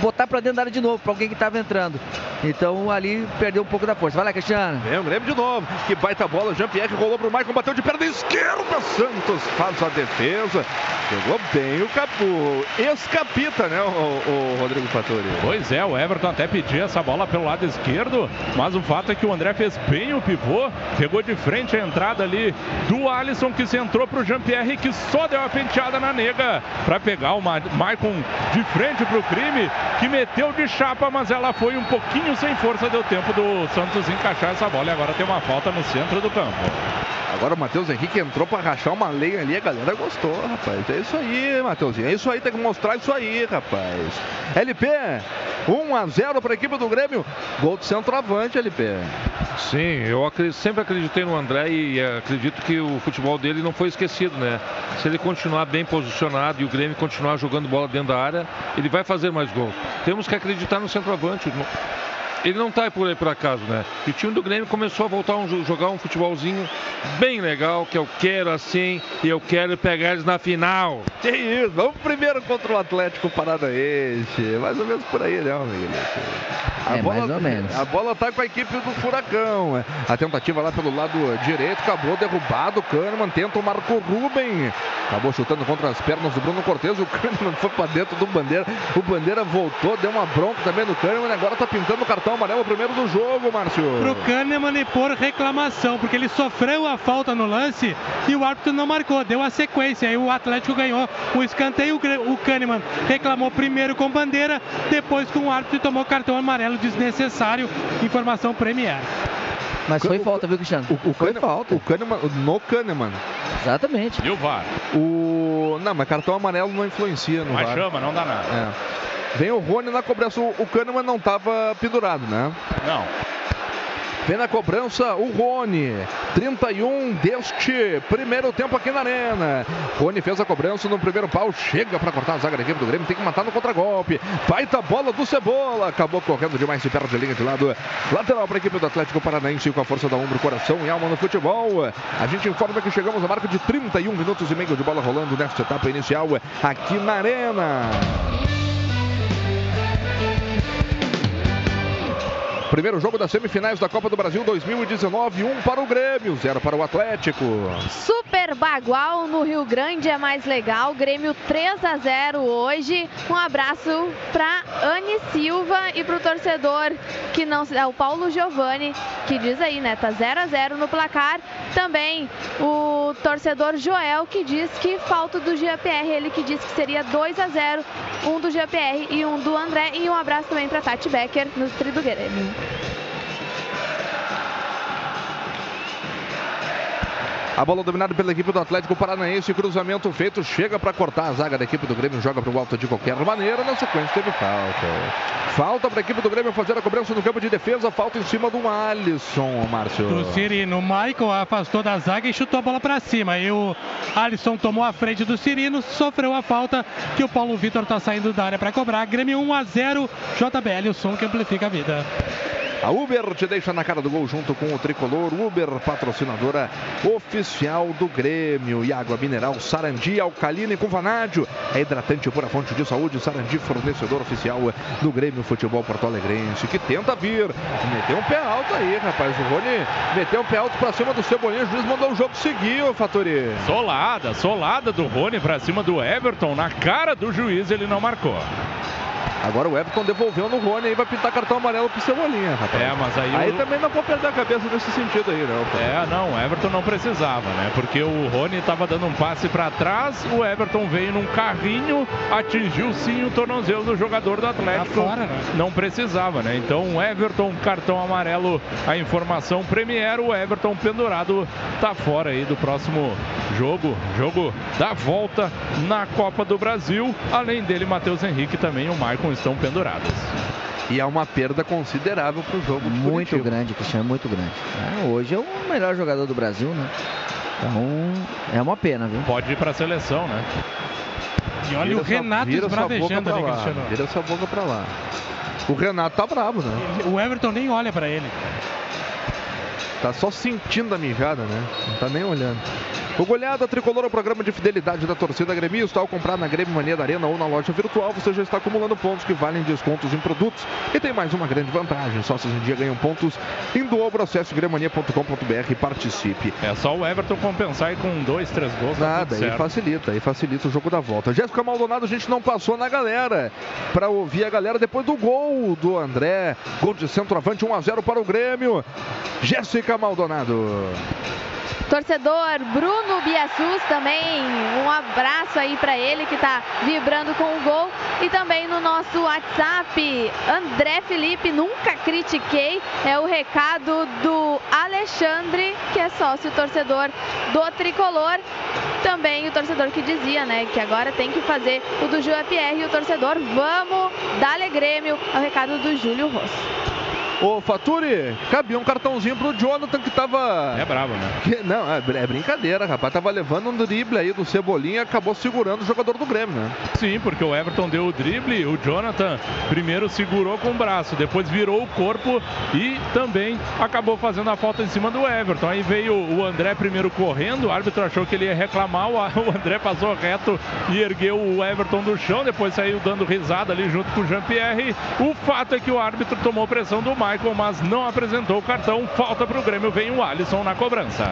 S5: botar para dentro da área de novo, para alguém que estava entrando. Então ali perdeu um pouco da força. Vai lá, Cristiano.
S17: Vem o Grêmio de novo. Que baita bola. Jean-Pierre rolou pro Maicon, bateu de perna esquerda. Santos faz a defesa. Jogou bem o Capu. Escapita, né, o, o Rodrigo Fattori?
S2: Pois é, o Everton até pediu essa bola pelo lado esquerdo, mas o fato é que o André fez bem o pivô, pegou de frente a entrada ali do Alisson que centrou para o Jean-Pierre que só deu a penteada na nega para pegar o Maicon de frente para o crime que meteu de chapa, mas ela foi um pouquinho sem força, deu tempo do Santos encaixar essa bola e agora tem uma falta no centro do campo.
S17: Agora o Matheus Henrique entrou para rachar uma lenha ali, a galera gostou, rapaz. É isso aí, Matheusinho. É isso aí, tem que mostrar isso aí, rapaz. LP, 1 a 0 para a equipe do Grêmio. Gol de centroavante, LP.
S6: Sim, eu sempre acreditei no André e acredito que o futebol dele não foi esquecido, né? Se ele continuar bem posicionado e o Grêmio continuar jogando bola dentro da área, ele vai fazer mais gols. Temos que acreditar no centroavante ele não está por aí por acaso, né? E o time do Grêmio começou a voltar a jogar um futebolzinho bem legal, que eu quero assim e eu quero pegar eles na final.
S17: Que isso, vamos primeiro contra o Atlético Paranaense. Mais ou menos por aí, né, Miguel?
S5: A é, bola, mais ou menos.
S17: A bola tá com a equipe do Furacão. A tentativa lá pelo lado direito, acabou derrubado. O Kahneman tenta o Marco Ruben. Acabou chutando contra as pernas do Bruno Cortes. O Kahneman foi para dentro do Bandeira. O Bandeira voltou, deu uma bronca também no Kahneman. Agora tá pintando o cartão amarelo primeiro do jogo, Márcio.
S4: Pro Kahneman e por reclamação, porque ele sofreu a falta no lance e o árbitro não marcou, deu a sequência. Aí o Atlético ganhou o escanteio. O Kahneman reclamou primeiro com bandeira, depois com o árbitro e tomou cartão amarelo desnecessário. Informação Premier.
S5: Mas foi falta, viu, Cristiano?
S17: O, o
S5: foi
S17: Kahneman, falta. O Kahneman, no Kahneman.
S5: Exatamente.
S2: E o VAR?
S17: O... Não, mas cartão amarelo não influencia no
S2: mas
S17: VAR.
S2: Mas chama, não dá nada.
S17: É. Vem o Rony na cobrança. O, Kahneman não estava pendurado, né?
S2: Não.
S17: Vem na cobrança o Rony. 31 deste primeiro tempo aqui na Arena. Rony fez a cobrança no primeiro pau. Chega para cortar a zaga da equipe do Grêmio. Tem que matar no contragolpe. Baita bola do Cebola. Acabou correndo demais e perde a linha de lado. Lateral para a equipe do Atlético Paranaense com a força da ombro, coração e alma no futebol. A gente informa que chegamos à marca de 31 minutos e meio de bola rolando nesta etapa inicial aqui na Arena. Primeiro jogo das semifinais da Copa do Brasil 2019, um para o Grêmio, zero para o Atlético.
S3: Super Bagual no Rio Grande é mais legal. Grêmio 3 a 0 hoje. Um abraço para Anne Silva e para o torcedor que não é o Paulo Giovanni, que diz aí, né? Tá 0 a 0 no placar. Também o torcedor Joel que diz que falta do GPR, ele que diz que seria 2 a 0, um do GPR e um do André e um abraço também para Tati Becker no Tri do Grêmio.
S17: A bola dominada pela equipe do Atlético Paranaense. Cruzamento feito. Chega para cortar a zaga da equipe do Grêmio. Joga para o alto de qualquer maneira. Na sequência teve falta. Falta para a equipe do Grêmio fazer a cobrança no campo de defesa. Falta em cima do Alisson, Márcio.
S4: Do Cirino. Michael afastou da zaga e chutou a bola para cima. E o Alisson tomou a frente do Cirino. Sofreu a falta que o Paulo Vitor está saindo da área para cobrar. Grêmio 1 a 0. JBL, o som que amplifica a vida.
S17: A Uber te deixa na cara do gol junto com o tricolor. Uber, patrocinadora oficial do Grêmio. E água mineral Sarandi, alcalina e com vanádio. É hidratante por a fonte de saúde. Sarandi, fornecedor oficial do Grêmio Futebol Porto Alegrense. Que tenta vir. Meteu um pé alto aí, rapaz. O Rony meteu um pé alto pra cima do Cebolinha. O juiz mandou o jogo seguir, ô Fatori.
S2: Solada, solada do Rony pra cima do Everton. Na cara do juiz ele não marcou.
S17: Agora o Everton devolveu no Rony e vai pintar cartão amarelo pro Cebolinha, rapaz.
S2: É, mas aí.
S17: Aí
S2: o...
S17: também não vou perder a cabeça nesse sentido aí, não. Pô.
S2: É, não, o Everton não precisava, né? Porque o Rony tava dando um passe para trás, o Everton veio num carrinho, atingiu sim o tornozelo do jogador do Atlético.
S4: Tá fora, né?
S2: Não precisava, né? Então o Everton, cartão amarelo, a informação Premier, o Everton pendurado tá fora aí do próximo jogo, jogo da volta na Copa do Brasil. Além dele, Matheus Henrique também o Maicon estão pendurados.
S17: E é uma perda considerável para o jogo.
S5: Muito Curitiba. grande, Cristiano, muito grande. É, hoje é o melhor jogador do Brasil, né? Então é uma pena, viu?
S2: Pode ir para a seleção, né?
S4: E olha vira o Renato
S17: vira
S4: esbravejando ali,
S17: lá,
S4: Cristiano.
S17: Vira sua boca para lá. O Renato tá bravo, né?
S4: O Everton nem olha para ele.
S17: Tá só sentindo a mijada, né? Não tá nem olhando. O Goleada Tricolor é o programa de fidelidade da torcida gremista. Ao comprar na Grêmio Mania da Arena ou na loja virtual, você já está acumulando pontos que valem descontos em produtos. E tem mais uma grande vantagem: sócios em dia ganham pontos em dobro. Acesse gremania.com.br e participe.
S2: É só o Everton compensar aí com dois, três gols.
S17: Nada, aí facilita, aí facilita o jogo da volta. Jéssica Maldonado, a gente não passou na galera para ouvir a galera depois do gol do André. Gol de centroavante 1 a 0 para o Grêmio. Jéssica Maldonado.
S3: Torcedor Bruno Biassus também, um abraço aí para ele que está vibrando com o gol. E também no nosso WhatsApp, André Felipe, nunca critiquei, é o recado do Alexandre, que é sócio torcedor do Tricolor. Também o torcedor que dizia, né, que agora tem que fazer o do Júlio Pierre e o torcedor, vamos, dale Grêmio, é o recado do Júlio Rosso.
S17: Ô, Faturi, cabia um cartãozinho pro Jonathan que tava.
S2: É bravo, né?
S17: Que... Não, é, é, brincadeira, rapaz. Tava levando um drible aí do Cebolinha e acabou segurando o jogador do Grêmio, né?
S2: Sim, porque o Everton deu o drible, o Jonathan primeiro segurou com o braço, depois virou o corpo e também acabou fazendo a falta em cima do Everton. Aí veio o André primeiro correndo, o árbitro achou que ele ia reclamar, o André passou reto e ergueu o Everton do chão, depois saiu dando risada ali junto com o Jean-Pierre. O fato é que o árbitro tomou pressão do Michael, mas não apresentou o cartão. Falta para o Grêmio, vem o Alisson na cobrança.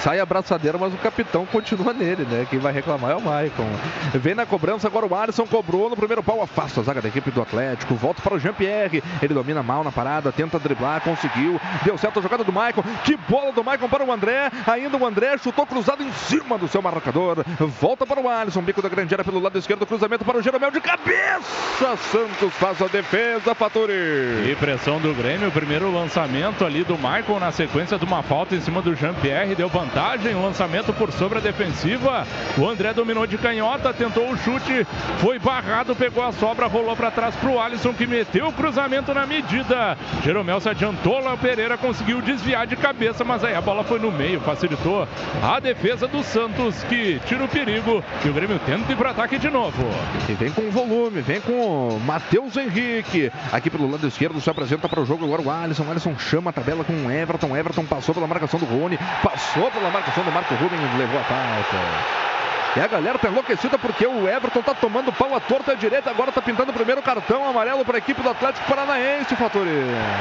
S17: Sai a braçadeira, mas o capitão continua nele, né? Quem vai reclamar é o Maicon. Vem na cobrança, agora o Alisson cobrou no primeiro pau, afasta a zaga da equipe do Atlético. Volta para o Jean-Pierre. Ele domina mal na parada, tenta driblar, conseguiu. Deu certo a jogada do Maicon. Que bola do Maicon para o André. Ainda o André chutou cruzado em cima do seu marcador. Volta para o Alisson. Bico da grande área pelo lado esquerdo. Cruzamento para o Jeromel de cabeça. Santos faz a defesa, Faturi.
S2: E pressão do Grêmio. Primeiro lançamento ali do Maicon na sequência de uma falta em cima do Jean-Pierre. Deu vantagem lançamento por sobre a defensiva. O André dominou de canhota, tentou o chute, foi barrado, pegou a sobra, rolou para trás para o Alisson que meteu o cruzamento na medida. Jeromel se adiantou, lá Pereira conseguiu desviar de cabeça, mas aí a bola foi no meio, facilitou a defesa do Santos que tira o perigo e o Grêmio tenta ir para ataque de novo.
S17: E vem com volume, vem com o Matheus Henrique. Aqui pelo lado esquerdo se apresenta para o jogo agora o Alisson. O Alisson chama a tabela com o Everton. Everton passou pela marcação do Rony, passou pela marcação do Marco Rubens levou a falta. E a galera tá enlouquecida porque o Everton tá tomando pau à torta à direita. Agora tá pintando o primeiro cartão amarelo para a equipe do Atlético Paranaense, Faturi.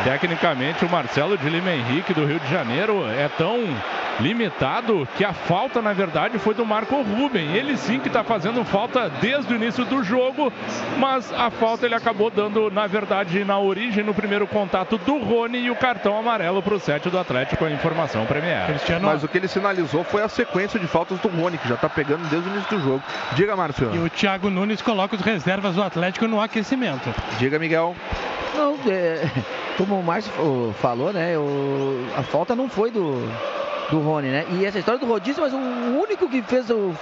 S2: Tecnicamente, o Marcelo de Lima Henrique do Rio de Janeiro é tão limitado que a falta, na verdade, foi do Marco Ruben. Ele sim que está fazendo falta desde o início do jogo, mas a falta ele acabou dando, na verdade, na origem, no primeiro contato do Rony e o cartão amarelo para o set do Atlético, a informação Premier.
S17: Cristiano... Mas o que ele sinalizou foi a sequência de faltas do Rony, que já está pegando desde o início do jogo. Diga, Márcio.
S4: E o Thiago Nunes coloca os reservas do Atlético no aquecimento.
S17: Diga, Miguel.
S5: Não, é, como o Márcio falou, né? O, a falta não foi do, do Rony, né? E essa história do rodízio, mas o único que fez o.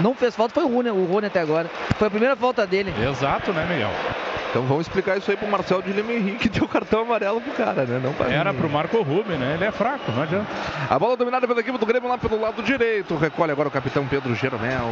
S5: Não fez falta foi o Rony, o Rony até agora. Foi a primeira falta dele.
S2: Exato, né, Miguel?
S17: Então vamos explicar isso aí pro Marcel de Lima Henrique, deu cartão amarelo pro cara, né? Não pra
S2: Era
S17: mim.
S2: pro Marco Rubem, né? Ele é fraco, não adianta.
S17: A bola dominada pela equipe do Grêmio lá pelo lado direito. Recolhe agora o capitão Pedro Jeromel.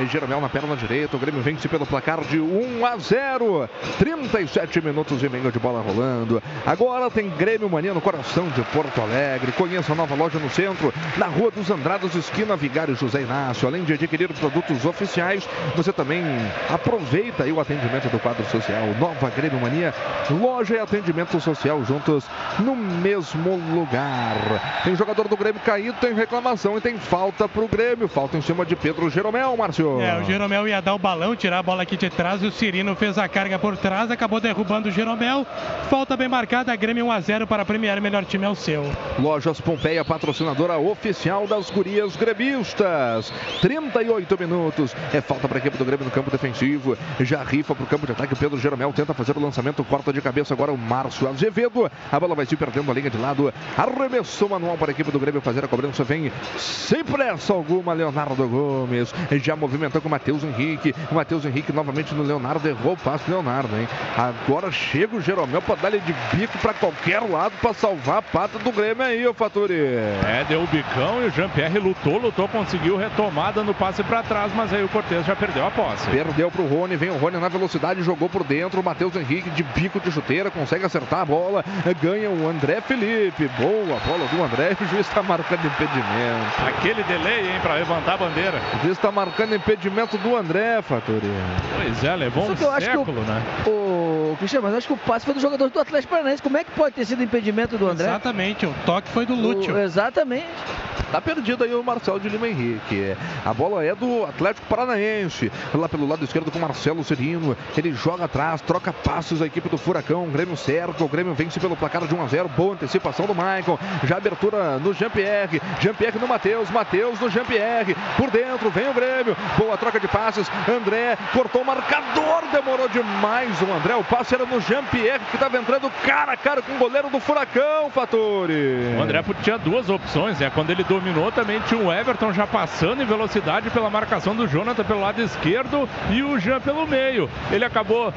S17: É, Jeromel na perna direita. O Grêmio vence pelo placar de 1 a 0. 37 minutos e meio de bola rolando. Agora tem Grêmio Mania no coração de Porto Alegre. Conheça a nova loja no centro, na Rua dos Andrados, esquina Vigário José Inácio. Além de adquirir produtos oficiais, você também aproveita o atendimento do quadro social. Nova Grêmio Mania, loja e atendimento social juntos no mesmo lugar. Tem jogador do Grêmio caído, tem reclamação e tem falta pro Grêmio. Falta em cima de Pedro Jeromel, Márcio.
S4: É, o Jeromel ia dar o balão, tirar a bola aqui de trás e o Cirino fez a carga por trás, acabou derrubando o Jeromel. Falta bem marcada, Grêmio 1 a 0 para premiar o melhor time é o seu.
S17: Lojas Pompeia, patrocinadora oficial das gurias gremistas. 38 minutos. É falta para a equipe do Grêmio no campo defensivo. Já rifa para o campo de ataque. Pedro Jeromel tenta fazer o lançamento. Corta de cabeça agora o Márcio Azevedo. A bola vai se perdendo a linha de lado. Arremessou manual para a equipe do Grêmio fazer a cobrança. Vem sem pressa alguma. Leonardo Gomes. Já movimentou com o Matheus Henrique. O Matheus Henrique novamente no Leonardo. Errou o passe do Leonardo, hein? Agora chega o Jeromel para dar-lhe de bico para qualquer lado para salvar a pata do Grêmio aí, ô Faturi.
S2: É, deu o bicão e o Jean-Pierre lutou, lutou, conseguiu retomada no passe para trás, mas aí o Cortez já perdeu a posse.
S17: Perdeu pro Rony, vem o Rony na velocidade, jogou por dentro. O Matheus Henrique de bico de chuteira, consegue acertar a bola. Ganha o André Felipe. Boa bola do André. O juiz está marcando impedimento.
S2: Aquele delay, hein, para levantar a bandeira.
S17: O juiz está marcando impedimento do André, Faturi.
S2: Pois é, levou
S5: Só
S2: um
S5: que eu acho que o-
S2: século, né?
S5: O Cristiano, mas acho que o passe foi do jogador do Atlético Paranaense. Como é que pode ter sido impedimento do André?
S4: Exatamente, o toque foi do Lúcio.
S5: O- exatamente.
S17: Tá perdido aí o Marcelo de Lima Henrique. A bola é do Atlético Paranaense. Lá pelo lado esquerdo com o Marcelo Cirino. Ele joga atrás, troca passos a equipe do Furacão. Grêmio cerca. O Grêmio vence pelo placar de 1 a 0. Boa antecipação do Maicon. Já abertura no Jean-Pierre. Jean-Pierre no Matheus. Matheus no Jean-Pierre. Por dentro vem o Grêmio. Boa troca de passes. André cortou o marcador. Demorou demais o André. O passe era no Jean-Pierre que estava entrando cara a cara com o goleiro do Furacão, Fatore.
S2: O André tinha duas opções, né? Quando ele dominou, também tinha o Everton já passando em velocidade pela marcação do Jonathan pelo lado esquerdo e o Jean pelo meio. Ele acabou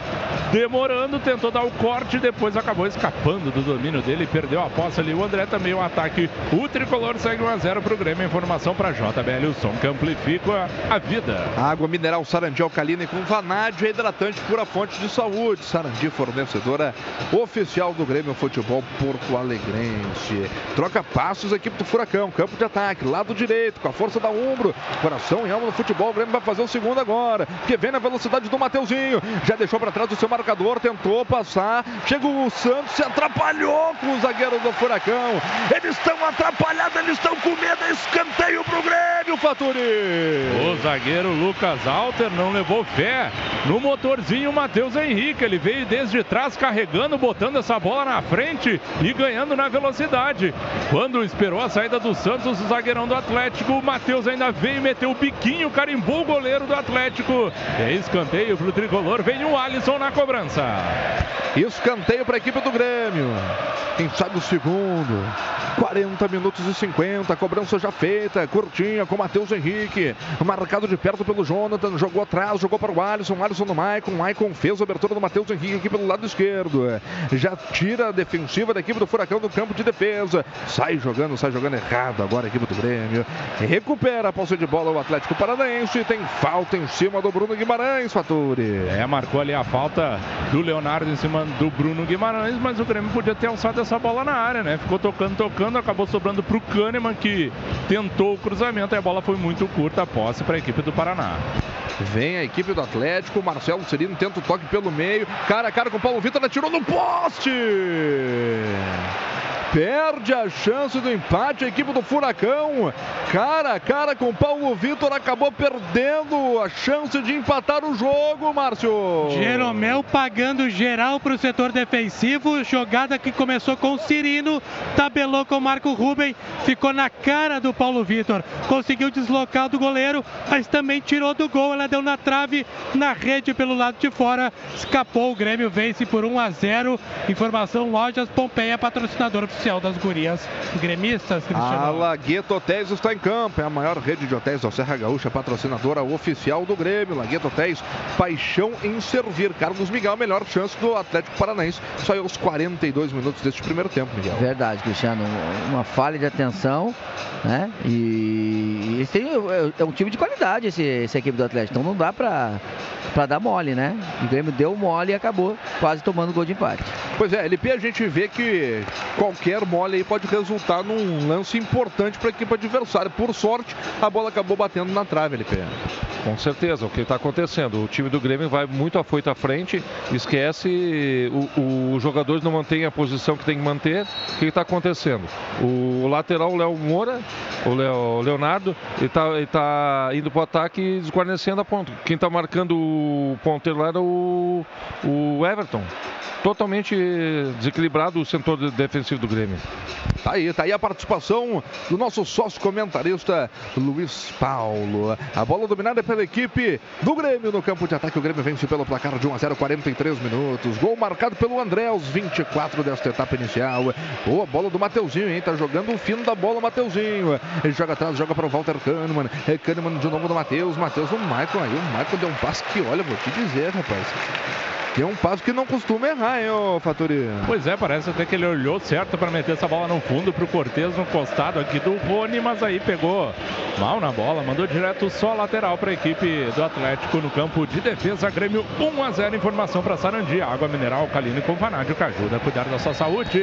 S2: demorando, tentou dar o corte, depois acabou escapando do domínio dele, perdeu a posse ali. O André também o ataque. O tricolor segue 1 a 0 pro Grêmio. Informação para JBL, o som que amplifica a vida.
S17: Água mineral Sarandi alcalina e com vanádio hidratante pura fonte de saúde. Sarandi fornecedora oficial do Grêmio Futebol Porto Alegrense. Troca passos, equipe do Furacão, campo de ataque, lado direito, com a força da Umbro. Coração e alma no futebol, o Grêmio vai fazer o segundo agora, que vem na velocidade do Mateuzinho. Já deixou para trás o seu marcador, tentou passar. Chega o Santos, se atrapalhou com o zagueiro do Furacão. Eles estão atrapalhados, eles estão com medo. Escanteio pro Grêmio, Faturi.
S2: O zagueiro Lucas Alter não levou fé no motorzinho Matheus Henrique. Ele veio desde trás carregando, botando essa bola na frente e ganhando na velocidade. Quando esperou a saída do Santos, o zagueirão do Atlético, o Matheus ainda veio, meteu o biquinho, carimbou o goleiro do Atlético. É escanteio pro tricolor, vem o Alisson na cobrança.
S17: Escanteio para a equipe do Grêmio. Quem sabe o segundo. 40 minutos e 50. Cobrança já feita. Curtinha com Matheus Henrique. Marcado de perto pelo Jonathan. Jogou atrás, jogou para o Alisson. Alisson no Maicon. Maicon fez a abertura do Matheus Henrique aqui pelo lado esquerdo. Já tira a defensiva da equipe do Furacão do campo de defesa. Sai jogando, sai jogando errado agora a equipe do Grêmio. Recupera a posse de bola o Atlético Paranaense. Tem falta em cima do Bruno Guimarães, Faturi.
S2: É, marcou ali a falta do Leonardo em cima do Bruno Guimarães, mas o Grêmio podia ter alçado essa bola na área, né? Ficou tocando, tocando, acabou sobrando pro Kahneman que tentou o cruzamento a bola foi muito curta a posse para a equipe do Paraná.
S17: Vem a equipe do Atlético, Marcelo Cirino tenta o toque pelo meio, cara a cara com o Paulo Vitor, atirou no poste! Perde a chance do empate a equipe do Furacão. Cara a cara com Paulo Vitor acabou perdendo a chance de empatar o jogo, Márcio.
S4: Jeromel pagando geral para o setor defensivo. Jogada que começou com o Cirino, tabelou com o Marco Ruben, ficou na cara do Paulo Vitor. Conseguiu deslocar do goleiro, mas também tirou do gol. Ela deu na trave, na rede pelo lado de fora. Escapou. O Grêmio vence por 1 a 0. Informação Lojas Pompeia, patrocinador oficial. Oficial das gurias gremistas,
S17: A
S4: Cristiano.
S17: Lagueto Hotéis está em campo, é a maior rede de hotéis da Serra Gaúcha, patrocinadora oficial do Grêmio. Lagueto Hotéis, paixão em servir. Carlos Miguel, melhor chance do Atlético Paranaense. Saiu aos 42 minutos deste primeiro tempo, Miguel.
S5: Verdade, Cristiano. Um- Uma falha de atenção, né? E eles têm, é- é um time de qualidade esse, essa equipe do Atlético. Então não dá pra, pra dar mole, né? O Grêmio deu mole e acabou quase tomando gol de empate.
S17: Pois é, LP a gente vê que qualquer mole aí pode resultar num lance importante para a equipe adversária. Por sorte, a bola acabou batendo na trave, LP.
S6: Com certeza, o que está acontecendo? O time do Grêmio vai muito afoito à frente, esquece, o, o jogadores não mantém a posição que tem que manter. O que está acontecendo? O lateral, o Léo Moura, o Léo- Leonardo, ele está tá indo para o ataque desguarnecendo a ponta. Quem está marcando o ponteiro lá era o, o Everton. Totalmente desequilibrado o setor de- defensivo do Grêmio.
S17: Tá aí, tá aí a participação do nosso sócio comentarista Luiz Paulo. A bola dominada pela equipe do Grêmio no campo de ataque. O Grêmio vence pelo placar de 1 a 0, 43 minutos. Gol marcado pelo André aos 24 desta etapa inicial. Boa bola do Mateuzinho, hein? Tá jogando o fino da bola, o Mateuzinho. Ele joga atrás, joga para o Walter Kahneman. É Kahneman de novo do Matheus. Matheus no Michael aí. O Michael deu um passe que, olha, vou te dizer, rapaz. Deu um passo que não costuma errar, hein, ô Faturi?
S2: Pois é, parece até que ele olhou certo para meter essa bola no fundo pro Cortez no costado aqui do Rony, mas aí pegou mal na bola, mandou direto só lateral para a equipe do Atlético no campo de defesa. Grêmio 1 a 0. Informação para Sarandi, água mineral alcalina e com vanádio que ajuda a cuidar da sua saúde.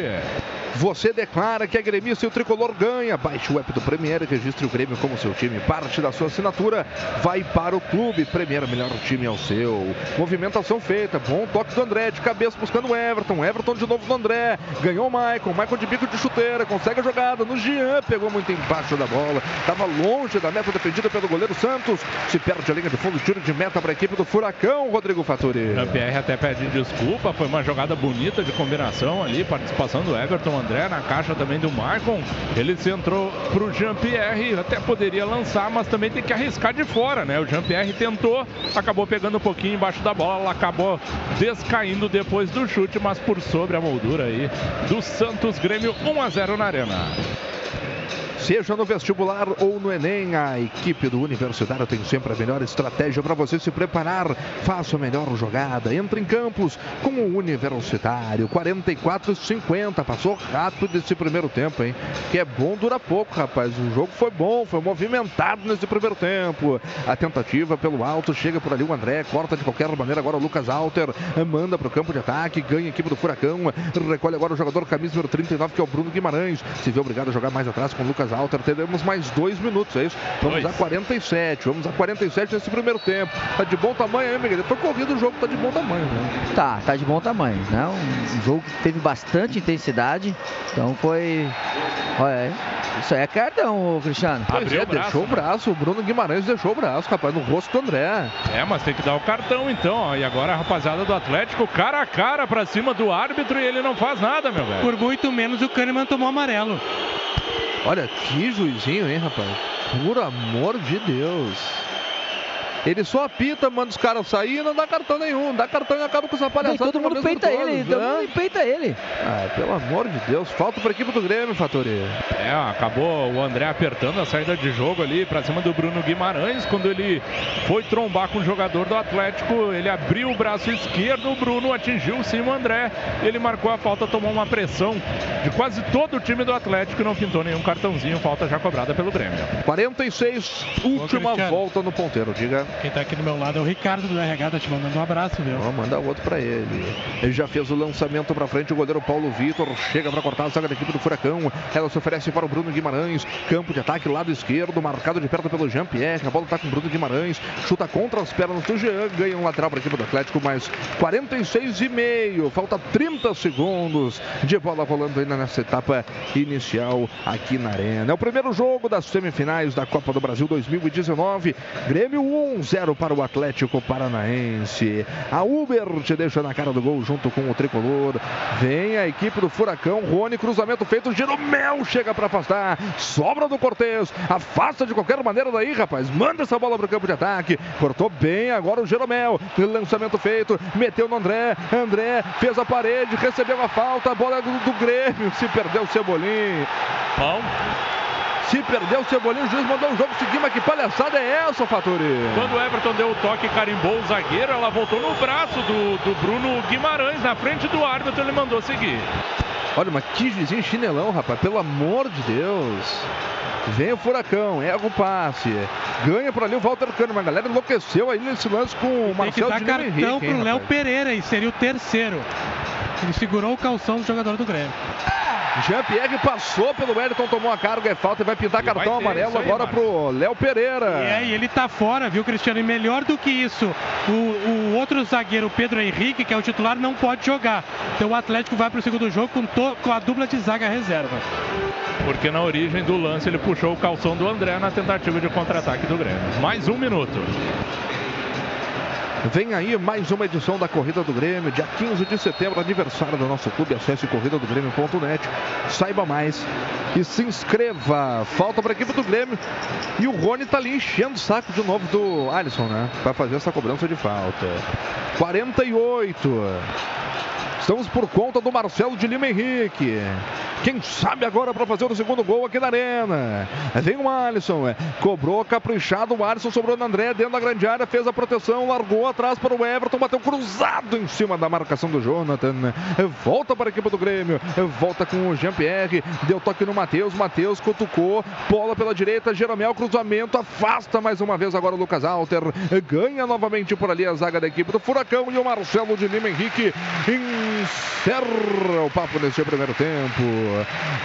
S17: Você declara que é gremista e o tricolor ganha. Baixe o app do Premier e registre o Grêmio como seu time. Parte da sua assinatura vai para o clube. Premier, melhor time é o seu. Movimentação feita. Bom toque do André. De cabeça buscando o Everton. Everton de novo do André. Ganhou o Michael. Michael de bico de chuteira. Consegue a jogada no Jean. Pegou muito embaixo da bola. Estava longe da meta defendida pelo goleiro Santos. Se perde a linha de fundo. Tiro de meta para a equipe do Furacão. Rodrigo Faturi.
S2: Jean-Pierre até pede desculpa, foi uma jogada bonita de combinação ali, participação do Everton André na caixa também do Marcon. Ele centrou pro Jean-Pierre, até poderia lançar, mas também tem que arriscar de fora, né? O Jean-Pierre tentou, acabou pegando um pouquinho embaixo da bola, acabou descaindo depois do chute, mas por sobre a moldura aí do Santos Grêmio 1 a 0 na Arena.
S17: Seja no vestibular ou no Enem, a equipe do Universitário tem sempre a melhor estratégia para você se preparar. Faça a melhor jogada. Entre em campos com o Universitário. 44 e 50. Passou rápido esse primeiro tempo, hein? Que é bom, dura pouco, rapaz. O jogo foi bom, foi movimentado nesse primeiro tempo. A tentativa pelo alto, chega por ali o André, corta de qualquer maneira agora o Lucas Alter, manda para o campo de ataque, ganha a equipe do Furacão, recolhe agora o jogador camisa número 39, que é o Bruno Guimarães. Se vê obrigado a jogar mais atrás com o Lucas Alter, teremos mais dois minutos, é isso? Vamos a 47, vamos a 47 nesse primeiro tempo. Tá de bom tamanho aí, Miguel? Foi corrido o jogo, tá de bom tamanho, né?
S5: Tá, tá de bom tamanho, né? Um, jogo que teve bastante intensidade, então foi. Olha, isso aí é cartão, Cristiano.
S17: Pois é, deixou o braço, o Bruno Guimarães deixou o braço, rapaz, no rosto do André.
S2: É, mas tem que dar o cartão então, ó. E agora a rapaziada do Atlético cara a cara pra cima do árbitro e ele não faz nada, meu velho.
S4: Por muito menos o Kahneman tomou amarelo.
S17: Olha, que juizinho, hein, rapaz? Por amor de Deus. Ele só apita, manda os caras sair e não dá cartão nenhum. Dá cartão e acaba com essa palhaçada.
S5: Todo mundo peita ele, todo mundo peita ele.
S17: Ah, pelo amor de Deus, falta pra equipe do Grêmio, Fatori.
S2: É, acabou o André apertando a saída de jogo ali pra cima do Bruno Guimarães. Quando ele foi trombar com o jogador do Atlético, ele abriu o braço esquerdo, o Bruno atingiu sim o André. Ele marcou a falta, tomou uma pressão de quase todo o time do Atlético e não pintou nenhum cartãozinho. Falta já cobrada pelo Grêmio.
S17: 46, última volta no ponteiro, diga.
S4: Quem tá aqui do meu lado é o Ricardo do RH, tá te mandando um abraço, viu?
S17: Vamos mandar outro pra ele. Ele já fez o lançamento pra frente, o goleiro Paulo Vitor chega pra cortar a zaga da equipe do Furacão. Ela se oferece para o Bruno Guimarães. Campo de ataque, lado esquerdo, marcado de perto pelo Jean-Pierre. A bola tá com o Bruno Guimarães. Chuta contra as pernas do Jean. Ganha um lateral para a equipe do Atlético, mais 46 e meio. Falta 30 segundos de bola rolando ainda nessa etapa inicial aqui na Arena. É o primeiro jogo das semifinais da Copa do Brasil 2019. Grêmio 1, 1-0 para o Atlético Paranaense. A Uber te deixa na cara do gol junto com o tricolor. Vem a equipe do Furacão. Rony, cruzamento feito. Jeromel chega para afastar. Sobra do Cortez. Afasta de qualquer maneira daí, rapaz. Manda essa bola para o campo de ataque. Cortou bem agora o Jeromel. Lançamento feito. Meteu no André. André fez a parede. Recebeu a falta. A bola do, do Grêmio. Se perdeu o Cebolinha.
S2: Bom.
S17: Se perdeu o Cebolinha, o juiz mandou o jogo seguir, mas que palhaçada é essa, Faturi?
S2: Quando o Everton deu o toque e carimbou o zagueiro, ela voltou no braço do, do Bruno Guimarães, na frente do árbitro, ele mandou seguir.
S17: Olha, mas que juizinho chinelão, rapaz, pelo amor de Deus. Vem o Furacão, erra o passe. Ganha por ali o Walter Cano. Mas a galera enlouqueceu aí nesse lance com o
S4: Tem que
S17: Marcelo
S4: dar
S17: de
S4: cartão
S17: Henrique,
S4: pro Léo? Pereira e seria o terceiro. Ele segurou o calção do jogador do Grêmio.
S17: Jean-Pierre passou pelo Wellington, tomou a carga, é falta e vai pintar cartão
S4: ter
S17: amarelo
S4: aí,
S17: agora
S4: Marcos.
S17: pro Léo Pereira.
S4: E é, e ele tá fora, viu, Cristiano? E melhor do que isso, o, o outro zagueiro, o Pedro Henrique, que é o titular, não pode jogar. Então o Atlético vai pro segundo jogo com, to- com a dupla de zaga reserva.
S2: Porque na origem do lance ele puxou o calção do André na tentativa de contra-ataque do Grêmio. Mais um minuto.
S17: Vem aí mais uma edição da Corrida do Grêmio, dia 15 de setembro, aniversário do nosso clube. Acesse corridadogrêmio.net, saiba mais e se inscreva. Falta para a equipe do Grêmio. E o Rony tá ali enchendo o saco de novo do Alisson, né? Para fazer essa cobrança de falta. 48. Estamos por conta do Marcelo de Lima Henrique. Quem sabe agora para fazer o segundo gol aqui na arena. Vem o Alisson. Cobrou caprichado. O Alisson sobrou no André dentro da grande área. Fez a proteção. Largou atrás para o Everton. Bateu cruzado em cima da marcação do Jonathan. Volta para a equipe do Grêmio. Volta com o Jean-Pierre. Deu toque no Matheus. Matheus cutucou. Bola pela direita. Jeromel cruzamento. Afasta mais uma vez agora o Lucas Alter. Ganha novamente por ali a zaga da equipe do Furacão. E o Marcelo de Lima Henrique encerra o papo neste primeiro tempo.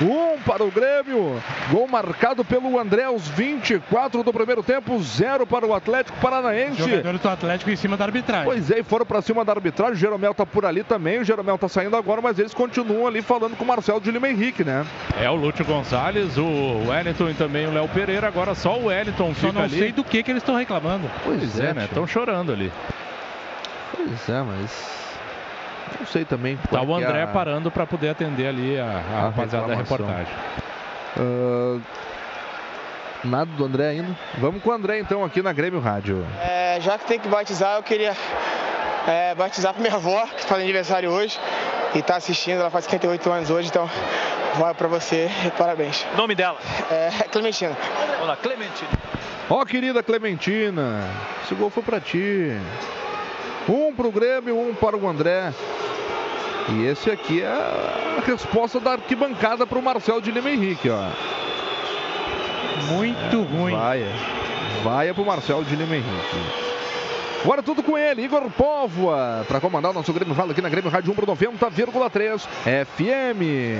S17: Um para o Grêmio. Gol marcado pelo André aos 24 do primeiro tempo. Zero para o Atlético Paranaense.
S4: Jogadores do Atlético em cima da arbitragem.
S17: Pois é, e foram para cima da arbitragem. O Jeromel tá por ali também. O Jeromel tá saindo agora, mas eles continuam ali falando com o Marcelo de Lima Henrique, né?
S2: É o Lúcio Gonçalves, o Wellington e também o Léo Pereira. Agora só o Wellington
S4: Só
S2: fica
S4: não
S2: ali.
S4: sei do que, que eles estão reclamando.
S2: Pois é, né? Estão chorando ali.
S17: Pois é, mas. Não sei também.
S2: Tá o
S17: é
S2: André
S17: é a-
S2: parando para poder atender ali a, a,
S17: A
S2: rapaziada da reportagem.
S17: Ah, Nada do André ainda. Vamos com o André então aqui na Grêmio Rádio.
S18: É, já que tem que batizar, eu queria é, batizar pra minha avó, que faz aniversário hoje e tá assistindo, ela faz 58 anos hoje, então vai pra você e parabéns.
S19: Nome dela?
S18: É Clementina.
S19: Vamos lá, Clementina.
S17: Ó, querida Clementina, esse gol foi pra ti. Um pro Grêmio, um para o André. E esse aqui é a resposta da arquibancada pro Marcelo de Lima Henrique, ó.
S4: Muito ruim.
S17: Vai, vai pro Marcelo de Lima Henrique. Agora tudo com ele, Igor Póvoa, para comandar o nosso Grêmio Vale aqui na Grêmio Rádio 1 pro 90,3 FM.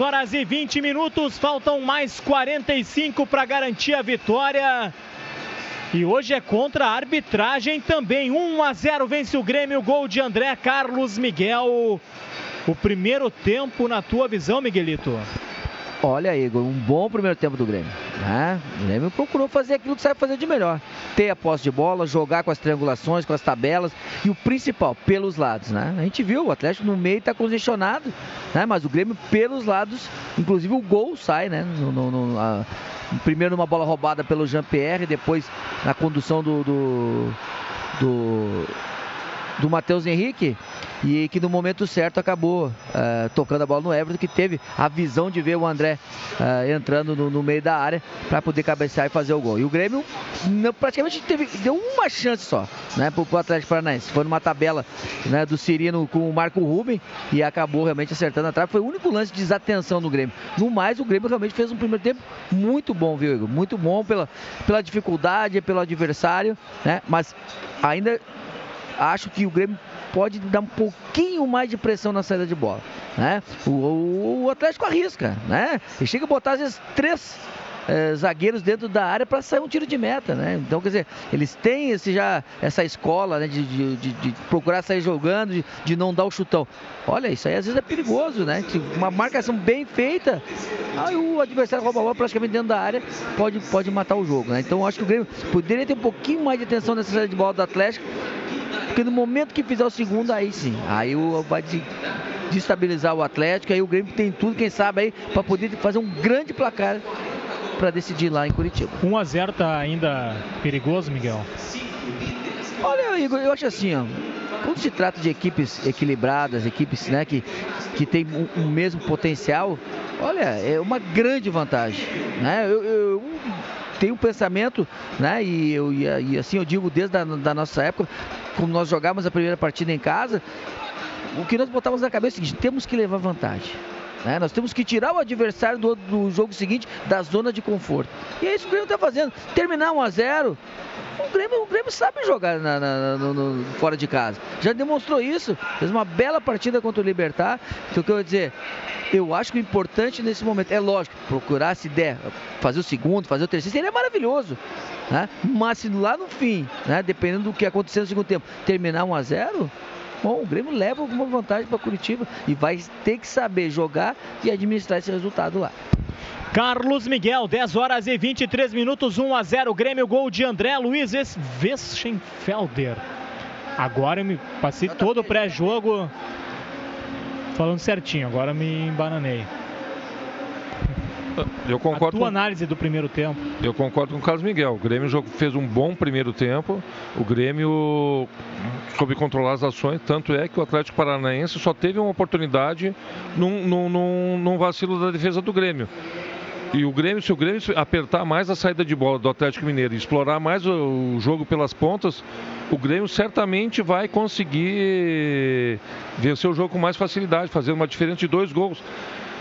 S1: horas e 20 minutos, faltam mais 45 para garantir a vitória. E hoje é contra a arbitragem também. 1 a 0 vence o Grêmio, gol de André Carlos Miguel. O primeiro tempo na tua visão, Miguelito?
S5: Olha, Igor, um bom primeiro tempo do Grêmio. Né? O Grêmio procurou fazer aquilo que sabe fazer de melhor. Ter a posse de bola, jogar com as triangulações, com as tabelas e o principal, pelos lados. Né? A gente viu, o Atlético no meio está congestionado, né? mas o Grêmio pelos lados, inclusive o gol sai, né? No, no- no- a- primeiro numa bola roubada pelo Jean-Pierre, depois na condução do, do, do do Matheus Henrique e que no momento certo acabou uh, tocando a bola no Everton, que teve a visão de ver o André uh, entrando no, no, meio da área para poder cabecear e fazer o gol. E o Grêmio não, praticamente teve, deu uma chance só né, para o Atlético Paranaense. Foi numa tabela né, do Cirino com o Marco Ruben e acabou realmente acertando a trave. Foi o único lance de desatenção do Grêmio. No mais, o Grêmio realmente fez um primeiro tempo muito bom, viu, Igor? Muito bom pela, pela dificuldade, pelo adversário, né? Mas ainda acho que o Grêmio pode dar um pouquinho mais de pressão na saída de bola. Né? O, o, o Atlético arrisca, né? E chega a botar às vezes três é, zagueiros dentro da área para sair um tiro de meta, né? Então, quer dizer, eles têm esse, já essa escola né, de, de, de, de procurar sair jogando, de, de, não dar o chutão. Olha, isso aí às vezes é perigoso, né? Uma marcação bem feita, aí o adversário rouba a bola praticamente dentro da área, pode, pode matar o jogo, né? Então, acho que o Grêmio poderia ter um pouquinho mais de atenção nessa saída de bola do Atlético, porque no momento que fizer o segundo, aí sim, aí o, vai destabilizar o Atlético, aí o Grêmio tem tudo, quem sabe aí, para poder fazer um grande placar para decidir lá em Curitiba.
S1: 1 a 0 tá ainda perigoso, Miguel?
S5: Olha, Igor, eu acho assim, ó, quando se trata de equipes equilibradas, equipes né, que, que têm o, mesmo potencial, olha, é uma grande vantagem. Né? Eu, eu tenho um pensamento, né, e, eu, e, assim eu digo desde a da nossa época, como nós jogávamos a primeira partida em casa, o que nós botávamos na cabeça é o seguinte, temos que levar vantagem. Né? Nós temos que tirar o adversário do, do, jogo seguinte da zona de conforto. E é isso que o Grêmio está fazendo. Terminar 1 a 0 o Grêmio, o Grêmio sabe jogar na, na, no, no, fora de casa. Já demonstrou isso. Fez uma bela partida contra o Libertar. Então, o que eu vou dizer? Eu acho que o importante nesse momento é lógico, procurar se der, fazer o segundo, fazer o terceiro, seria maravilhoso. Né? Mas se lá no fim, né, dependendo do que acontecer no segundo tempo, terminar 1 a 0 Bom, o Grêmio leva alguma vantagem para Curitiba e vai ter que saber jogar e administrar esse resultado lá.
S1: Carlos Miguel, 10 horas e 23 minutos, 1 a 0 Grêmio, gol de André Luiz Weschenfelder. Agora eu me passei todo o pré-jogo falando certinho, agora me embananei.
S6: Eu concordo.
S1: A tua com... análise do primeiro tempo.
S6: Eu concordo com o Carlos Miguel. O Grêmio fez um bom primeiro tempo. O Grêmio soube controlar as ações. Tanto é que o Atlético Paranaense só teve uma oportunidade num, num, num, num vacilo da defesa do Grêmio. E o Grêmio, se o Grêmio apertar mais a saída de bola do Atlético Mineiro e explorar mais o, jogo pelas pontas, o Grêmio certamente vai conseguir vencer o jogo com mais facilidade, fazendo uma diferença de dois gols.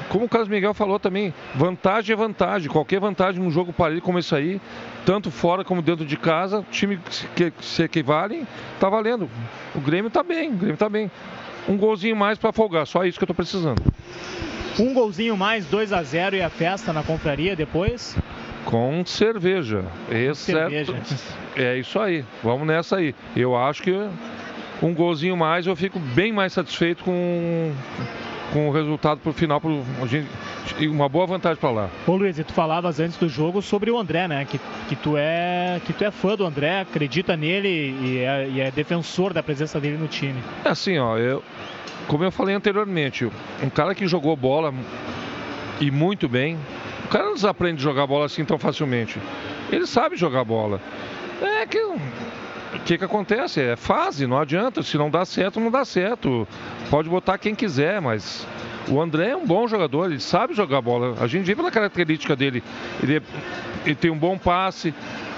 S6: Como o Carlos Miguel falou também, vantagem é vantagem. Qualquer vantagem num jogo parelho como esse aí, tanto fora como dentro de casa, time que se equivale, tá valendo. O Grêmio tá bem, o Grêmio tá bem. Um golzinho mais para folgar, só isso que eu tô precisando.
S1: Um golzinho mais, 2 a 0 e a festa na confraria depois?
S6: Com cerveja. Exceto... cerveja. É isso aí. Vamos nessa aí. Eu acho que um golzinho mais eu fico bem mais satisfeito com com o resultado para o final, pro, uma boa vantagem para lá.
S1: Ô Luiz, e tu falavas antes do jogo sobre o André, né? Que, que, tu, é, que tu é fã do André, acredita nele e é, e é defensor da presença dele no time.
S6: É assim, ó, eu, como eu falei anteriormente, um cara que jogou bola e muito bem, o cara não desaprende a jogar bola assim tão facilmente. Ele sabe jogar bola. É que o que, que acontece? É fase, não adianta. Se não dá certo, não dá certo. Pode botar quem quiser, mas o André é um bom jogador, ele sabe jogar bola. A gente vê pela característica dele. Ele, é, ele tem um bom passe.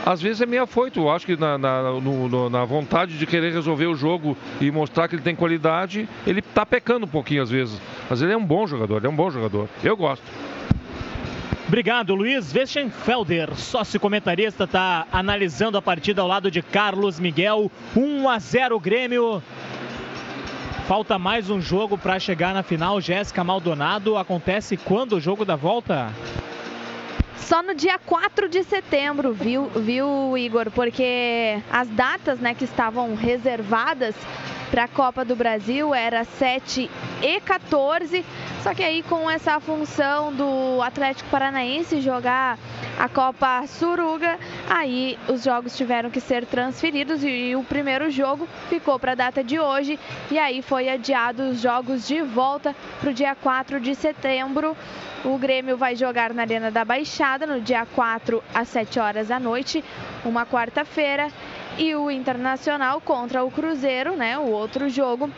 S6: Às vezes é meio afoito, eu acho que na, na, no, na, vontade de querer resolver o jogo e mostrar que ele tem qualidade, ele está pecando um pouquinho às vezes. Mas ele é um bom jogador, ele é um bom jogador. Eu gosto.
S1: Obrigado, Luiz Weschenfelder, sócio comentarista, está analisando a partida ao lado de Carlos Miguel. 1 a 0 Grêmio. Falta mais um jogo para chegar na final. Jéssica Maldonado, acontece quando o jogo da volta?
S3: Só no dia 4 de setembro, viu, viu Igor? Porque as datas né, que estavam reservadas para a Copa do Brasil era 7 e 14. Só que aí com essa função do Atlético Paranaense jogar a Copa Suruga, aí os jogos tiveram que ser transferidos e o primeiro jogo ficou para a data de hoje e aí foi adiado os jogos de volta para o dia 4 de setembro. O Grêmio vai jogar na Arena da Baixada no dia 4 às 7 horas da noite, uma quarta-feira. E o Internacional contra o Cruzeiro, né? O outro jogo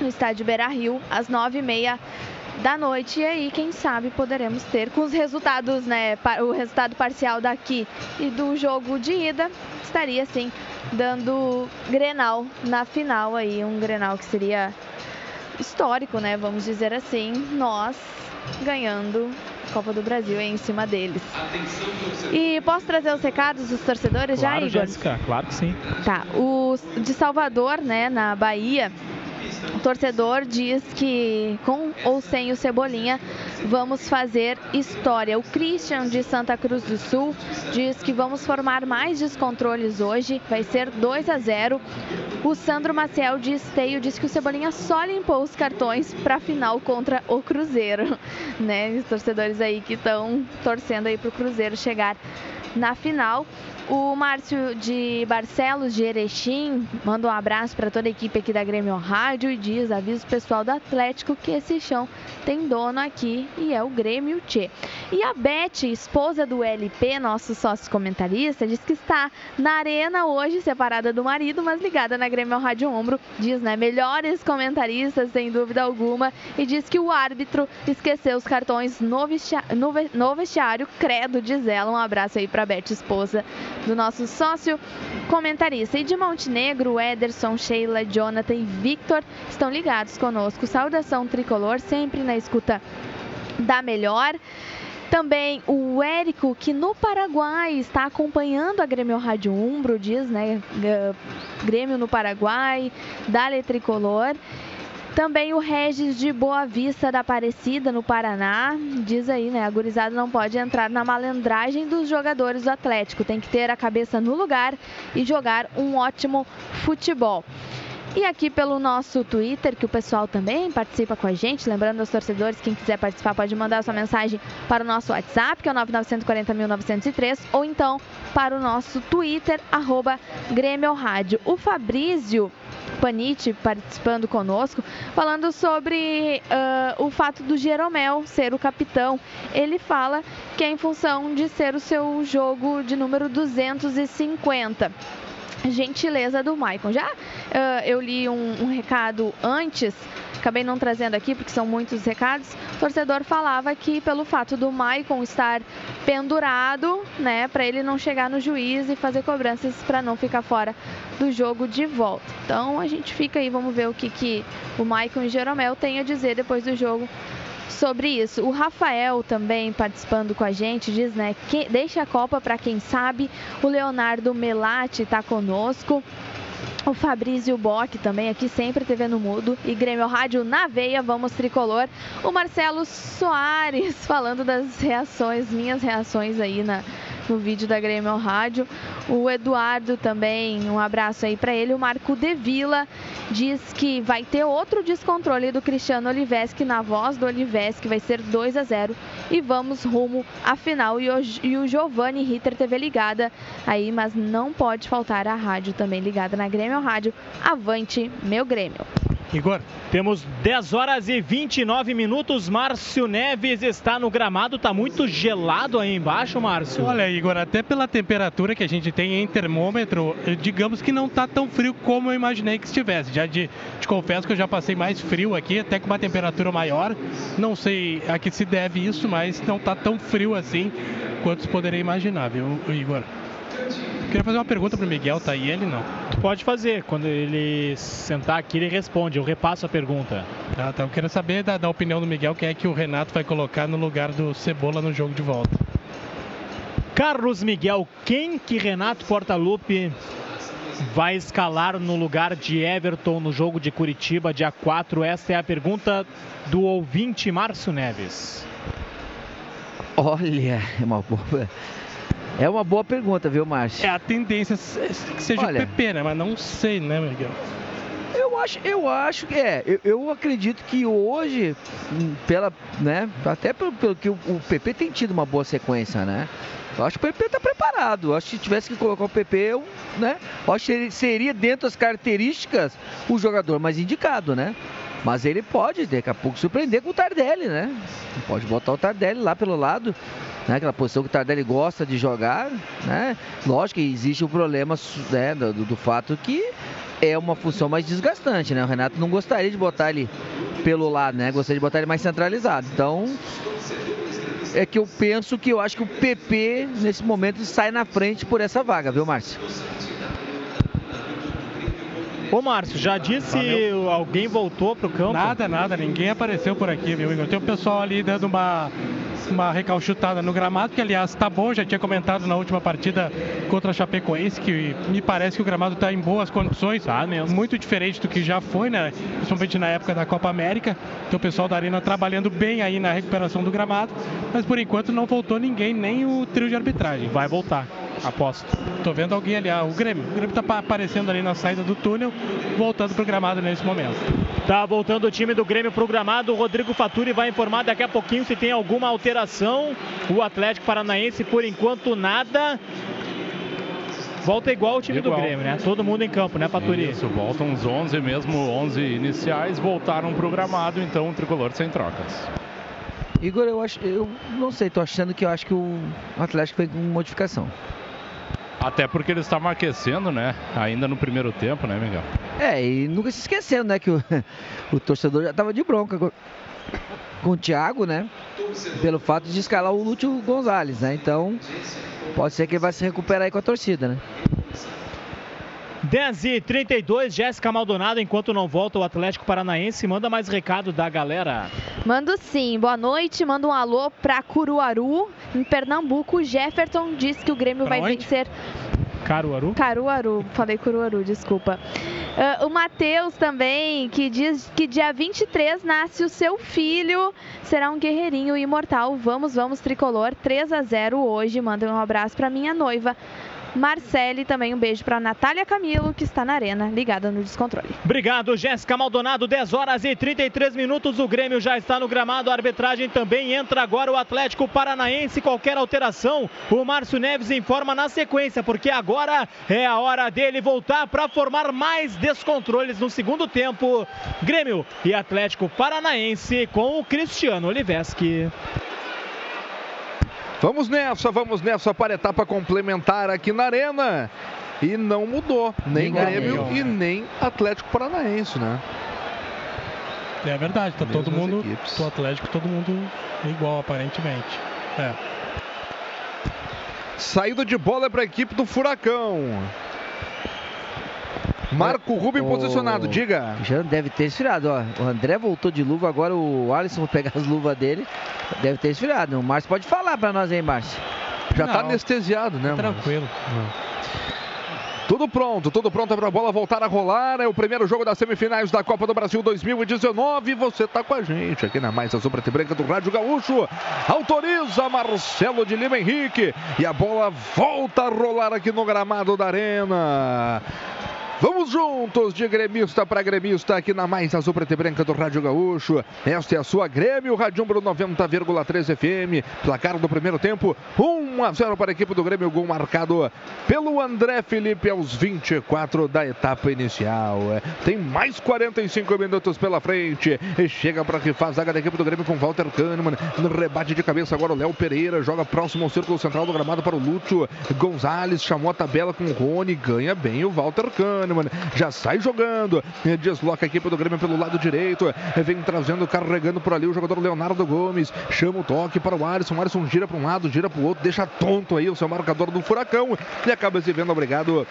S3: no estádio Beira Rio, às nove e meia da noite. E aí, quem sabe, poderemos ter com os resultados, né? O resultado parcial daqui e do jogo de ida, estaria sim dando Grenal na final aí. Um Grenal que seria histórico, né? Vamos dizer assim. Nós ganhando Copa do Brasil em cima deles. E posso trazer os recados dos torcedores
S1: claro,
S3: já, Igor?
S1: Jéssica, claro que sim.
S3: Tá, os de Salvador, né, na Bahia, o torcedor diz que com ou sem o Cebolinha vamos fazer história. O Christian de Santa Cruz do Sul diz que vamos formar mais descontroles hoje, vai ser 2 a 0. O Sandro Maciel de Esteio diz que o Cebolinha só limpou os cartões para a final contra o Cruzeiro, né? Os torcedores aí que estão torcendo aí para o Cruzeiro chegar na final. O Márcio de Barcelos, de Erechim, manda um abraço para toda a equipe aqui da Grêmio Rádio e diz, avisa o pessoal do Atlético que esse chão tem dono aqui e é o Grêmio Tchê. E a Beth, esposa do LP, nosso sócio comentarista, diz que está na arena hoje, separada do marido, mas ligada na Grêmio Rádio Ombro. Diz, né, melhores comentaristas, sem dúvida alguma, e diz que o árbitro esqueceu os cartões no, vestiário, no, vestiário credo, diz ela. Um abraço aí para Beth, esposa do nosso sócio comentarista. E de Montenegro, Ederson, Sheila, Jonathan e Victor estão ligados conosco. Saudação tricolor, sempre na escuta da melhor. Também o Érico, que no Paraguai está acompanhando a Grêmio Rádio Umbro, diz, né? Grêmio no Paraguai, Dale Tricolor. Também o Regis de Boa Vista da Aparecida, no Paraná. Diz aí, né? A gurizada não pode entrar na malandragem dos jogadores do Atlético. Tem que ter a cabeça no lugar e jogar um ótimo futebol. E aqui pelo nosso Twitter, que o pessoal também participa com a gente. Lembrando aos torcedores, quem quiser participar pode mandar sua mensagem para o nosso WhatsApp, que é o 9940.903, ou então para o nosso Twitter, arroba Grêmio Rádio. O Fabrício Panite participando conosco, falando sobre uh, o fato do Jeromel ser o capitão. Ele fala que é em função de ser o seu jogo de número 250 gentileza do Maicon. Já uh, eu li um, um, recado antes, acabei não trazendo aqui porque são muitos recados. O torcedor falava que pelo fato do Maicon estar pendurado, né, para ele não chegar no juiz e fazer cobranças para não ficar fora do jogo de volta. Então a gente fica aí, vamos ver o que, que o Maicon e Jeromel têm a dizer depois do jogo sobre isso. O Rafael também participando com a gente diz, né, que deixa a Copa para quem sabe. O Leonardo Melati está conosco. O Fabrício Bock também aqui sempre TV no Mudo e Grêmio Rádio na veia, vamos tricolor. O Marcelo Soares falando das reações, minhas reações aí na, no vídeo da Grêmio Rádio. O Eduardo também, um abraço aí para ele. O Marco De Vila diz que vai ter outro descontrole do Cristiano Oliveski na voz do Oliveski, vai ser 2 a 0 e vamos rumo à final. E o, Giovanni Ritter TV ligada aí, mas não pode faltar a rádio também ligada na Grêmio Rádio. Avante, meu Grêmio.
S1: Igor, temos 10 horas e 29 minutos. Márcio Neves está no gramado, está muito gelado aí embaixo, Márcio.
S4: Olha, Igor, até pela temperatura que a gente tem em termômetro, digamos que não está tão frio como eu imaginei que estivesse. Já de, te confesso que eu já passei mais frio aqui, até com uma temperatura maior. Não sei a que se deve isso, mas não está tão frio assim quanto poderia imaginar, viu, Igor? Queria fazer uma pergunta pro Miguel, tá aí ele não?
S1: Tu pode fazer, quando ele sentar aqui ele responde, eu repasso a pergunta.
S4: Ah, tá, eu quero saber da, da opinião do Miguel, quem é que o Renato vai colocar no lugar do Cebola no jogo de volta.
S1: Carlos Miguel, quem que Renato Portaluppi vai escalar no lugar de Everton no jogo de Curitiba, dia 4? Esta é a pergunta do ouvinte Márcio Neves.
S5: Olha, é uma boa. É uma boa pergunta, viu, Márcio?
S4: É a tendência que seja Olha, o PP, né? Mas não sei, né, Miguel?
S5: Eu acho, eu acho que é. Eu, eu, acredito que hoje, pela, né, até pelo, pelo que o, o, PP tem tido uma boa sequência, né? Eu acho que o PP está preparado. Eu acho que se tivesse que colocar o PP, eu, né? Eu acho que ele seria dentro das características o jogador mais indicado, né? Mas ele pode, daqui a pouco, surpreender com o Tardelli, né? Pode botar o Tardelli lá pelo lado né? Aquela posição que o Tardelli gosta de jogar, né? Lógico que existe o problema né, do, do fato que é uma função mais desgastante, né? O Renato não gostaria de botar ele pelo lado, né? Gostaria de botar ele mais centralizado. Então, é que eu penso que eu acho que o PP nesse momento sai na frente por essa vaga, viu, Márcio?
S1: Ô Márcio, já disse Valeu. alguém voltou pro campo?
S4: Nada, nada, ninguém apareceu por aqui, meu Igor. Tem o pessoal ali dando uma uma recalchutada no gramado, que aliás está bom, já tinha comentado na última partida contra a Chapecoense, que me parece que o gramado está em boas condições, ah, mesmo. muito diferente do que já foi, né? principalmente na época da Copa América. Então o pessoal da Arena trabalhando bem aí na recuperação do gramado, mas por enquanto não voltou ninguém, nem o trio de arbitragem.
S1: Vai voltar. Aposto.
S4: Tô vendo alguém ali, ah, o Grêmio. O Grêmio tá aparecendo ali na saída do túnel, voltando pro gramado nesse momento.
S1: Tá voltando o time do Grêmio pro gramado. O Rodrigo Faturi vai informar daqui a pouquinho se tem alguma alteração. O Atlético Paranaense, por enquanto, nada. Volta igual o time igual. do Grêmio, né? Todo mundo em campo, né, Faturi?
S2: Isso, voltam os 11, mesmo 11 iniciais, voltaram pro gramado, então o tricolor sem trocas.
S5: Igor, eu acho, eu não sei, tô achando que eu acho que o Atlético foi com modificação.
S2: Até porque eles estavam aquecendo, né? Ainda no primeiro tempo, né, Miguel?
S5: É, e nunca se esquecendo, né? Que o, o torcedor já estava de bronca com, com o Thiago, né? Pelo fato de escalar o Lúcio Gonzalez, né? Então, pode ser que ele vai se recuperar aí com a torcida, né?
S1: 10 e 32, Jéssica Maldonado, enquanto não volta o Atlético Paranaense, manda mais recado da galera.
S3: Mando sim, boa noite, manda um alô pra Curuaru, em Pernambuco. Jefferson diz que o Grêmio pra vai onde? vencer.
S1: Caruaru?
S3: Caruaru, falei Curuaru, desculpa. Uh, o Matheus também, que diz que dia 23 nasce o seu filho, será um guerreirinho imortal. Vamos, vamos, tricolor, 3 a 0 hoje. Manda um abraço pra minha noiva, Marcele. Também um beijo para Natália Camilo, que está na arena, ligada no descontrole.
S1: Obrigado, Jéssica Maldonado. 10 horas e 33 minutos. O Grêmio já está no gramado. A arbitragem também entra agora o Atlético Paranaense. Qualquer alteração, o Márcio Neves informa na sequência, porque agora é a hora dele voltar para formar mais descontroles no segundo tempo. Grêmio e Atlético Paranaense com o Cristiano Oliveski.
S17: Vamos nessa, vamos nessa para a etapa complementar aqui na Arena. E não mudou, nem Grêmio e nem Atlético Paranaense, né?
S4: É verdade, tá Mesmas todo mundo, equipes. o Atlético todo mundo igual aparentemente. É.
S17: Saída de bola para a equipe do Furacão. Marco Rubem o... posicionado, diga.
S5: Já deve ter esfriado, ó. O André voltou de luva, agora o Alisson vai pegar as luvas dele. Deve ter esfriado. O Márcio pode falar pra nós aí, Márcio.
S17: Já tá Não, tá anestesiado, né?
S4: Tranquilo.
S17: Tudo pronto, tudo pronto para a bola voltar a rolar. É o primeiro jogo das semifinais da Copa do Brasil 2019. Você está com a gente aqui na Mais Azul Preta e Branca do Rádio Gaúcho. Autoriza Marcelo de Lima Henrique. E a bola volta a rolar aqui no gramado da Arena. Vamos juntos de gremista para gremista aqui na mais azul preta e branca do Rádio Gaúcho. Esta é a sua Grêmio, Rádio Umbro 90,3 FM. Placar do primeiro tempo, 1 a 0 para a equipe do Grêmio. Gol marcado pelo André Felipe aos 24 da etapa inicial. Tem mais 45 minutos pela frente. E chega para rifar a zaga da equipe do Grêmio com Walter Kahneman. No rebate de cabeça agora o Léo Pereira. Joga próximo ao círculo central do gramado para o Lúcio Gonzalez. Chamou a tabela com o Rony. Ganha bem o Walter Kahneman. Kahneman já sai jogando, desloca a equipe do Grêmio pelo lado direito, vem trazendo, carregando por ali o jogador Leonardo Gomes, chama o toque para o Alisson, Alisson gira para um lado, gira para o outro, deixa tonto aí o seu marcador do Furacão. E acaba se vendo obrigado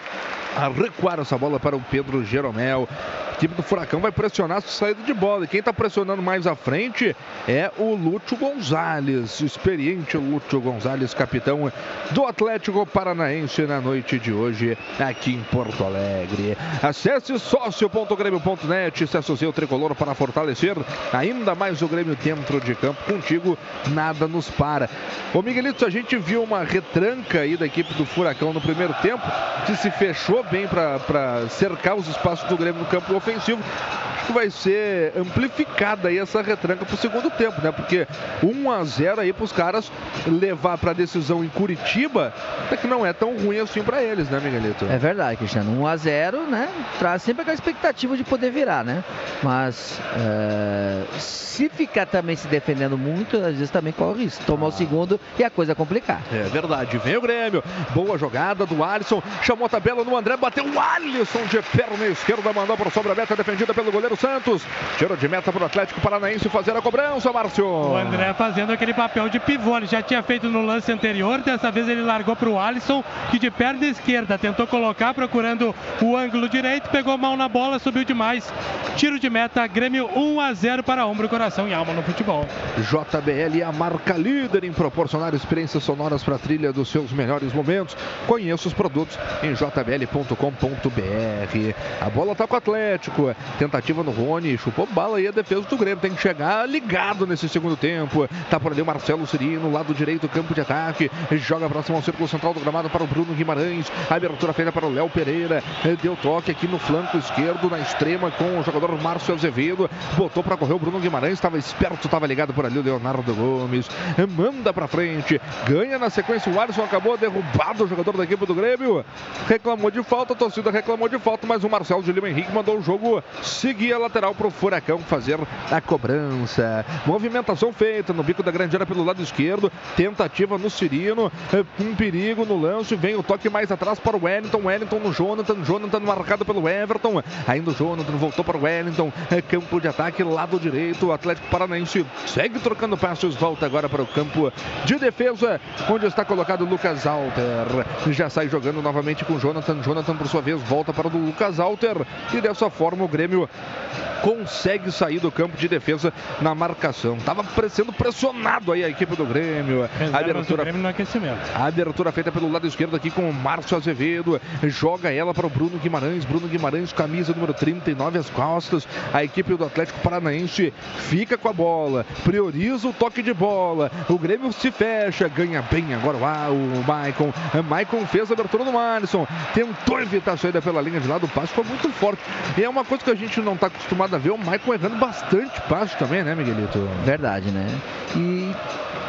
S17: a recuar essa bola para o Pedro Jeromel. A equipe do Furacão vai pressionar a saída de bola. E quem está pressionando mais à frente é o Lúcio Gonzalez, experiente Lúcio Gonzalez, capitão do Atlético Paranaense na noite de hoje aqui em Porto Alegre. Acesse sócio.grêmio.net, se associe o tricolor para fortalecer ainda mais o Grêmio dentro de campo. Contigo, nada nos para. Ô Miguelito, a gente viu uma retranca aí da equipe do Furacão no primeiro tempo, que se fechou bem para cercar os espaços do Grêmio no campo ofensivo. Acho que vai ser amplificada aí essa retranca para o segundo tempo, né? Porque 1 a 0 aí para os caras levar para a decisão em Curitiba, até que não é tão ruim assim para eles, né, Miguelito?
S5: É verdade, Cristiano. 1 a 0 né? Traz sempre aquela expectativa de poder virar, né? Mas é, se ficar também se defendendo muito, às vezes também corre risco. Tomar o segundo e a coisa complicar.
S17: É verdade. Vem o Grêmio. Boa jogada do Alisson. Chamou a tabela no André. Bateu o Alisson de perna esquerda. Mandou para sobre a meta defendida pelo goleiro Santos. Tiro de meta para o Atlético Paranaense fazer a cobrança, Márcio.
S4: O André fazendo aquele papel de pivô. Ele já tinha feito no lance anterior. Dessa vez ele largou para o Alisson, que de perna esquerda tentou colocar, procurando o ângulo direito. Pegou mal na bola, subiu demais. Tiro de meta. Grêmio 1 a 0 para ombro, coração e alma no futebol.
S17: JBL é a marca líder em proporcionar experiências sonoras para a trilha dos seus melhores momentos. Conheça os produtos em jbl.com.br. A bola está com o Atlético. Tentativa no Rony, chupou bala e a defesa do Grêmio tem que chegar ligado nesse segundo tempo. Tá por ali o Marcelo Cirino, lado direito, campo de ataque. Joga próximo ao círculo central do gramado para o Bruno Guimarães. Abertura feita para o Léo Pereira. Deu toque aqui no flanco esquerdo, na extrema, com o jogador Márcio Azevedo. Botou para correr o Bruno Guimarães. Estava esperto, estava ligado por ali o Leonardo Gomes. Manda para frente. Ganha na sequência o Alisson. Acabou derrubado o jogador da equipe do Grêmio. Reclamou de falta, a torcida reclamou de falta, mas o Marcelo de Lima Henrique mandou o jogo seguir a lateral para o Furacão fazer a cobrança. Movimentação feita no bico da grande área pelo lado esquerdo. Tentativa no Cirino. Um perigo no lance. Vem o toque mais atrás para o Wellington. Wellington no Jonathan. Jonathan marcado pelo Everton. Ainda o Jonathan voltou para o Wellington. Campo de ataque, lado direito. O Atlético Paranaense segue trocando passos. Volta agora para o campo de defesa, onde está colocado o Lucas Alter. Já sai jogando novamente com o Jonathan. Jonathan, por sua vez, volta para o Lucas Alter. E dessa forma o Grêmio consegue sair do campo de defesa na marcação. Estava sendo pressionado aí a equipe do Grêmio.
S4: A abertura, Grêmio no aquecimento.
S17: A abertura feita pelo lado esquerdo aqui com o Márcio Azevedo. Joga ela para o Bruno Guimarães. Bruno Guimarães, camisa número 39 às costas. A equipe do Atlético Paranaense fica com a bola. Prioriza o toque de bola. O Grêmio se fecha. Ganha bem agora o Maicon. Maicon fez a abertura do Alisson. Tentou evitar a saída pela linha de lado. O passe foi muito forte. E é uma coisa que a gente não está acostumado a ver. O Maicon errando bastante passe também, né, Miguelito?
S5: Verdade, né? E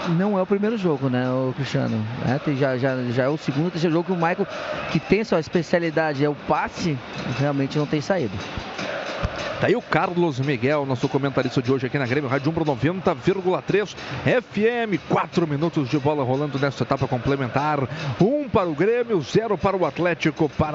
S5: não é o primeiro jogo, né, o Cristiano? É, já, já, já é o segundo, terceiro jogo que o Michael, que tem sua especialidade é o passe, realmente não tem saído.
S17: Tá aí o Carlos Miguel, nosso comentarista de hoje aqui na Grêmio Rádio Umbro 90,3 FM. Quatro minutos de bola rolando nessa etapa complementar. Um para o Grêmio, zero para o Atlético Paranaense.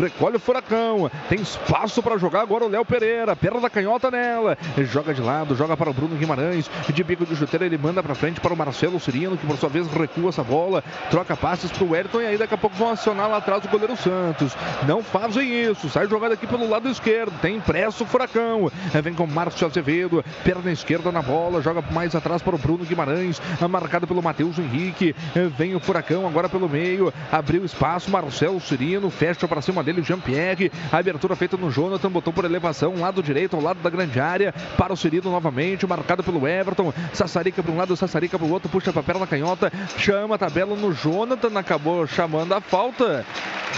S17: Recolhe o furacão. Tem espaço para jogar agora o Léo Pereira. Perna da canhota nela. Joga de lado, joga para o Bruno Guimarães. De bico de chuteira, ele manda para frente para o Marcelo Cirino, que por sua vez recua essa bola. Troca passes para o Wellington e aí daqui a pouco vão acionar lá atrás o goleiro Santos. Não fazem isso. Sai jogada aqui pelo lado esquerdo tem impresso o Furacão. Vem com Márcio Azevedo, perna esquerda na bola, joga mais atrás para o Bruno Guimarães, marcado pelo Matheus Henrique. Vem o Furacão agora pelo meio, abriu espaço, Marcelo Cirino, fecha para cima dele o Jean-Pierre. Abertura feita no Jonathan, botou por elevação, lado direito, ao lado da grande área, para o Cirino novamente, marcado pelo Everton. Sassarica para um lado, Sassarica para o outro, puxa para a perna canhota, chama a tabela no Jonathan, acabou chamando a falta.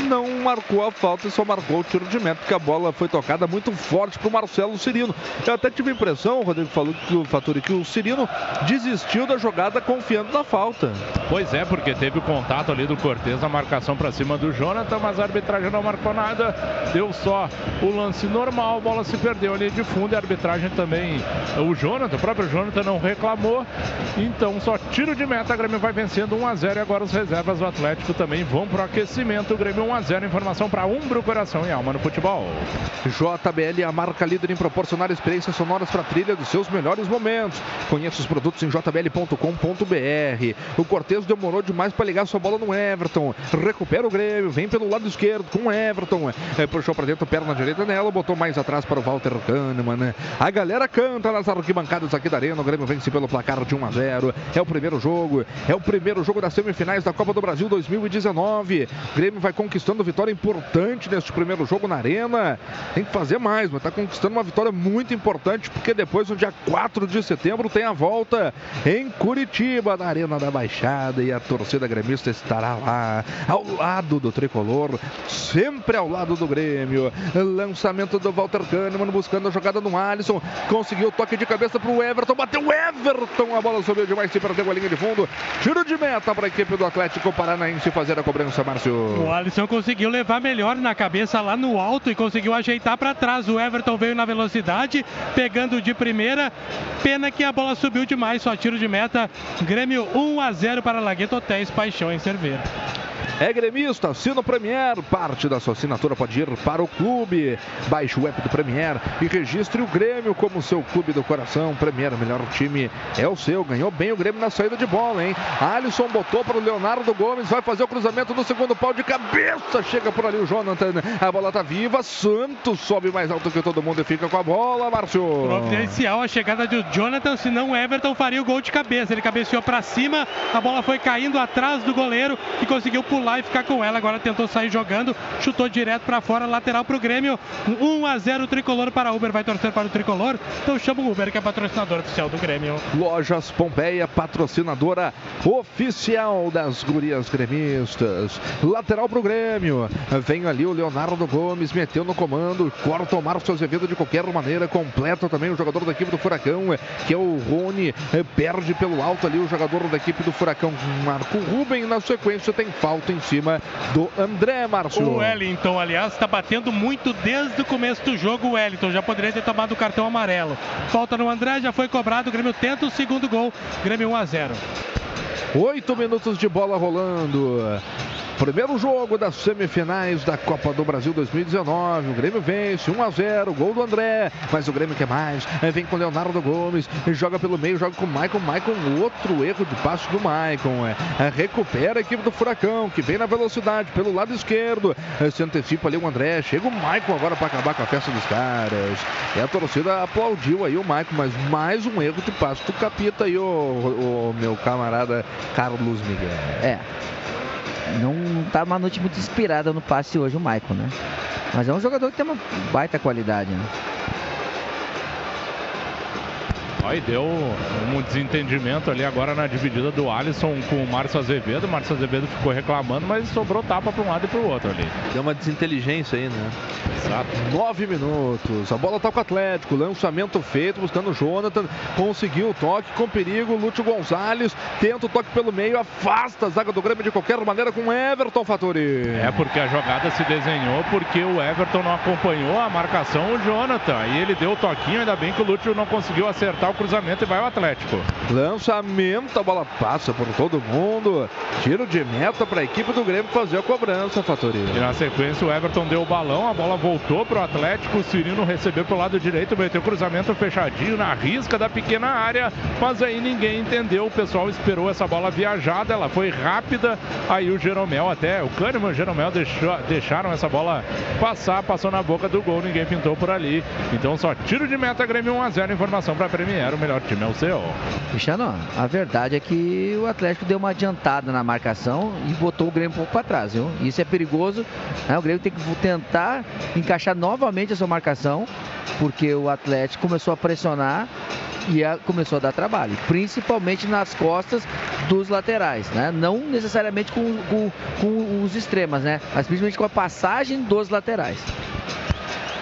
S17: Não marcou a falta e só marcou o tiro de meta, porque a bola foi tocada muito forte para o Marcelo Cirino. Eu até tive a impressão, o Rodrigo falou que o Faturi, que o Cirino desistiu da jogada confiando na falta.
S2: Pois é, porque teve o contato ali do Cortez na marcação para cima do Jonathan, mas a arbitragem não marcou nada. Deu só o lance normal, a bola se perdeu ali de fundo e a arbitragem também. O Jonathan, o próprio Jonathan não reclamou. Então só tiro de meta, a Grêmio vai vencendo 1 a 0 e agora os reservas do Atlético também vão para o aquecimento. O Grêmio 1 a 0, informação para Umbro, coração e alma no futebol.
S17: JBL a marca líder em proporcionar experiências sonoras para a trilha dos seus melhores momentos. Conheça os produtos em jbl.com.br. O Cortez demorou demais para ligar sua bola no Everton. Recupera o Grêmio, vem pelo lado esquerdo com Everton. É, puxou para dentro, perna direita nela, botou mais atrás para o Walter Kahneman. A galera canta nas arquibancadas aqui da Arena. O Grêmio vence pelo placar de 1 a 0. É o primeiro jogo, é o primeiro jogo das semifinais da Copa do Brasil 2019. O Grêmio vai conquistando vitória importante neste primeiro jogo na Arena. Tem que fazer mais, mas está conquistando uma vitória muito importante, porque depois, no dia 4 de setembro, tem a volta em Curitiba, na Arena da Baixada, e a torcida gremista estará lá, ao lado do tricolor, sempre ao lado do Grêmio. Lançamento do Walter Kahneman buscando a jogada no Alisson. Conseguiu o toque de cabeça para o Everton. Bateu o Everton. A bola subiu demais, se perdeu a linha de fundo. Tiro de meta para a equipe do Atlético Paranaense fazer a cobrança, Márcio.
S4: O Alisson conseguiu levar melhor na cabeça lá no alto e conseguiu ajeitar para trás. O Everton veio na velocidade, pegando de primeira. Pena que a bola subiu demais, só tiro de meta. Grêmio 1 a 0 para Lagueto Hotéis Paixão em Cerveira.
S17: É gremista, assina o Premier. Parte da sua assinatura pode ir para o clube. Baixe o app do Premier e registre o Grêmio como seu clube do coração. Premier, melhor time é o seu. Ganhou bem o Grêmio na saída de bola, hein? Alisson botou para o Leonardo Gomes. Vai fazer o cruzamento no segundo pau de cabeça. Chega por ali o Jonathan. A bola tá viva. Santos sobe mais alto que todo mundo e fica com a bola, Márcio.
S4: Providencial a chegada de Jonathan, senão o Everton faria o gol de cabeça. Ele cabeceou para cima, a bola foi caindo atrás do goleiro e conseguiu pular e ficar com ela. Agora tentou sair jogando, chutou direto para fora, lateral para o Grêmio. 1 a 0 tricolor para Uber. Vai torcer para o tricolor. Então chama o Uber, que é patrocinador oficial do Grêmio.
S17: Lojas Pompeia, patrocinadora oficial das gurias gremistas. Lateral para o Grêmio. Vem ali o Leonardo Gomes, meteu no comando, corta o Márcio Azevedo de qualquer maneira, completa também o jogador da equipe do Furacão, que é o Rony, perde pelo alto ali o jogador da equipe do Furacão, Marco Ruben. Na sequência tem falta em cima do André Márcio.
S4: O Wellington, aliás, está batendo muito desde o começo do jogo. O Wellington já poderia ter tomado o cartão amarelo. Falta no André, já foi cobrado. O Grêmio tenta o segundo gol. Grêmio 1 a 0.
S17: Oito minutos de bola rolando. Primeiro jogo das semifinais da Copa do Brasil 2019. O Grêmio vence 1 a 0, gol do André. Mas o Grêmio quer mais. Vem com Leonardo Gomes, joga pelo meio, joga com o Maicon. Maicon, outro erro de passe do Maicon. É, recupera a equipe do Furacão, que vem na velocidade pelo lado esquerdo. Se antecipa ali o André. Chega o Maicon agora para acabar com a festa dos caras. E a torcida aplaudiu aí o Maicon, mas mais um erro de passe do Capita aí, o, o meu camarada Carlos Miguel.
S5: É, não tá uma noite muito inspirada no passe hoje o Maicon, né? Mas é um jogador que tem uma baita qualidade, né?
S2: Aí deu um desentendimento ali agora na dividida do Alisson com o Márcio Azevedo. O Márcio Azevedo ficou reclamando, mas sobrou tapa para um lado e para o outro ali.
S17: Deu uma desinteligência aí, né? Exato. Nove minutos. A bola tá com o Atlético. Lançamento feito, buscando o Jonathan. Conseguiu o toque com perigo. Lúcio Gonzalez tenta o toque pelo meio. Afasta a zaga do Grêmio de qualquer maneira com Everton Faturi.
S2: É porque a jogada se desenhou porque o Everton não acompanhou a marcação o Jonathan. Aí ele deu o toquinho. Ainda bem que o Lúcio não conseguiu acertar o cruzamento e vai o Atlético.
S17: Lançamento, a bola passa por todo mundo. Tiro de meta para a equipe do Grêmio fazer a cobrança, Fatorino.
S2: E na sequência o Everton deu o balão, a bola voltou para o Atlético. O Cirino recebeu pelo lado direito, meteu o cruzamento fechadinho na risca da pequena área, mas aí ninguém entendeu. O pessoal esperou essa bola viajada, ela foi rápida. Aí o Jeromel, até o Kahneman e o Jeromel deixou, deixaram essa bola passar, passou na boca do gol, ninguém pintou por ali. Então só tiro de meta, Grêmio 1x0. Informação para Premier o melhor time é o seu.
S5: Cristiano, a verdade é que o Atlético deu uma adiantada na marcação e botou o Grêmio um pouco para trás, viu? Isso é perigoso. Né? O Grêmio tem que tentar encaixar novamente a sua marcação, porque o Atlético começou a pressionar e a, começou a dar trabalho, principalmente nas costas dos laterais, né? Não necessariamente com, com, com os extremas, né? Mas principalmente com a passagem dos laterais.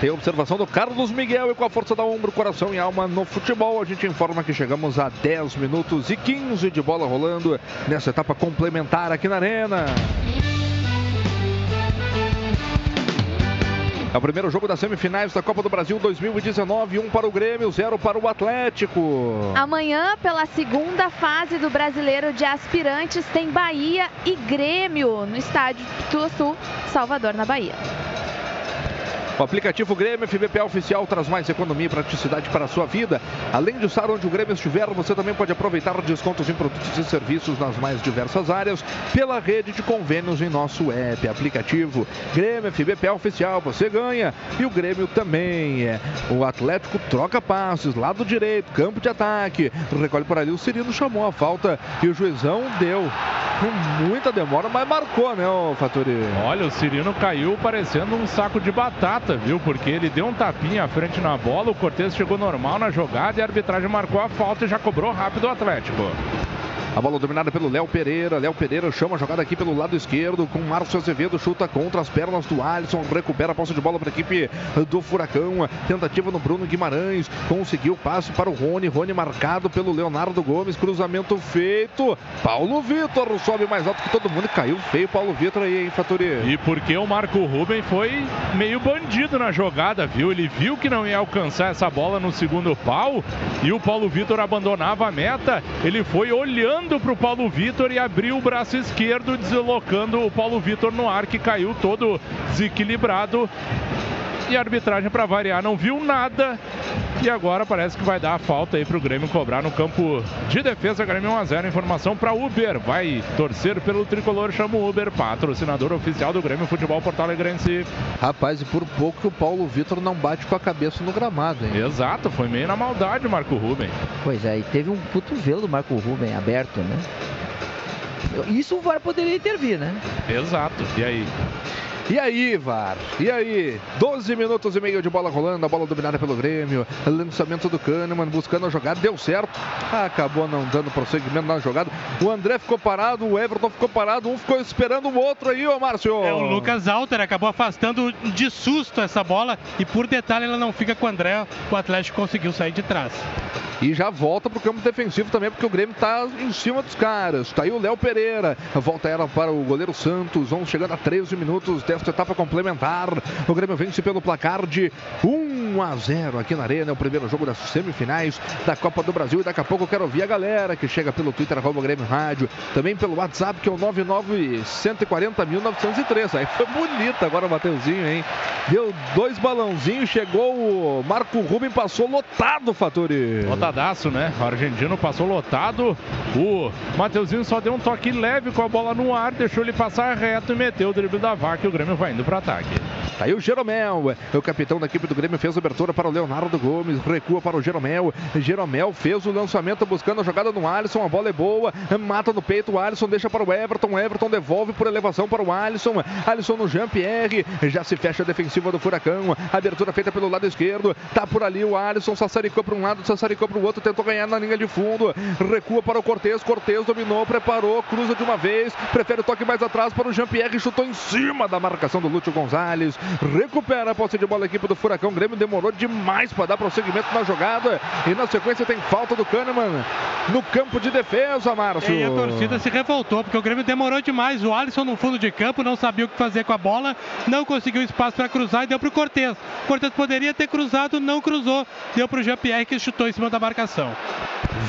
S17: Tem observação do Carlos Miguel e com a força da ombro, coração e alma no futebol. A gente informa que chegamos a 10 minutos e 15 de bola rolando nessa etapa complementar aqui na Arena. É o primeiro jogo das semifinais da Copa do Brasil 2019, um para o Grêmio, zero para o Atlético.
S3: Amanhã, pela segunda fase do Brasileiro de Aspirantes, tem Bahia e Grêmio no estádio Sul, Salvador, na Bahia.
S17: O aplicativo Grêmio FBPA Oficial traz mais economia e praticidade para a sua vida. Além de estar onde o Grêmio estiver, você também pode aproveitar descontos em produtos e serviços nas mais diversas áreas pela rede de convênios em nosso app. Aplicativo Grêmio FBPA Oficial, você ganha e o Grêmio também. É. O Atlético troca passes, lado direito, campo de ataque. Recolhe por ali, o Cirino chamou a falta e o juizão deu. Com muita demora, mas marcou, né, o Faturi?
S2: Olha, o Cirino caiu parecendo um saco de batata, viu? Porque ele deu um tapinha à frente na bola, o Cortez chegou normal na jogada e a arbitragem marcou a falta e já cobrou rápido o Atlético.
S17: A bola dominada pelo Léo Pereira. Léo Pereira chama a jogada aqui pelo lado esquerdo com Márcio Azevedo. Chuta contra as pernas do Alisson. Recupera a posse de bola para a equipe do Furacão. Tentativa no Bruno Guimarães. Conseguiu o passe para o Rony. Rony marcado pelo Leonardo Gomes. Cruzamento feito. Paulo Vitor sobe mais alto que todo mundo. Caiu feio Paulo Vitor aí, hein, Faturi?
S2: E porque o Marco Ruben foi meio bandido na jogada, viu? Ele viu que não ia alcançar essa bola no segundo pau e o Paulo Vitor abandonava a meta. Ele foi olhando para o Paulo Vitor e abriu o braço esquerdo, deslocando o Paulo Vitor no ar, que caiu todo desequilibrado. E a arbitragem, para variar, não viu nada. E agora parece que vai dar a falta aí para o Grêmio cobrar no campo de defesa. Grêmio 1x0. Informação para Uber. Vai torcer pelo tricolor, chama o Uber, patrocinador oficial do Grêmio Futebol Porto Alegrense.
S17: Rapaz, e por pouco que o Paulo Vitor não bate com a cabeça no gramado, hein?
S2: Exato, foi meio na maldade o Marco Ruben.
S5: Pois é, e teve um cotovelo do Marco Ruben aberto, né? Isso o VAR poderia intervir, né?
S2: Exato. E aí?
S17: E aí, VAR? E aí? 12 minutos e meio de bola rolando, a bola dominada pelo Grêmio. Lançamento do Kahneman buscando a jogada, deu certo. Acabou não dando prosseguimento na jogada. O André ficou parado, o Everton ficou parado, um ficou esperando o outro aí, ô Márcio.
S4: É, o Lucas Alter acabou afastando de susto essa bola e por detalhe ela não fica com o André. O Atlético conseguiu sair de trás.
S17: E já volta para o campo defensivo também, porque o Grêmio está em cima dos caras. Tá aí o Léo Pereira. Volta ela para o goleiro Santos. Vamos chegando a 13 minutos desta etapa complementar. O Grêmio vence pelo placar de 1 a 0 aqui na Arena. É o primeiro jogo das semifinais da Copa do Brasil. E daqui a pouco eu quero ouvir a galera que chega pelo Twitter, arroba Grêmio Rádio. Também pelo WhatsApp, que é o 99140.903. Aí foi bonito agora o Mateuzinho, hein? Deu dois balãozinhos, chegou o Marco Rubem, passou lotado, Faturi.
S2: Lotadaço, né? O argentino passou lotado. O Mateuzinho só deu um toque leve com a bola no ar, deixou ele passar reto e meteu o drible da vaca o Grêmio vai indo para ataque.
S17: Tá aí o Jeromel, o capitão da equipe do Grêmio, fez a abertura para o Leonardo Gomes, recua para o Jeromel. Jeromel fez o lançamento buscando a jogada no Alisson, a bola é boa, mata no peito, o Alisson deixa para o Everton, Everton devolve por elevação para o Alisson. Alisson no Jean-Pierre, já se fecha a defensiva do Furacão, abertura feita pelo lado esquerdo, tá por ali o Alisson, sassaricou para um lado, sassaricou para o outro, tentou ganhar na linha de fundo, recua para o Cortez, Cortez dominou, preparou, cruza de uma vez, prefere o toque mais atrás para o Jean-Pierre, chutou em cima da marcação do Lúcio Gonzalez, recupera a posse de bola a equipe do Furacão, Grêmio demorou demais para dar prosseguimento na jogada e na sequência tem falta do Kahneman no campo de defesa, Márcio.
S4: E a torcida se revoltou porque o Grêmio demorou demais, o Alisson no fundo de campo não sabia o que fazer com a bola, não conseguiu espaço para cruzar e deu para o Cortez. Cortez poderia ter cruzado, não cruzou, deu para o Jean-Pierre que chutou em cima da marcação.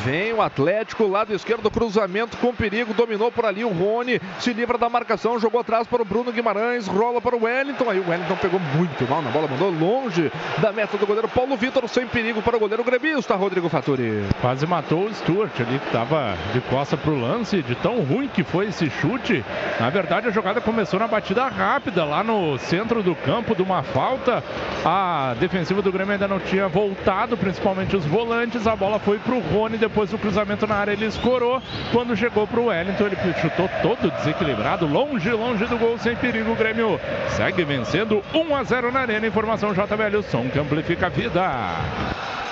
S17: Vem o Atlético, lado esquerdo, cruzamento com perigo, dominou por ali o Rony, se livra da marcação, jogou atrás para o Bruno Guimarães, rola para o Wellington, aí o Wellington pegou muito mal na bola, mandou longe da meta do goleiro Paulo Vitor, sem perigo para o goleiro gremista Rodrigo Faturi.
S2: Quase matou o Stuart ali, que estava de costa para o lance, de tão ruim que foi esse chute. Na verdade, a jogada começou na batida rápida, lá no centro do campo, de uma falta. A defensiva do Grêmio ainda não tinha voltado, principalmente os volantes. A bola foi para o Rony, depois do cruzamento na área ele escorou. Quando chegou para o Wellington, ele chutou todo desequilibrado, longe, longe do gol, sem perigo. O Grêmio segue vencendo 1 a 0 na Arena. Informação JBL, o som que amplifica a vida.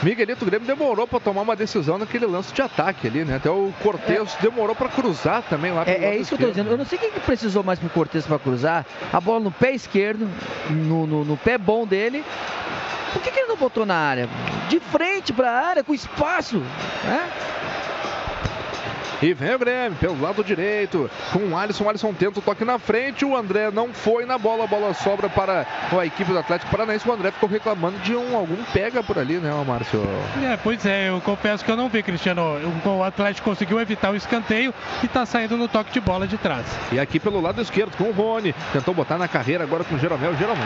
S17: Miguelito Grêmio demorou para tomar uma decisão naquele lance de ataque ali, né? Até o Cortez é. demorou para cruzar também lá
S5: É, é isso que eu tô dizendo. Eu não sei quem que precisou mais pro Cortez para cruzar. A bola no pé esquerdo, no, no, no pé bom dele. Por que, que, ele não botou na área? De frente para a área, com espaço. Né?
S17: E vem o Grêmio pelo lado direito com o Alisson. O Alisson tenta o toque na frente. O André não foi na bola. A bola sobra para a equipe do Atlético Paranaense. O André ficou reclamando de um, algum pega por ali, né, Márcio?
S4: É, pois é. Eu confesso que eu não vi, Cristiano. O Atlético conseguiu evitar o escanteio e está saindo no toque de bola de trás.
S17: E aqui pelo lado esquerdo com o Rony. Tentou botar na carreira agora com o Jeromel. Jeromel.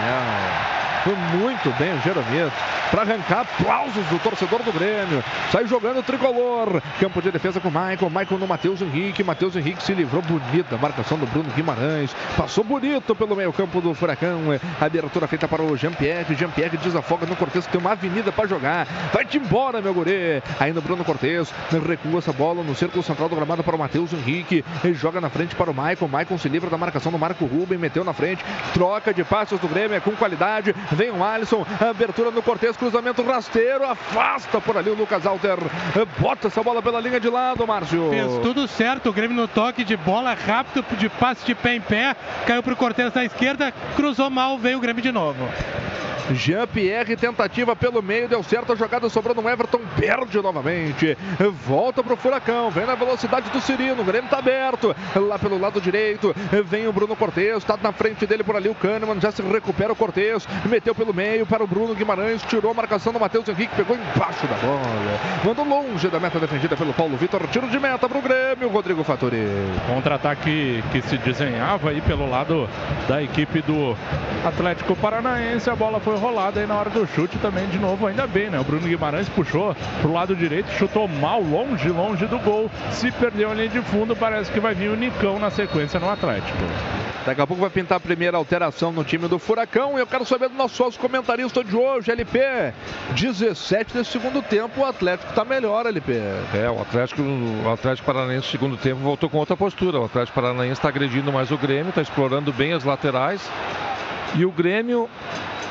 S17: Foi muito bem o Jeromel. Para arrancar aplausos do torcedor do Grêmio. Sai jogando o tricolor. Campo de defesa com o Michael. Michael no Matheus Henrique. Matheus Henrique se livrou bonito da marcação do Bruno Guimarães. Passou bonito pelo meio-campo do Furacão. Abertura feita para o Jean-Pierre. Jean-Pierre desafoga no Cortez, que tem uma avenida para jogar. Vai-te embora, meu guri. Ainda Bruno Cortez recua essa bola no círculo central do gramado para o Matheus Henrique. Ele joga na frente para o Michael. Michael se livra da marcação do Marco Ruben. Meteu na frente. Troca de passos do Grêmio é com qualidade. Vem o Alisson, abertura no Cortez, cruzamento rasteiro, afasta por ali o Lucas Alter. Bota essa bola pela linha de lado, Márcio.
S4: Tudo certo, o Grêmio no toque de bola rápido, de passe de pé em pé, caiu pro Cortez na esquerda, cruzou mal, veio o Grêmio de novo.
S17: Jean-Pierre, tentativa pelo meio, deu certo a jogada, sobrando no Everton, perde novamente. Volta pro Furacão, vem na velocidade do Cirino, o Grêmio tá aberto. Lá pelo lado direito, vem o Bruno Cortes, tá na frente dele por ali o Kahneman, já se recupera o Cortes, meteu pelo meio para o Bruno Guimarães, tirou a marcação do Matheus Henrique, pegou embaixo da bola. Mandou longe da meta defendida pelo Paulo Vitor, tiro de meta pro Grêmio, Rodrigo Fattori.
S2: Contra-ataque que se desenhava aí pelo lado da equipe do Atlético Paranaense, a bola foi rolada aí na hora do chute também de novo, ainda bem, né? O Bruno Guimarães puxou pro lado direito, chutou mal, longe, longe do gol, se perdeu ali de fundo, parece que vai vir o Nicão na sequência no Atlético.
S17: Daqui a pouco vai pintar a primeira alteração no time do Furacão. E eu quero saber do nosso sócio comentarista de hoje, LP. 17 desse segundo tempo, o Atlético está melhor, LP.
S6: É, o Atlético, o Atlético Paranaense, no segundo tempo, voltou com outra postura. O Atlético Paranaense está agredindo mais o Grêmio, está explorando bem as laterais. E o Grêmio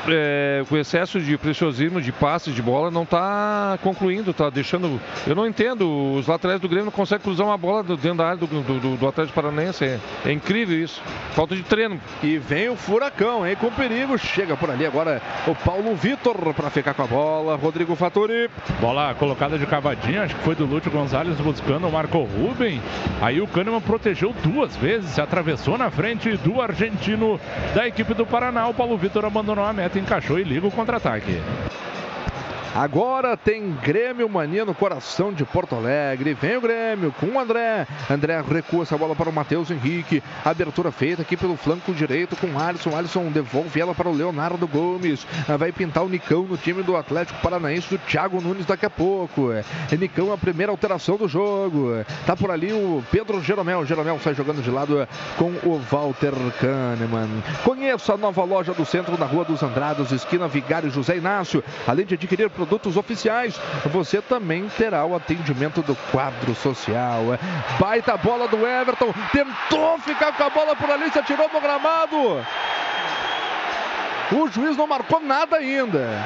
S6: é, com excesso de preciosismo, de passes de bola, não está concluindo, está deixando. Eu não entendo, os laterais do Grêmio não conseguem cruzar uma bola dentro da área do, do, do Atlético Paranaense. É, é, incrível isso. Falta de treino.
S17: E vem o furacão, hein? Com perigo. Chega por ali agora o Paulo Vitor para ficar com a bola. Rodrigo Fattori.
S2: Bola colocada de cavadinha, acho que foi do Lúcio Gonzalez buscando o Marco Ruben. Aí o Kahneman protegeu duas vezes, se atravessou na frente do argentino da equipe do Paraná. O Paulo Vitor abandonou a meta encaixou e liga o contra-ataque.
S17: Agora tem Grêmio Mania no coração de Porto Alegre. Vem o Grêmio com o André. André recua essa bola para o Matheus Henrique. Abertura feita aqui pelo flanco direito com Alisson. Alisson devolve ela para o Leonardo Gomes. Vai pintar o Nicão no time do Atlético Paranaense do Thiago Nunes daqui a pouco. É Nicão a primeira alteração do jogo. Tá por ali o Pedro Jeromel. Jeromel sai jogando de lado com o Walter Kahneman. Conheça a nova loja do centro na Rua dos Andrados, esquina Vigário José Inácio. Além de adquirir produtos oficiais, você também terá o atendimento do quadro social. Baita bola do Everton, tentou ficar com a bola por ali, se atirou no gramado. O juiz não marcou nada ainda.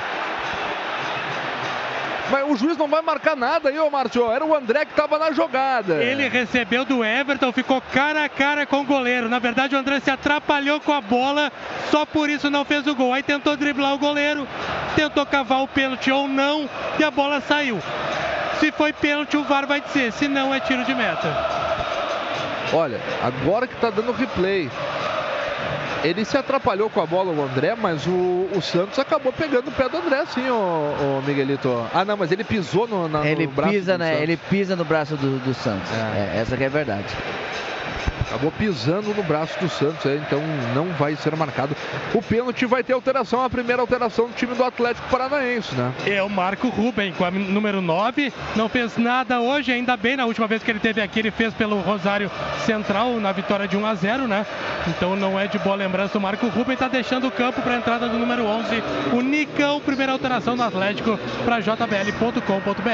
S17: Mas o juiz não vai marcar nada aí, ô Márcio. Era o André que estava na jogada.
S4: Ele recebeu do Everton, ficou cara a cara com o goleiro. Na verdade, o André se atrapalhou com a bola, só por isso não fez o gol. Aí tentou driblar o goleiro, tentou cavar o pênalti ou não, e a bola saiu. Se foi pênalti, o VAR vai dizer. Se não, é tiro de meta.
S17: Olha, agora que está dando replay, ele se atrapalhou com a bola, o André, mas o, o Santos acabou pegando o pé do André, sim, o, o Miguelito. Ah, não, mas ele pisou no, na,
S5: ele
S17: no braço
S5: pisa,
S17: do
S5: né?
S17: Santos.
S5: Ele pisa no braço do, do Santos. É. essa que é a verdade.
S17: Acabou pisando no braço do Santos, é, então não vai ser marcado. O pênalti vai ter alteração, a primeira alteração do time do Atlético Paranaense, né?
S4: É o Marco Ruben com a número 9. Não fez nada hoje, ainda bem. Na última vez que ele teve aqui, ele fez pelo Rosário Central na vitória de 1 a 0, né? Então não é de boa lembrança. O Marco Ruben está deixando o campo para a entrada do número 11. O Nicão, primeira alteração do Atlético para jbl.com.br.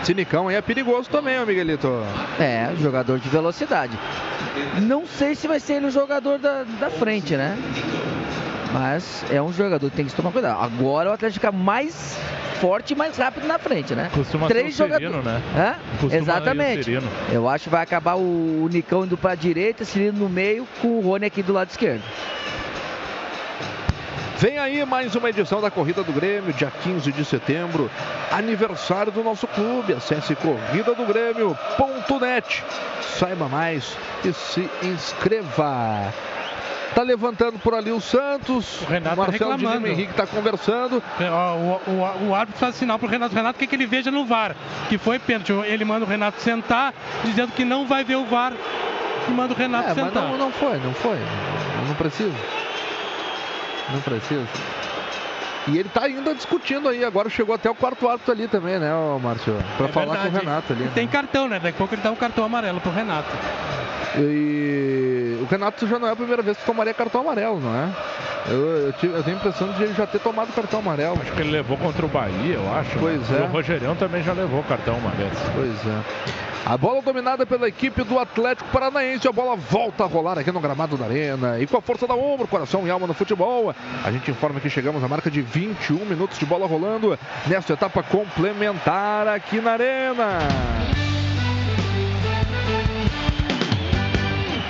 S17: Esse Nicão aí é perigoso também, Miguelito.
S5: É, jogador de velocidade. Não sei se vai ser ele o jogador da, da frente, né? Mas é um jogador que tem que tomar cuidado. Agora o Atlético fica mais forte e mais rápido na frente, né?
S2: Costuma
S5: Três
S2: ser o
S5: jogadores.
S2: né?
S5: Hã?
S2: Costuma ir o
S5: Exatamente.
S2: Cirino.
S5: Eu acho que vai acabar o, o Nicão indo pra direita, Cirino no meio, com o Rony aqui do lado esquerdo.
S17: Vem aí mais uma edição da Corrida do Grêmio, dia 15 de setembro, aniversário do nosso clube. Acesse corrida do Grêmio.net. Saiba mais e se inscreva. Tá levantando por ali o Santos. O
S4: Renato
S17: Marcelo de
S4: reclamando.
S17: Henrique tá conversando.
S4: Ó, O, o- o árbitro faz sinal pro Renato. Renato, o que, que ele veja no VAR? Que foi pênalti. Ele manda o Renato sentar, dizendo que não vai ver o VAR. E manda o Renato
S17: É,
S4: sentar.
S17: não, não foi, não foi. Não precisa. Não precisa. E ele tá ainda discutindo aí. Agora chegou até o quarto árbitro ali também, né, Márcio? Pra
S4: É
S17: falar
S4: verdade.
S17: com o Renato ali.
S4: E
S17: né?
S4: tem cartão, né? Daqui a pouco ele dá um cartão amarelo pro Renato.
S17: E o Renato já não é a primeira vez que tomaria cartão amarelo, não é? Eu, eu, tive- eu tenho a impressão de ele já ter tomado cartão amarelo.
S2: Acho que ele levou contra o Bahia, eu acho.
S17: Pois
S2: né?
S17: é.
S2: O Rogerião também já levou cartão uma vez.
S17: Pois é. A bola dominada pela equipe do Atlético Paranaense. A bola volta a rolar aqui no gramado da Arena. E com a força da ombro, coração e alma no futebol. A gente informa que chegamos à marca de 21 minutos de bola rolando nesta etapa complementar aqui na Arena.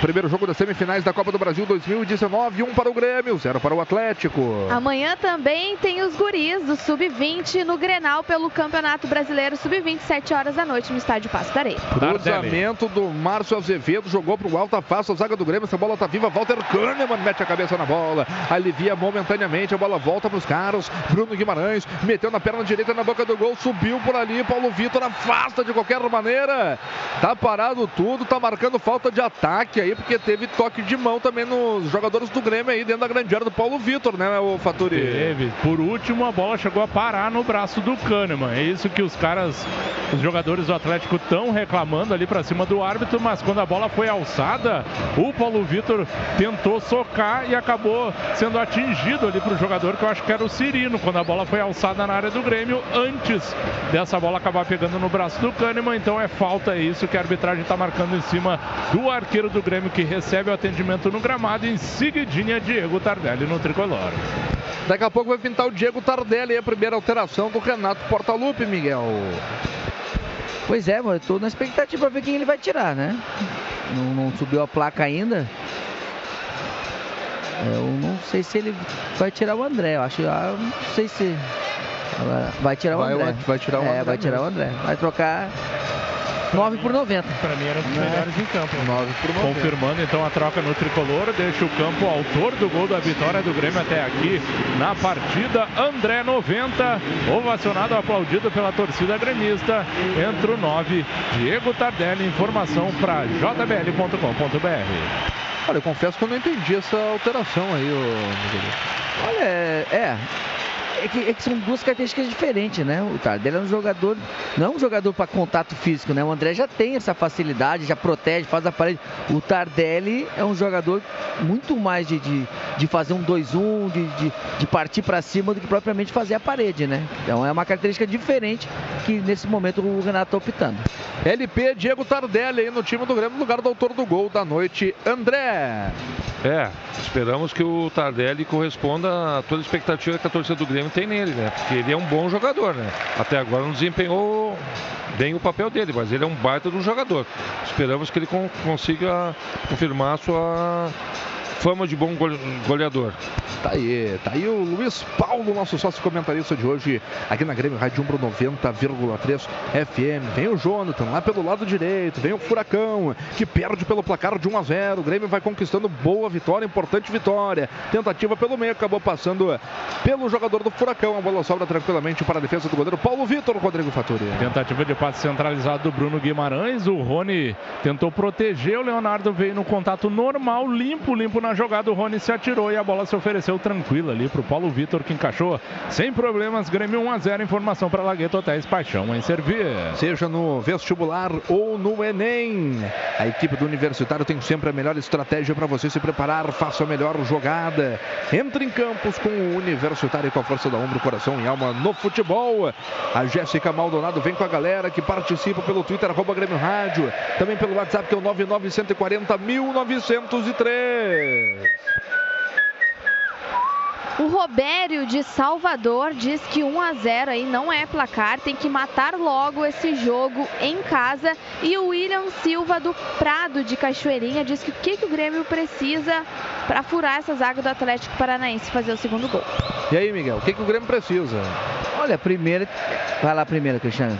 S17: Primeiro jogo das semifinais da Copa do Brasil 2019. Um para o Grêmio, zero para o Atlético.
S3: Amanhã também tem os guris do Sub-20 no Grenal pelo Campeonato Brasileiro Sub-20, 7 horas da noite no Estádio Passo da Areia.
S17: Cruzamento do Márcio Azevedo, jogou pro alto, afasta a zaga do Grêmio, essa bola tá viva, Walter Kahneman mete a cabeça na bola, alivia momentaneamente, a bola volta pros caras, Bruno Guimarães, meteu na perna direita na boca do gol, subiu por ali, Paulo Vitor afasta de qualquer maneira, tá parado tudo, tá marcando falta de ataque aí, porque teve toque de mão também nos jogadores do Grêmio aí, dentro da grande área do Paulo Vitor, né, o Faturi?
S2: Teve. Por último, a bola chegou a parar no braço do Kahneman. É isso que os caras, os jogadores do Atlético estão reclamando ali pra cima do árbitro, mas quando a bola foi alçada, o Paulo Vitor tentou socar e acabou sendo atingido ali pro jogador que eu acho que era o Cirino, quando a bola foi alçada na área do Grêmio, antes dessa bola acabar pegando no braço do Kahneman. Então é falta é isso que a arbitragem está marcando em cima do arqueiro do Grêmio que recebe o atendimento no gramado. Em seguidinha, Diego Tardelli no tricolor.
S17: Daqui a pouco vai pintar o Diego Tardelli, a primeira alteração do Renato Portaluppi, Miguel.
S5: Pois é, mano, eu tô na expectativa pra ver quem ele vai tirar, né? Não, não subiu a placa ainda. É, Eu não sei se ele vai tirar o André. Eu acho, ah, eu não sei se. Agora, vai tirar o
S17: Vai
S5: André.
S17: An- vai tirar o
S5: É,
S17: André
S5: vai tirar o. André. Vai trocar 9 por 90.
S4: Pra mim era um dos melhores em campo.
S17: 9 por
S2: Confirmando então a troca no tricolor, deixa o campo autor do gol da vitória do Grêmio até aqui na partida. André 90, ovacionado, aplaudido pela torcida gremista. Entra o 9, Diego Tardelli. Informação para jbl.com.br.
S17: Olha, eu confesso que eu não entendi essa alteração aí, ô.
S5: Olha, é. É que, é que são duas características diferentes, né? O Tardelli é um jogador, não é um jogador para contato físico, né? O André já tem essa facilidade, já protege, faz a parede. O Tardelli é um jogador muito mais de, de, de fazer um 2-1, de, de, de partir para cima do que propriamente fazer a parede, né? Então é uma característica diferente que nesse momento o Renato tá optando.
S17: LP Diego Tardelli aí no time do Grêmio, no lugar do autor do gol da noite, André.
S6: É, esperamos que o Tardelli corresponda a toda a expectativa que a torcida do Grêmio tem nele, né? Porque ele é um bom jogador, né? Até agora não desempenhou bem o papel dele, mas ele é um baita de um jogador. Esperamos que ele con- consiga confirmar a sua fama de bom gole- goleador.
S17: Tá aí, tá aí o Luiz Paulo, nosso sócio comentarista de hoje, aqui na Grêmio Rádio Umbro 90,3 FM. Vem o Jonathan lá pelo lado direito, vem o Furacão, que perde pelo placar de 1 a 0. O Grêmio vai conquistando boa vitória, importante vitória. Tentativa pelo meio, acabou passando pelo jogador do Furacão. A bola sobra tranquilamente para a defesa do goleiro Paulo Vitor, Rodrigo Faturi.
S2: Tentativa de passe centralizado do Bruno Guimarães. O Rony tentou proteger. O Leonardo veio no contato normal, limpo, limpo na jogada. O Rony se atirou e a bola se ofereceu tranquila ali para o Paulo Vitor, que encaixou sem problemas. Grêmio 1 a 0. Informação para Lagueto Hotéis Paixão em servir.
S17: Seja no vestibular ou no Enem. A equipe do Universitário tem sempre a melhor estratégia para você se preparar. Faça a melhor jogada. Entre em campos com o Universitário com a força da ombro, coração e alma no futebol. A Jéssica Maldonado vem com a galera que participa pelo Twitter, arroba Grêmio Rádio. Também pelo WhatsApp que é o 99140 1903.
S3: O Robério de Salvador diz que 1 a 0 aí não é placar, tem que matar logo esse jogo em casa. E o William Silva do Prado de Cachoeirinha diz que o que, que o Grêmio precisa para furar essa zaga do Atlético Paranaense e fazer o segundo gol.
S17: E aí, Miguel, o que, que o Grêmio precisa?
S5: Olha, primeiro. Vai lá primeiro, Cristiano.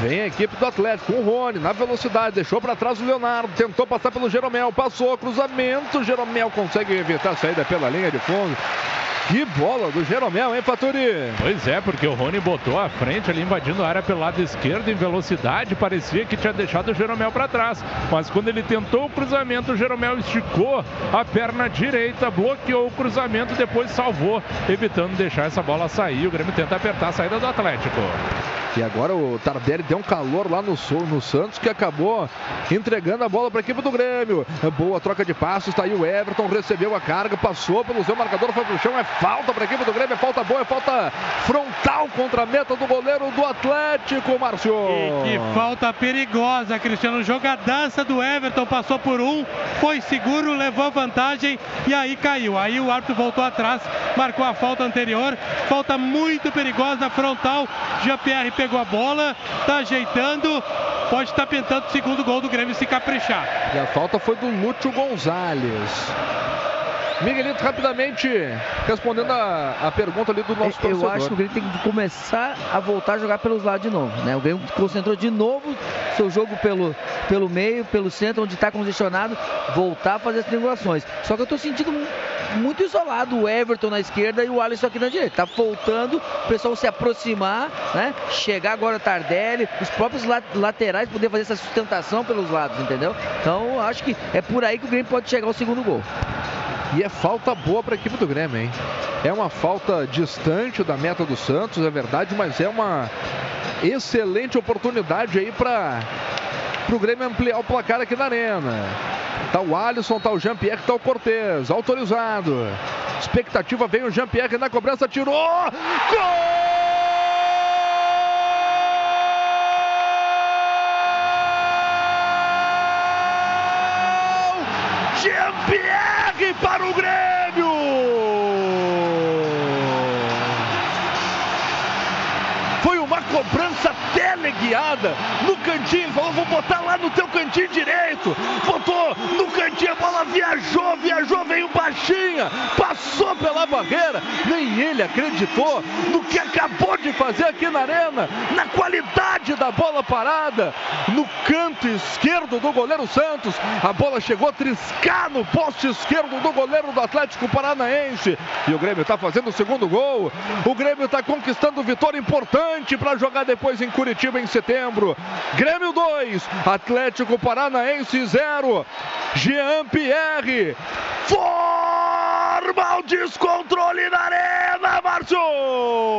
S17: Vem a equipe do Atlético, o Rony na velocidade, deixou para trás o Leonardo, tentou passar pelo Jeromel, passou, cruzamento, Jeromel consegue evitar a saída pela linha de fundo. Que bola do Jeromel, hein, Faturi?
S2: Pois é, porque o Rony botou à frente ali, invadindo a área pelo lado esquerdo em velocidade. Parecia que tinha deixado o Jeromel para trás. Mas quando ele tentou o cruzamento, o Jeromel esticou a perna direita, bloqueou o cruzamento, depois salvou, evitando deixar essa bola sair. O Grêmio tenta apertar a saída do Atlético.
S17: E agora o Tardelli deu um calor lá no, no Santos que acabou entregando a bola para a equipe do Grêmio. Boa troca de passos, está aí o Everton, recebeu a carga, passou pelo seu marcador, foi pro chão. É falta para a equipe do Grêmio, é falta boa, é falta frontal contra a meta do goleiro do Atlético, Márcio.
S4: E que falta perigosa, Cristiano. Jogadaça do Everton, passou por um, foi seguro, levou vantagem e aí caiu. Aí o árbitro voltou atrás, marcou a falta anterior. Falta muito perigosa, frontal. Jean-Pierre pegou a bola, tá ajeitando. Pode estar tá pintando o segundo gol do Grêmio se caprichar.
S17: E a falta foi do Lúcio Gonzalez. Miguelito, rapidamente, respondendo a, a pergunta ali do nosso
S5: Eu
S17: torcedor.
S5: acho que o Grêmio tem que começar a voltar a jogar pelos lados de novo. Né? O Grêmio concentrou de novo seu jogo pelo, pelo meio, pelo centro, onde está congestionado, voltar a fazer as triangulações. Só que eu estou sentindo muito isolado o Everton na esquerda e o Alisson aqui na direita. Tá voltando, o pessoal se aproximar, né? Chegar agora o Tardelli, os próprios laterais poder fazer essa sustentação pelos lados, entendeu? Então acho que é por aí que o Grêmio pode chegar ao segundo gol.
S17: E é falta boa para a equipe do Grêmio, hein? É uma falta distante da meta do Santos, é verdade, mas é uma excelente oportunidade aí para o Grêmio ampliar o placar aqui na arena. Tá o Alisson, tá o Jean-Pierre, tá o Cortez, autorizado. Expectativa vem o Jean-Pierre na cobrança, tirou! Gol! Jean-Pierre para o Grêmio! Teleguiada no cantinho. Falou, vou botar lá no teu cantinho direito. Botou no cantinho, a bola viajou, viajou, veio baixinha, passou pela barreira. Nem ele acreditou no que acabou de fazer aqui na arena, na qualidade da bola parada, no canto esquerdo do goleiro Santos. A bola chegou a triscar no poste esquerdo do goleiro do Atlético Paranaense. E o Grêmio está fazendo o segundo gol. O Grêmio está conquistando vitória importante para jogar depois em Curitiba em setembro. Grêmio 2, Atlético Paranaense 0. Jean Pierre forma o descontrole na arena, Márcio!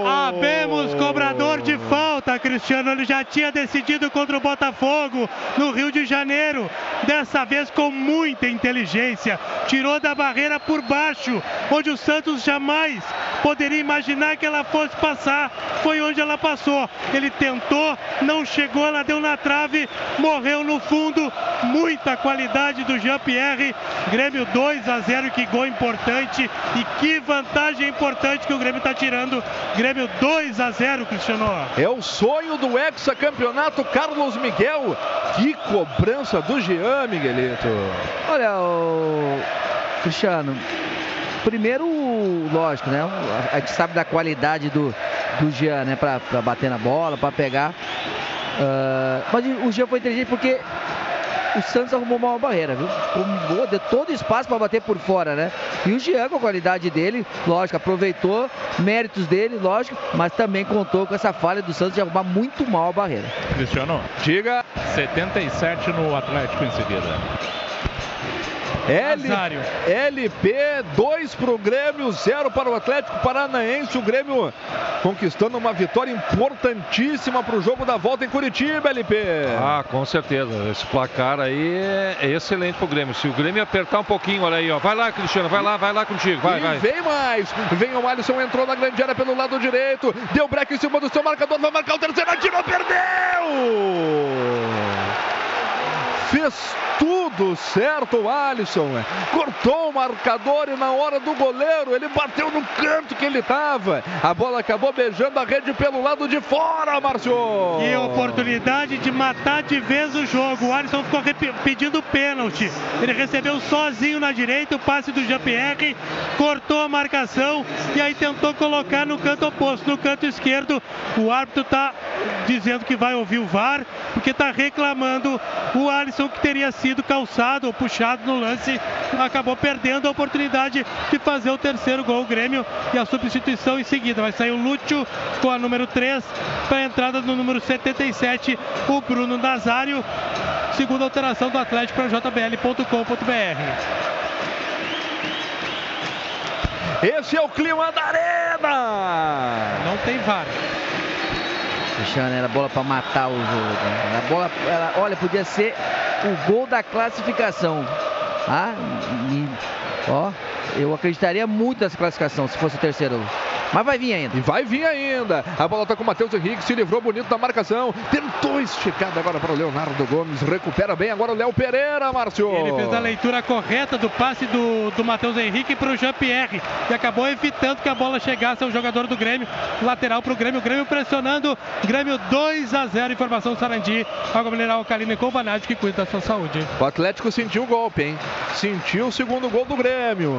S4: Abemos cobrador de falta, Cristiano. Ele já tinha decidido contra o Botafogo no Rio de Janeiro. Dessa vez com muita inteligência. Tirou da barreira por baixo, onde o Santos jamais poderia imaginar que ela fosse passar. Foi onde ela passou. Ele tentou, não chegou, ela deu na trave, morreu no fundo. Muita qualidade do Jean-Pierre. Grêmio 2 a 0, que gol importante e que vantagem importante que o Grêmio está tirando. Grêmio 2 a 0, Cristiano.
S17: É o sonho do hexacampeonato Carlos Miguel. Que cobrança do Jean, Miguelito.
S5: Olha, o Cristiano, primeiro, lógico, né? A gente sabe da qualidade do, do Jean, né? Pra, pra bater na bola, pra pegar. Uh, mas o Jean foi inteligente porque o Santos arrumou uma barreira, viu? Ficou deu todo espaço para bater por fora, né? E o Jean, com a qualidade dele, lógico, aproveitou, méritos dele, lógico, mas também contou com essa falha do Santos de arrumar muito mal a barreira.
S2: Cristiano,
S17: diga
S2: 77 no Atlético em seguida.
S17: L, LP 2 para o Grêmio, 0 para o Atlético Paranaense. O Grêmio conquistando uma vitória importantíssima para o jogo da volta em Curitiba, LP.
S6: Ah, com certeza. Esse placar aí é, é excelente para o Grêmio. Se o Grêmio apertar um pouquinho, olha aí, ó. Vai lá, Cristiano, vai lá, vai lá contigo. Vai,
S17: e
S6: vai.
S17: vem mais. Vem o Alisson, entrou na grande área pelo lado direito. Deu break em cima do seu marcador. Vai marcar o terceiro, atirou, perdeu! Fez tudo certo o Alisson. Cortou o marcador e na hora do goleiro ele bateu no canto que ele estava. A bola acabou beijando a rede pelo lado de fora, Márcio.
S4: E oportunidade de matar de vez o jogo. O Alisson ficou pedindo pênalti. Ele recebeu sozinho na direita o passe do Jean-Pierre, cortou a marcação e aí tentou colocar no canto oposto. No canto esquerdo, o árbitro está dizendo que vai ouvir o VAR, porque está reclamando o Alisson que teria sido calçado ou puxado no lance, acabou perdendo a oportunidade de fazer o terceiro gol. O Grêmio e a substituição em seguida. Vai sair o Lúcio com a número 3 para a entrada do número 77, o Bruno Nazário. Segunda alteração do Atlético para jbl.com.br.
S17: Esse é o clima da arena!
S4: Não tem VAR.
S5: Cristiano, era bola para matar o jogo. Né? Era bola, era, olha, podia ser o gol da classificação. Ah, e, ó, eu acreditaria muito nessa classificação se fosse o terceiro. Mas vai vir ainda.
S17: E vai vir ainda. A bola tá com o Matheus Henrique, se livrou bonito da marcação. Tentou esticada agora para o Leonardo Gomes. Recupera bem agora o Léo Pereira, Márcio.
S4: Ele fez a leitura correta do passe do, do Matheus Henrique para o Jean-Pierre. E acabou evitando que a bola chegasse ao jogador do Grêmio. Lateral para o Grêmio. O Grêmio pressionando. Grêmio 2 a 0. Informação Sarandi. Água mineral alcalina e que cuida da sua saúde.
S17: O Atlético sentiu o golpe, hein? Sentiu o segundo gol do Grêmio.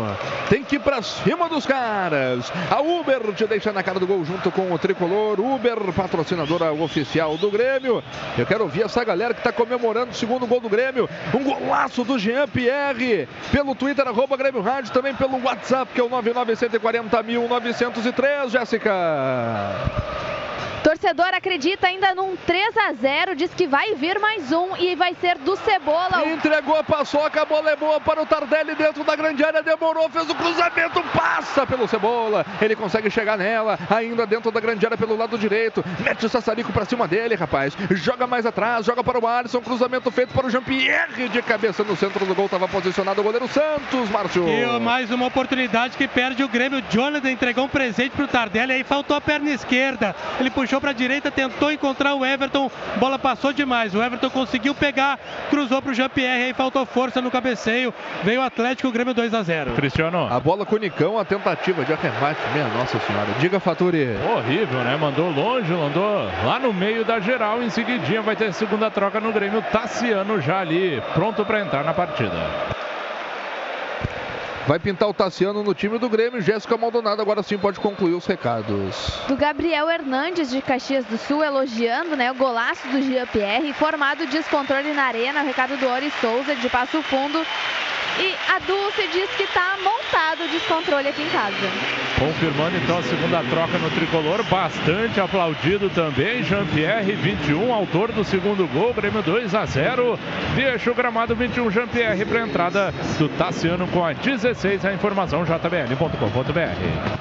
S17: Tem que ir para cima dos caras. A Uber te deixa na cara do gol junto com o tricolor. Uber, patrocinadora oficial do Grêmio. Eu quero ouvir essa galera que está comemorando o segundo gol do Grêmio. Um golaço do Jean Pierre. Pelo Twitter, arroba Grêmio Rádio, também pelo WhatsApp, que é o 99140.903, Jéssica.
S3: Torcedor acredita ainda num 3 a 0 diz que vai vir mais um e vai ser do Cebola.
S17: Entregou a paçoca, a bola é boa para o Tardelli dentro da grande área, demorou, fez o cruzamento, passa pelo Cebola. Ele consegue chegar nela, ainda dentro da grande área pelo lado direito. Mete o Sassarico para cima dele, rapaz. Joga mais atrás, joga para o Alisson, cruzamento feito para o Jean-Pierre de cabeça no centro do gol, estava posicionado o goleiro Santos, Márcio.
S4: E mais uma oportunidade que perde o Grêmio. Jonathan entregou um presente para o Tardelli, aí faltou a perna esquerda. Ele puxou puxou para a direita, tentou encontrar o Everton, bola passou demais. O Everton conseguiu pegar, cruzou para o Jean-Pierre, aí faltou força no cabeceio. Veio o Atlético, o Grêmio 2 a 0.
S2: Cristiano.
S17: A bola com o Nicão, a tentativa de arremate, minha nossa senhora. Diga, Faturi.
S2: Horrível, né? Mandou longe, mandou lá no meio da geral. Em seguidinha vai ter segunda troca no Grêmio. Tassiano já ali, pronto para entrar na partida.
S17: Vai pintar o Tassiano no time do Grêmio. Jéssica Maldonado agora sim pode concluir os recados.
S3: Do Gabriel Hernandes de Caxias do Sul elogiando né, o golaço do Jean-Pierre. Formado descontrole na arena. O recado do Ori Souza de Passo Fundo. E a Dulce diz que está montado o descontrole aqui em casa.
S2: Confirmando então a segunda troca no tricolor, bastante aplaudido também. Jean-Pierre, 21, autor do segundo gol, Grêmio 2 a 0. Deixa o gramado 21, Jean-Pierre para a entrada do Tassiano com a 16. A informação jbl.com.br.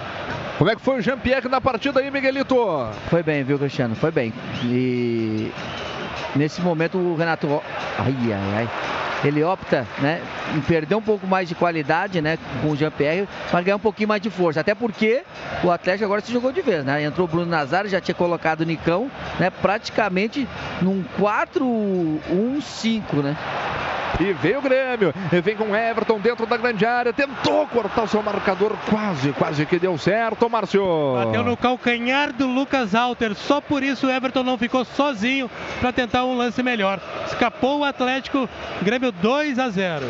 S17: Como é que foi o Jean-Pierre na partida aí, Miguelito?
S5: Foi bem, viu, Cristiano? Foi bem. E nesse momento o Renato. Ai, ai, ai ele opta né, em perder um pouco mais de qualidade né, com o Jean-Pierre, mas ganhar um pouquinho mais de força. Até porque o Atlético agora se jogou de vez. Né? Entrou o Bruno Nazário, já tinha colocado o Nicão, né, praticamente num 4-1-5. Né?
S17: E veio o Grêmio. E vem com Everton dentro da grande área. Tentou cortar o seu marcador. Quase, quase que deu certo, Márcio.
S4: Bateu no calcanhar do Lucas Alter. Só por isso o Everton não ficou sozinho para tentar um lance melhor. Escapou o Atlético. Grêmio 2 a 0.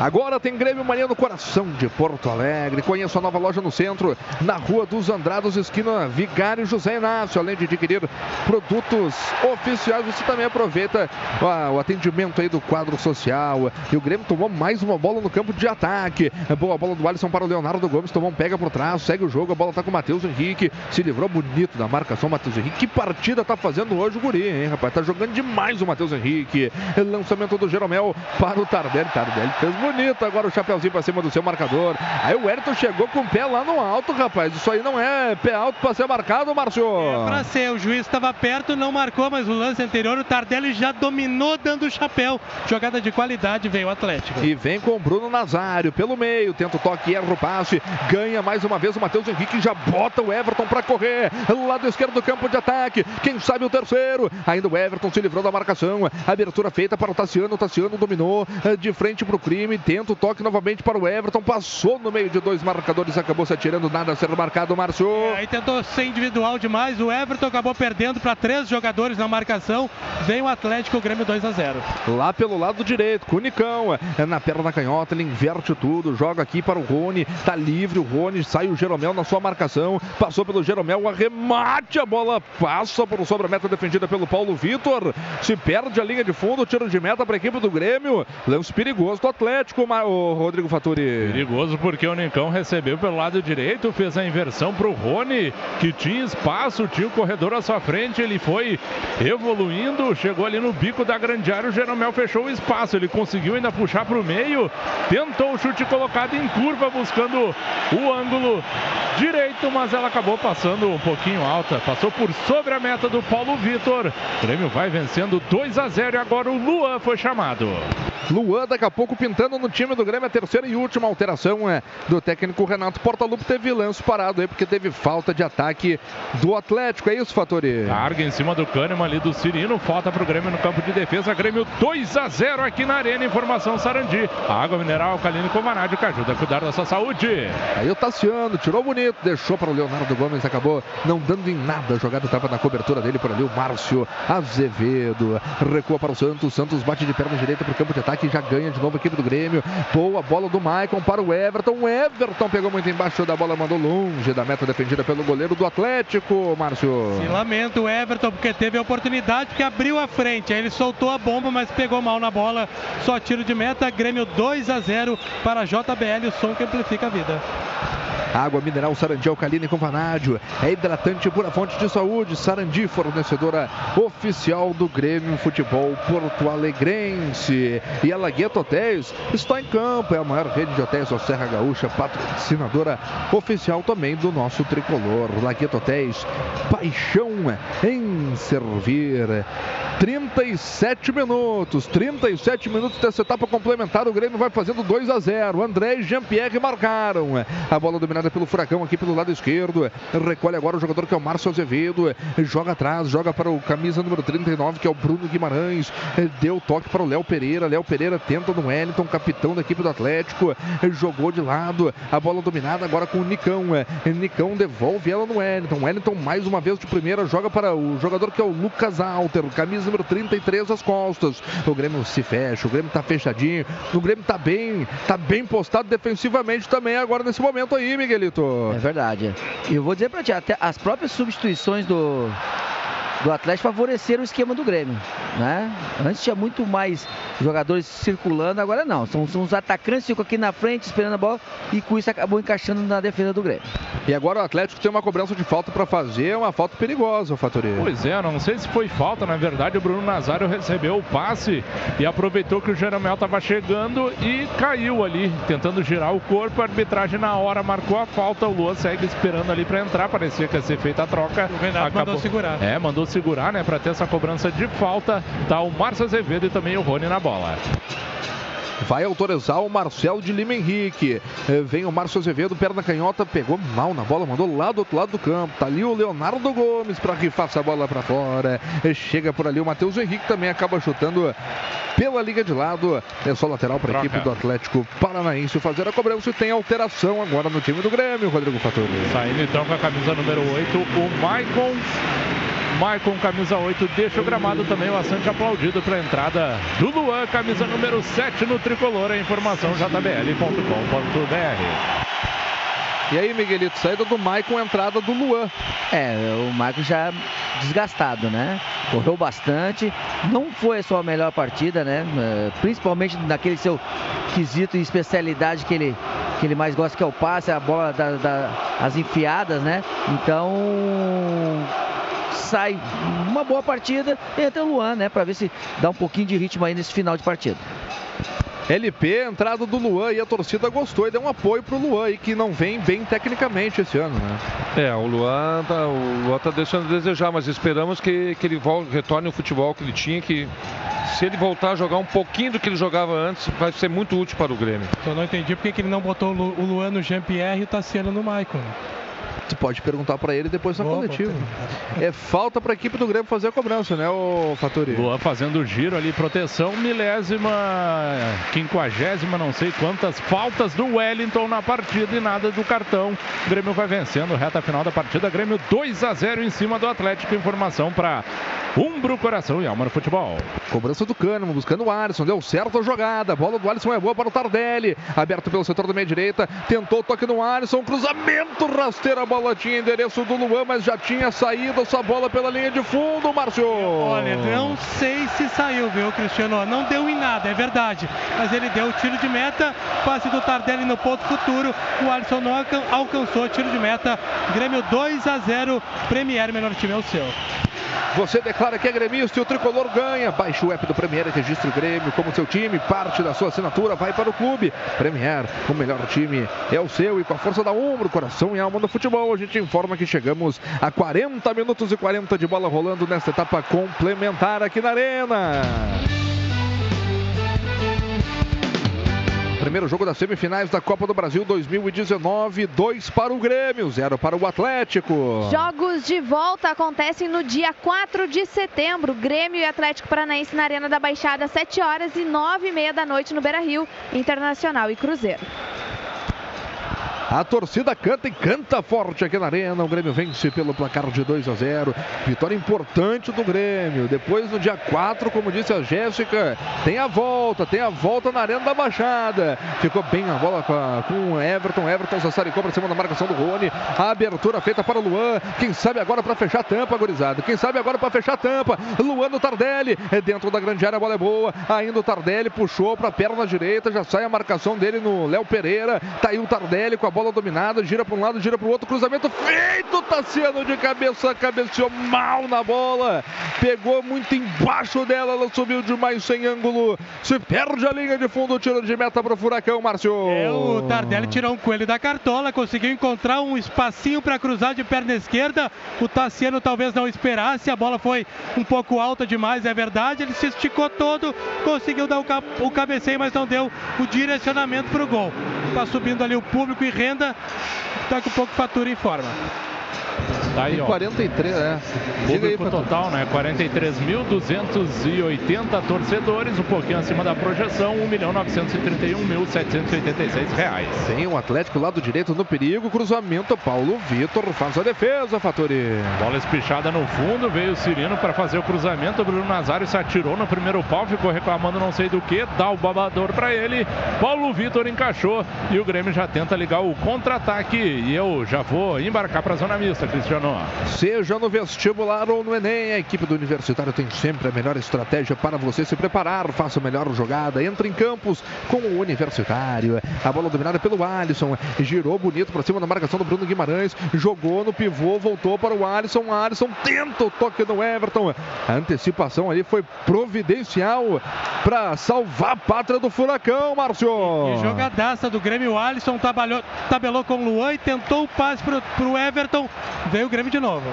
S17: Agora tem Grêmio Mania no coração de Porto Alegre. Conheça a nova loja no centro, na Rua dos Andrados, esquina Vigário José Inácio. Além de adquirir produtos oficiais, você também aproveita ah, o atendimento aí do quadro social. E o Grêmio tomou mais uma bola no campo de ataque. Boa bola do Alisson para o Leonardo Gomes. Tomou um pega por trás, segue o jogo. A bola está com o Matheus Henrique. Se livrou bonito da marcação, Matheus Henrique. Que partida tá fazendo hoje o Guri, hein, rapaz? Tá jogando demais o Matheus Henrique. Lançamento do Jeromel para o Tardelli. Tardelli fez bonito agora o chapeuzinho para cima do seu marcador. Aí o Wellington chegou com o pé lá no alto, rapaz. Isso aí não é pé alto para ser marcado, Márcio.
S4: É para ser. O juiz estava perto, não marcou, mas o lance anterior o Tardelli já dominou dando o chapéu. Jogada de qualidade veio o Atlético.
S17: E vem com o Bruno Nazário pelo meio, tenta o toque, erra o passe, ganha mais uma vez o Matheus Henrique, já bota o Everton para correr. Lado esquerdo do campo de ataque. Quem sabe o terceiro. Ainda o Everton se livrou da marcação. Abertura feita para o Tassiano. O Tassiano dominou eh, de frente para o crime. Tenta o toque novamente para o Everton. Passou no meio de dois marcadores. Acabou se atirando. Nada a ser marcado, Márcio.
S4: É, aí tentou ser individual demais. O Everton acabou perdendo para três jogadores na marcação. Vem o Atlético, o Grêmio 2 a 0.
S17: Lá pelo lado direito, com o Nicão. É na perna canhota. Ele inverte tudo. Joga aqui para o Rony. Tá livre o Rony. Sai o Jeromel na sua marcação. Passou pelo Jeromel. Arremate. A bola passa por sobre a meta defendida pelo Paulo Vitor. Se perde a linha de fundo. Tiro de meta para a equipe do Grêmio. Lance perigoso do Atlético. O Rodrigo Faturi.
S2: Perigoso porque o Nicão recebeu pelo lado direito, fez a inversão para o Rony, que tinha espaço, tinha o corredor à sua frente, ele foi evoluindo, chegou ali no bico da grande área, o Jeromel fechou o espaço, ele conseguiu ainda puxar para o meio, tentou o chute colocado em curva, buscando o ângulo direito, mas ela acabou passando um pouquinho alta, passou por sobre a meta do Paulo Vitor. O Grêmio vai vencendo 2 a 0 e agora o Luan foi chamado.
S17: Luan daqui a pouco pintando no time do Grêmio a terceira e última alteração é, do técnico Renato Portaluppi teve lance parado aí porque teve falta de ataque do Atlético, é isso, Fatori?
S2: Carga em cima do Kahneman ali do Cirino, falta para o Grêmio no campo de defesa, Grêmio 2 a 0 aqui na Arena, informação Sarandi. Água mineral alcalina com vanádio que ajuda a cuidar da sua saúde.
S17: Aí o Tassiano tirou bonito, deixou para o Leonardo Gomes, acabou não dando em nada, a jogada estava na cobertura dele por ali, o Márcio Azevedo recua para o Santos, Santos bate de perna direita para o campo de ataque, já ganha de novo a equipe do Grêmio, boa bola do Maicon para o Everton, Everton pegou muito embaixo da bola, mandou longe da meta defendida pelo goleiro do Atlético, Márcio.
S4: Se lamenta o Everton porque teve a oportunidade que abriu a frente, aí ele soltou a bomba, mas pegou mal na bola, só tiro de meta, Grêmio 2 a 0 para a JBL, o som que amplifica a vida.
S17: Água mineral Sarandi Alcalina com vanádio. É hidratante pura fonte de saúde. Sarandi, fornecedora oficial do Grêmio Futebol Porto Alegrense. E a Lagueto Hotéis está em campo. É a maior rede de hotéis da Serra Gaúcha, patrocinadora oficial também do nosso tricolor. Lagueto Hotéis, paixão em servir. 37 minutos, 37 minutos dessa etapa complementar. O Grêmio vai fazendo 2 a 0. André e Jean-Pierre marcaram. A bola dominada pelo Furacão aqui pelo lado esquerdo. Recolhe agora o jogador que é o Márcio Azevedo. Joga atrás, joga para o camisa número 39, que é o Bruno Guimarães. Deu toque para o Léo Pereira. Léo Pereira tenta no Wellington, capitão da equipe do Atlético. Jogou de lado. A bola dominada agora com o Nicão. Nicão devolve ela no Wellington. Wellington mais uma vez de primeira joga para o jogador que é o Lucas Alter, camisa número 33 às costas. O Grêmio se fecha, o Grêmio tá fechadinho. O Grêmio tá bem, tá bem postado defensivamente também agora nesse momento aí, Miguelito.
S5: É verdade. E eu vou dizer pra ti, até as próprias substituições do do Atlético favoreceram o esquema do Grêmio. Né? Antes tinha muito mais jogadores circulando, agora não. São, são os atacantes que ficam aqui na frente esperando a bola e com isso acabou encaixando na defesa do Grêmio.
S17: E agora o Atlético tem uma cobrança de falta para fazer, uma falta perigosa, o Fatorê.
S2: Pois é, não sei se foi falta, na verdade o Bruno Nazário recebeu o passe e aproveitou que o Jeromel estava chegando e caiu ali, tentando girar o corpo. A arbitragem na hora marcou a falta, o Luan segue esperando ali para entrar, parecia que ia ser feita a troca.
S4: O Renato Acabou... mandou segurar.
S2: É, mandou segurar, né, para ter essa cobrança de falta. Tá o Márcio Azevedo e também o Rony na bola.
S17: Vai autorizar o Marcel de Lima Henrique. Vem o Márcio Azevedo, perna canhota, pegou mal na bola, mandou lá do outro lado do campo. Tá ali o Leonardo Gomes para rifar essa bola para fora. Chega por ali o Matheus Henrique também acaba chutando pela liga de lado. É só lateral para a equipe do Atlético Paranaense fazer a cobrança e tem alteração agora no time do Grêmio, Rodrigo Faturi.
S2: Saindo então com a camisa número 8, o Maicon Maicon, camisa 8, deixa o gramado também bastante aplaudido para a entrada do Luan, camisa número 7 no tricolor. A informação jbl.com.br.
S17: E aí, Miguelito, saída do Maicon, entrada do Luan.
S5: É, o Maicon já desgastado, né? Correu bastante. Não foi a sua melhor partida, né? É, principalmente naquele seu quesito e especialidade que ele, que ele mais gosta, que é o passe, a bola, da, da, as enfiadas, né? Então, sai uma boa partida, entra o Luan, né? Para ver se dá um pouquinho de ritmo aí nesse final de partida.
S17: LP, entrada do Luan e a torcida gostou e deu um apoio pro Luan aí, que não vem bem tecnicamente esse ano, né?
S6: É, o Luan tá, o Luan tá deixando a desejar, mas esperamos que, que ele volte, retorne o futebol que ele tinha, que se ele voltar a jogar um pouquinho do que ele jogava antes, vai ser muito útil para o Grêmio.
S4: Eu não entendi porque que ele não botou o Luan no Jean-Pierre e o Tassiano no Maicon.
S17: Tu pode perguntar para ele depois na coletiva. É falta para a equipe do Grêmio fazer a cobrança, né, o Faturi?
S2: Luan fazendo o giro ali, proteção, milésima, quinquagésima, não sei quantas faltas do Wellington na partida e nada do cartão. O Grêmio vai vencendo, reta final da partida. Grêmio 2 a 0 em cima do Atlético. Informação para Umbro, coração e alma no futebol.
S17: Cobrança do Cânimo, buscando o Alisson. Deu certo a jogada. A bola do Alisson é boa para o Tardelli. Aberto pelo setor da meia direita. Tentou o toque no Alisson. Cruzamento rasteira. A bola tinha endereço do Luan, mas já tinha saído essa bola pela linha de fundo, Márcio.
S4: Olha, não sei se saiu, viu, Cristiano? Não deu em nada, é verdade. Mas ele deu o tiro de meta. Passe do Tardelli no ponto futuro. O Alisson não alcan alcançou tiro de meta. Grêmio 2 a 0. Premier, melhor time é o seu.
S17: Você declara que é gremista e o tricolor ganha. Baixe o app do Premier e registre o Grêmio como seu time. Parte da sua assinatura vai para o clube. Premier, o melhor time é o seu. E com a força da Umbro, coração e alma no futebol, a gente informa que chegamos a 40 minutos e 40 de bola rolando nesta etapa complementar aqui na Arena. Primeiro jogo das semifinais da Copa do Brasil 2019, 2 para o Grêmio, 0 para o Atlético.
S3: Jogos de volta acontecem no dia 4 de setembro. Grêmio e Atlético Paranaense na Arena da Baixada, 7 horas e 9 e meia da noite no Beira Rio, Internacional e Cruzeiro.
S17: A torcida canta e canta forte aqui na Arena. O Grêmio vence pelo placar de 2 a 0. Vitória importante do Grêmio. Depois, no dia 4, como disse a Jéssica, tem a volta, tem a volta na Arena da Baixada. Ficou bem a bola com, o Everton. Everton sassaricou para cima da marcação do Rony. A abertura feita para o Luan. Quem sabe agora para fechar a tampa, gurizada. Quem sabe agora para fechar a tampa. Luan no Tardelli. É dentro da grande área, a bola é boa. Ainda o Tardelli puxou para a perna direita. Já sai a marcação dele no Léo Pereira. Tá aí o Tardelli com a bola dominada, gira para um lado, gira para o outro, cruzamento feito, Tassiano de cabeça, cabeceou mal na bola, pegou muito embaixo dela, ela subiu demais sem ângulo, se perde a linha de fundo, tiro de meta para o Furacão, Márcio.
S4: É, o Tardelli tirou um coelho da cartola, conseguiu encontrar um espacinho para cruzar de perna esquerda, o Tassiano talvez não esperasse, a bola foi um pouco alta demais, é verdade, ele se esticou todo, conseguiu dar o, o cabeceio, mas não deu o direcionamento para o gol. Está subindo ali o público e renda, daqui a pouco fatura em forma.
S2: Tá aí, ó.
S17: 43, é.
S2: Público total, né? 43.280 torcedores, um pouquinho acima da projeção, 1.931.786 reais.
S17: Tem um Atlético lado direito no perigo, cruzamento, Paulo Vitor faz a defesa, Fatori.
S2: Bola espichada no fundo, veio o Cirino para fazer o cruzamento, o Bruno Nazário se atirou no primeiro pau, ficou reclamando não sei do que, dá o babador para ele, Paulo Vitor encaixou e o Grêmio já tenta ligar o contra-ataque e eu já vou embarcar para a zona mista, Cristiano.
S17: Seja no vestibular ou no Enem, a equipe do Universitário tem sempre a melhor estratégia para você se preparar. Faça a melhor jogada, entre em campos com o Universitário. A bola dominada pelo Alisson, girou bonito para cima da marcação do Bruno Guimarães, jogou no pivô, voltou para o Alisson. Alisson tenta o toque no Everton. A antecipação ali foi providencial para salvar a pátria do Furacão, Márcio.
S4: E jogadaça do Grêmio, o Alisson tabelou, tabelou com o Luan e tentou o passe para o Everton. Veio o Grêmio de novo.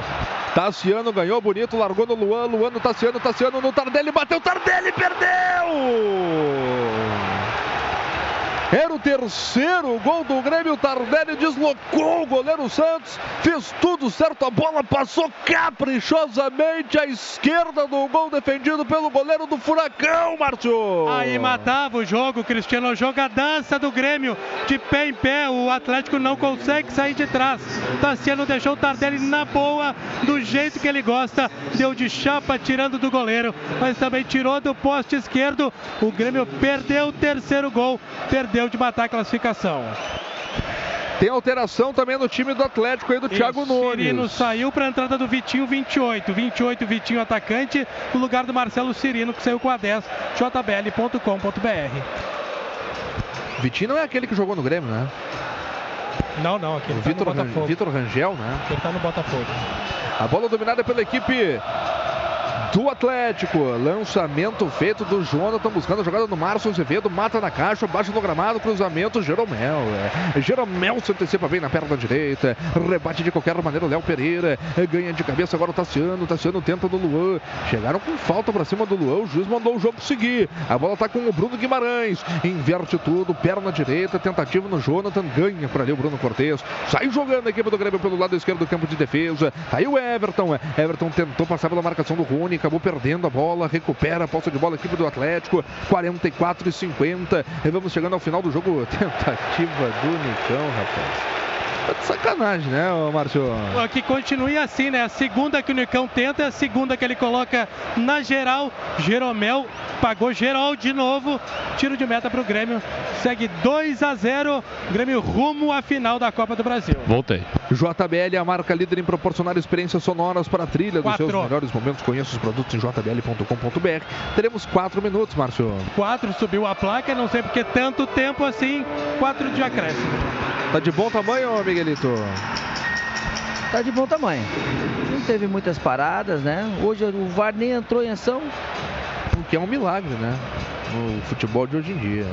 S17: Tassiano ganhou bonito, largou no Luan, Luan no Tassiano, Tassiano no Tardelli, bateu Tardelli, perdeu! Era o terceiro gol do Grêmio. Tardelli deslocou o goleiro Santos. Fez tudo certo. A bola passou caprichosamente à esquerda do gol defendido pelo goleiro do Furacão, Márcio.
S4: Aí matava o jogo, Cristiano. Jogadança do Grêmio. De pé em pé. O Atlético não consegue sair de trás. Tassiano deixou o Tardelli na boa, do jeito que ele gosta. Deu de chapa tirando do goleiro, mas também tirou do poste esquerdo. O Grêmio perdeu o terceiro gol. Perdeu de matar a classificação.
S17: Tem alteração também no time do Atlético aí do Thiago Nunes.
S4: Cirino saiu para a entrada do Vitinho 28. 28 Vitinho atacante no lugar do Marcelo Cirino que saiu com a 10 jbl.com.br.
S17: Vitinho não é aquele que jogou no Grêmio, né?
S4: Não, não, aquele
S17: o
S4: tá
S17: Vitor,
S4: no Botafogo.
S17: Vitor Rangel, né?
S4: Ele tá no Botafogo.
S17: A bola dominada pela equipe do Atlético. Lançamento feito do Jonathan, buscando a jogada do Márcio Azevedo, mata na caixa, baixa no gramado, cruzamento, Jeromel. É. Jeromel se antecipa bem na perna direita, rebate de qualquer maneira o Léo Pereira, é, ganha de cabeça agora o Tassiano, Tassiano tenta do Luan, chegaram com falta pra cima do Luan, o juiz mandou o jogo seguir. A bola tá com o Bruno Guimarães, inverte tudo, perna direita, tentativa no Jonathan, ganha por ali o Bruno Cortes, sai jogando a equipe do Grêmio pelo lado esquerdo do campo de defesa. Tá aí o Everton, Everton tentou passar pela marcação do Rony, acabou perdendo a bola, recupera a posse de bola equipe do Atlético, 44 e 50. E vamos chegando ao final do jogo. Tentativa do Nicão, rapaz. Tá de sacanagem, né, Márcio?
S4: Que continue assim, né? A segunda que o Nicão tenta, é a segunda que ele coloca na geral. Jeromel pagou geral de novo. Tiro de meta pro Grêmio. Segue 2 a 0. Grêmio rumo à final da Copa do Brasil.
S2: Voltei.
S17: JBL, a marca líder em proporcionar experiências sonoras para a trilha dos seus
S4: Quatro.
S17: melhores momentos. Conheça os produtos em jbl.com.br. Teremos quatro minutos, Márcio.
S4: 4 subiu a placa, não sei porque tanto tempo assim. 4 de acréscimo.
S17: Tá de bom tamanho, Miguelito?
S5: Tá de bom tamanho. Não teve muitas paradas, né? Hoje o VAR nem entrou em ação.
S17: O que é um milagre, né? No futebol de hoje em dia.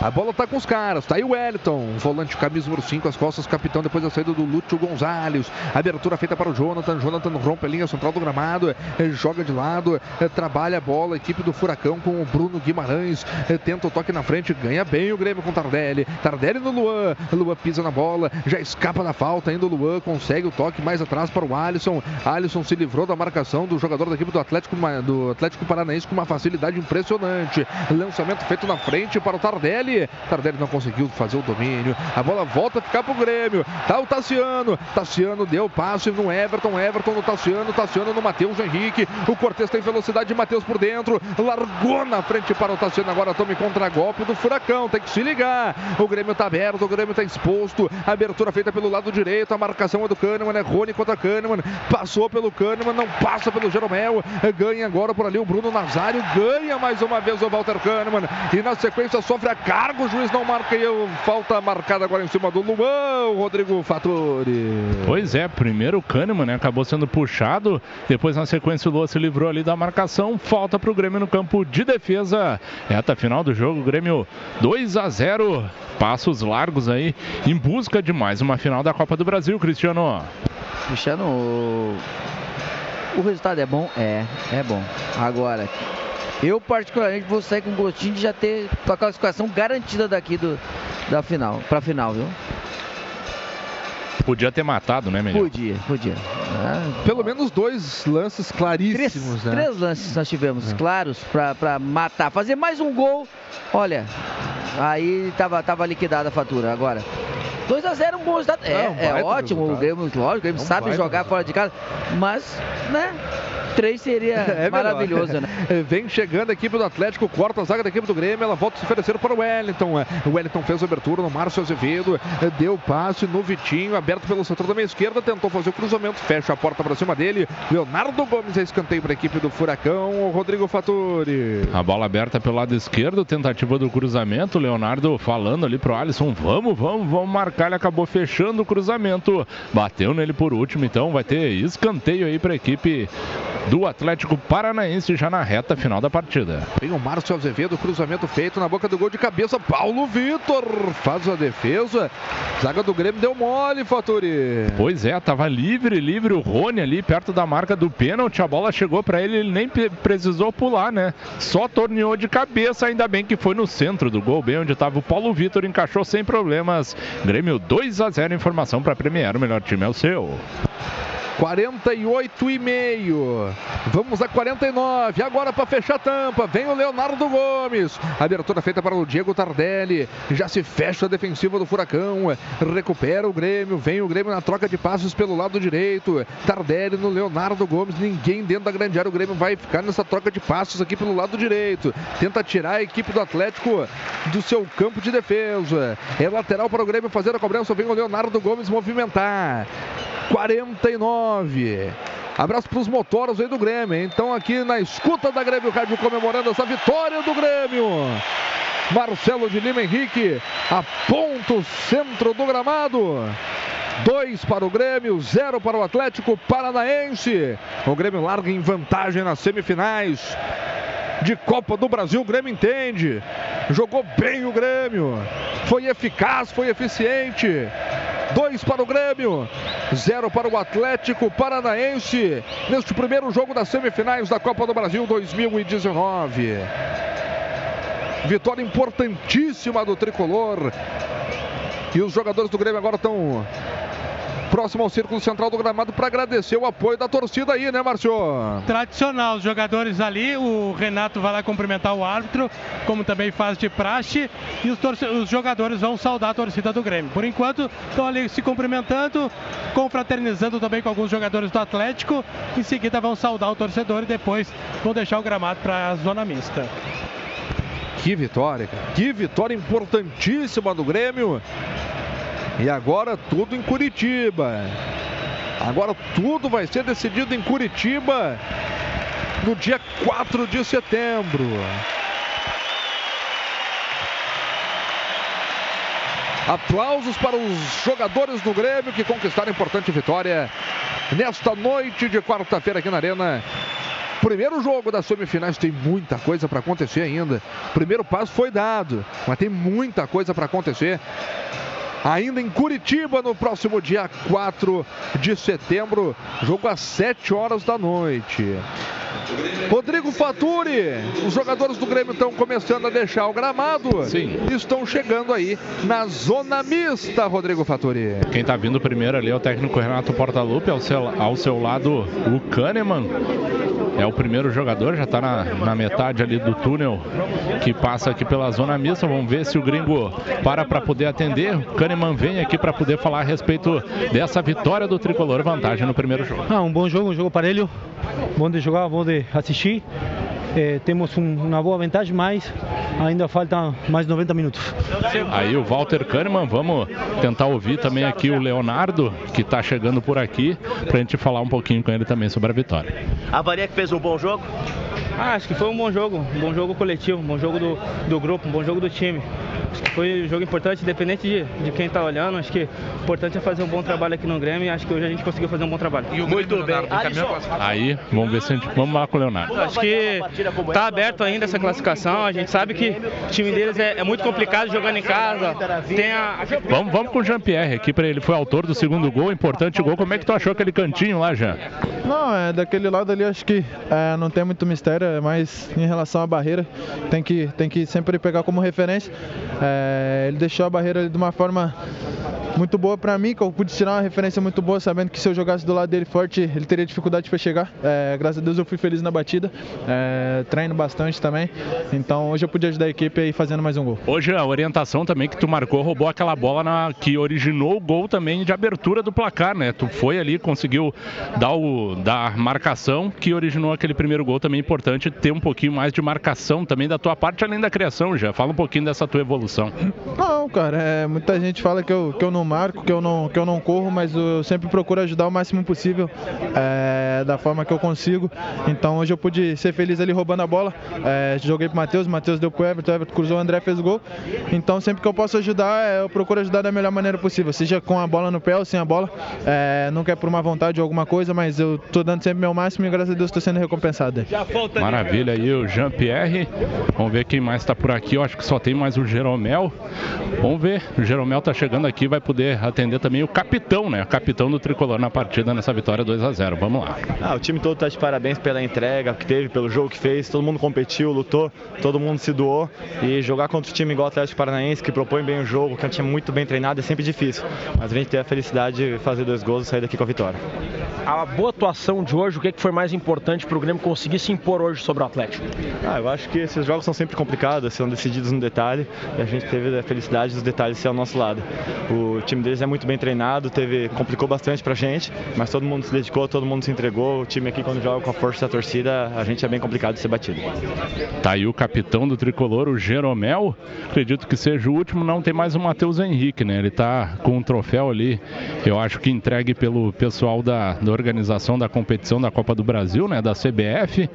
S17: A bola tá com os caras, tá aí o Wellington, volante camisa número 5, as costas, capitão, depois da saída do Lúcio Gonzalez. Abertura feita para o Jonathan, Jonathan rompe a linha central do gramado, eh, joga de lado, eh, trabalha a bola, equipe do Furacão com o Bruno Guimarães, eh, tenta o toque na frente, ganha bem o Grêmio com Tardelli. Tardelli no Luan, Luan pisa na bola, já escapa da falta, ainda o Luan consegue o toque mais atrás para o Alisson. Alisson se livrou da marcação do jogador da equipe do Atlético, do Atlético Paranaense com uma facilidade impressionante. Lançamento feito na frente para o Tardelli. Tardelli não conseguiu fazer o domínio. A bola volta a ficar pro Grêmio. Tá o Tassiano. Tassiano deu passe no Everton. Everton no Tassiano. Tassiano no Matheus Henrique. O Cortez tem velocidade. Matheus por dentro. Largou na frente para o Tassiano. Agora tome contra-golpe do Furacão. Tem que se ligar. O Grêmio tá aberto. O Grêmio tá exposto. Abertura feita pelo lado direito. A marcação é do Kahneman. É Rony contra Kahneman. Passou pelo Kahneman. Não passa pelo Jeromel. Ganha agora por ali o Bruno Nazário. Ganha mais uma vez o Walter Kahneman. E na sequência sofre a carga. O juiz não marca e eu- falta marcada agora em cima do Luan. Rodrigo Fattori.
S2: Pois é, primeiro o Kahneman né, acabou sendo puxado, depois na sequência o Lua se livrou ali da marcação, falta para o Grêmio no campo de defesa. Reta final do jogo, Grêmio 2 a 0, passos largos aí em busca de mais uma final da Copa do Brasil, Cristiano.
S5: Cristiano, o resultado é bom? É, é bom. Agora, eu particularmente vou sair com gostinho de já ter a classificação garantida daqui do, da final, pra final, viu?
S2: Podia ter matado, né, melhor?
S5: Podia, podia. Ah,
S17: Pelo menos dois lances claríssimos, né?
S5: Três lances nós tivemos, claros, pra, pra matar. Fazer mais um gol, olha, aí tava, tava liquidada a fatura. Agora, 2x0 um bom resultado. É,
S17: É um
S5: é ótimo, o. Grêmio, lógico, o Grêmio
S17: É um
S5: sabe jogar fora de casa, mas, né, três seria
S17: É
S5: maravilhoso, né?
S17: Vem chegando a equipe do Atlético, corta a zaga da equipe do Grêmio, ela volta a se oferecer para o Wellington. O Wellington fez a abertura no Márcio Azevedo, deu passe no Vitinho, aberto pelo setor da meia esquerda, tentou fazer o cruzamento, fecha a porta para cima dele. Leonardo Gomes é escanteio para a equipe do Furacão, o Rodrigo Faturi.
S2: A bola aberta pelo lado esquerdo, tentativa do cruzamento. Leonardo falando ali pro Alisson: vamos, vamos, vamos marcar. Ele acabou fechando o cruzamento. Bateu nele por último, então vai ter escanteio aí para a equipe do Atlético Paranaense já na reta final da partida.
S17: Vem o Márcio Azevedo, cruzamento feito na boca do gol de cabeça. Paulo Vitor faz a defesa. Zaga do Grêmio deu mole, Faturi.
S2: Pois é, tava livre, livre o Rony ali perto da marca do pênalti. A bola chegou para ele, ele nem precisou pular, né? Só torneou de cabeça, ainda bem que foi no centro do gol, bem onde tava o Paulo Vitor, encaixou sem problemas. Grêmio 2 a 0, informação para Premier, o melhor time é o seu.
S17: 48 e meio. Vamos a 49. Agora para fechar a tampa. Vem o Leonardo Gomes. Abertura feita para o Diego Tardelli. Já se fecha a defensiva do Furacão. Recupera o Grêmio. Vem o Grêmio na troca de passos pelo lado direito. Tardelli no Leonardo Gomes. Ninguém dentro da grande área. O Grêmio vai ficar nessa troca de passos aqui pelo lado direito. Tenta tirar a equipe do Atlético do seu campo de defesa. É lateral para o Grêmio fazer a cobrança. Vem o Leonardo Gomes movimentar. 49. Abraço para os motoros aí do Grêmio. hein? Então aqui na escuta da Grêmio Rádio comemorando essa vitória do Grêmio. Marcelo de Lima Henrique aponta o centro do gramado. Dois para o Grêmio, zero para o Atlético Paranaense. O Grêmio larga em vantagem nas semifinais de Copa do Brasil. O Grêmio entende. Jogou bem o Grêmio. Foi eficaz, foi eficiente. Dois para o Grêmio, zero para o Atlético Paranaense. Neste primeiro jogo das semifinais da Copa do Brasil 2019. Vitória importantíssima do tricolor. E os jogadores do Grêmio agora estão próximo ao círculo central do gramado para agradecer o apoio da torcida aí, né, Márcio?
S4: Tradicional, os jogadores ali, o Renato vai lá cumprimentar o árbitro, como também faz de praxe, e os, os jogadores vão saudar a torcida do Grêmio. Por enquanto, estão ali se cumprimentando, confraternizando também com alguns jogadores do Atlético, em seguida vão saudar o torcedor e depois vão deixar o gramado para a zona mista.
S17: Que vitória, cara. Que vitória importantíssima do Grêmio. E agora tudo em Curitiba. Agora tudo vai ser decidido em Curitiba no dia 4 de setembro. Aplausos para os jogadores do Grêmio que conquistaram importante vitória nesta noite de quarta-feira aqui na Arena. Primeiro jogo das semifinais tem muita coisa para acontecer ainda. Primeiro passo foi dado, mas tem muita coisa para acontecer ainda em Curitiba no próximo dia 4 de setembro, jogo às 7 horas da noite. Rodrigo Faturi, os jogadores do Grêmio estão começando a deixar o gramado.
S2: Sim.
S17: Estão chegando aí na zona mista, Rodrigo Faturi.
S2: Quem está vindo primeiro ali é o técnico Renato Portaluppi, ao seu, ao seu lado o Kahneman. É o primeiro jogador, já está na, na, metade ali do túnel que passa aqui pela zona mista. Vamos ver se o gringo para para poder atender. O Kahneman vem aqui para poder falar a respeito dessa vitória do tricolor, vantagem no primeiro jogo.
S20: Ah, um bom jogo, um jogo parelho, bom de jogar, bom de assistir. É, temos um, uma boa vantagem, mas ainda falta mais 90 minutos.
S2: Aí o Walter Kahneman, vamos tentar ouvir também aqui o Leonardo, que está chegando por aqui, para a gente falar um pouquinho com ele também sobre a vitória.
S19: A que fez um bom jogo?
S20: Ah, acho que foi um bom jogo, um bom jogo coletivo, um bom jogo do, do grupo, um bom jogo do time. Acho que foi um jogo importante, independente de, de quem está olhando. Acho que o importante é fazer um bom trabalho aqui no Grêmio e acho que hoje a gente conseguiu fazer um bom trabalho.
S19: Muito bem.
S2: Aí, vamos ver se a gente. Vamos lá com o Leonardo.
S20: Acho que está aberto ainda essa classificação. A gente sabe que o time deles é, é muito complicado jogando em casa. Tem a...
S2: Vamos, vamos com o Jean-Pierre aqui para ele. Foi autor do segundo gol, importante gol. Como é que tu achou aquele cantinho lá, Jean?
S21: Não, é daquele lado ali acho que é, não tem muito mistério, é mais em relação à barreira. Tem que, tem que sempre pegar como referência. É, ele deixou a barreira de uma forma muito boa para mim, que eu pude tirar uma referência muito boa, sabendo que se eu jogasse do lado dele forte, ele teria dificuldade para chegar. É, graças a Deus eu fui feliz na batida, é, treino bastante também, então hoje eu pude ajudar a equipe aí fazendo mais um gol.
S2: Hoje a orientação também que tu marcou, roubou aquela bola na, que originou o gol também de abertura do placar, né? Tu foi ali, conseguiu dar, o, dar marcação que originou aquele primeiro gol também importante, ter um pouquinho mais de marcação também da tua parte, além da criação já. Fala um pouquinho dessa tua evolução.
S21: Não, cara, é, muita gente fala que eu, que eu não marco, que eu não, que eu não corro, mas eu sempre procuro ajudar o máximo possível é, da forma que eu consigo. Então hoje eu pude ser feliz ali roubando a bola. É, joguei pro Matheus, o Matheus deu pro Everton, o Everton cruzou, o André fez o gol. Então sempre que eu posso ajudar, é, eu procuro ajudar da melhor maneira possível, seja com a bola no pé ou sem a bola. É, não quer por uma vontade ou alguma coisa, mas eu tô dando sempre meu máximo e graças a Deus estou sendo recompensado.
S2: Maravilha aí o Jean-Pierre. Vamos ver quem mais está por aqui. Eu acho que só tem mais o Jeromel. Vamos ver. O Jeromel tá chegando aqui, vai poder atender também o capitão, né? O capitão do tricolor na partida nessa vitória 2 a 0 Vamos lá.
S22: Ah, o time todo está de parabéns pela entrega que teve, pelo jogo que fez. Todo mundo competiu, lutou, todo mundo se doou. E jogar contra o time igual o Atlético Paranaense, que propõe bem o jogo, que é um time muito bem treinado, é sempre difícil. Mas a gente tem a felicidade de fazer dois gols e sair daqui com a vitória.
S19: A boa atuação de hoje, o que foi mais importante para o Grêmio conseguir se impor hoje sobre o Atlético?
S22: Ah, eu acho que esses jogos são sempre complicados, são decididos no detalhe. E a gente teve a felicidade dos detalhes ser ao nosso lado. O time deles é muito bem treinado, teve, complicou bastante pra gente, mas todo mundo se dedicou, todo mundo se entregou. O time aqui, quando joga com a força da torcida, a gente é bem complicado ser batido.
S2: Tá aí o capitão do tricolor, o Jeromel. Acredito que seja o último, não tem mais o Matheus Henrique, né? Ele tá com um troféu ali, eu acho que entregue pelo pessoal da, da organização da competição da Copa do Brasil, né? Da CBF.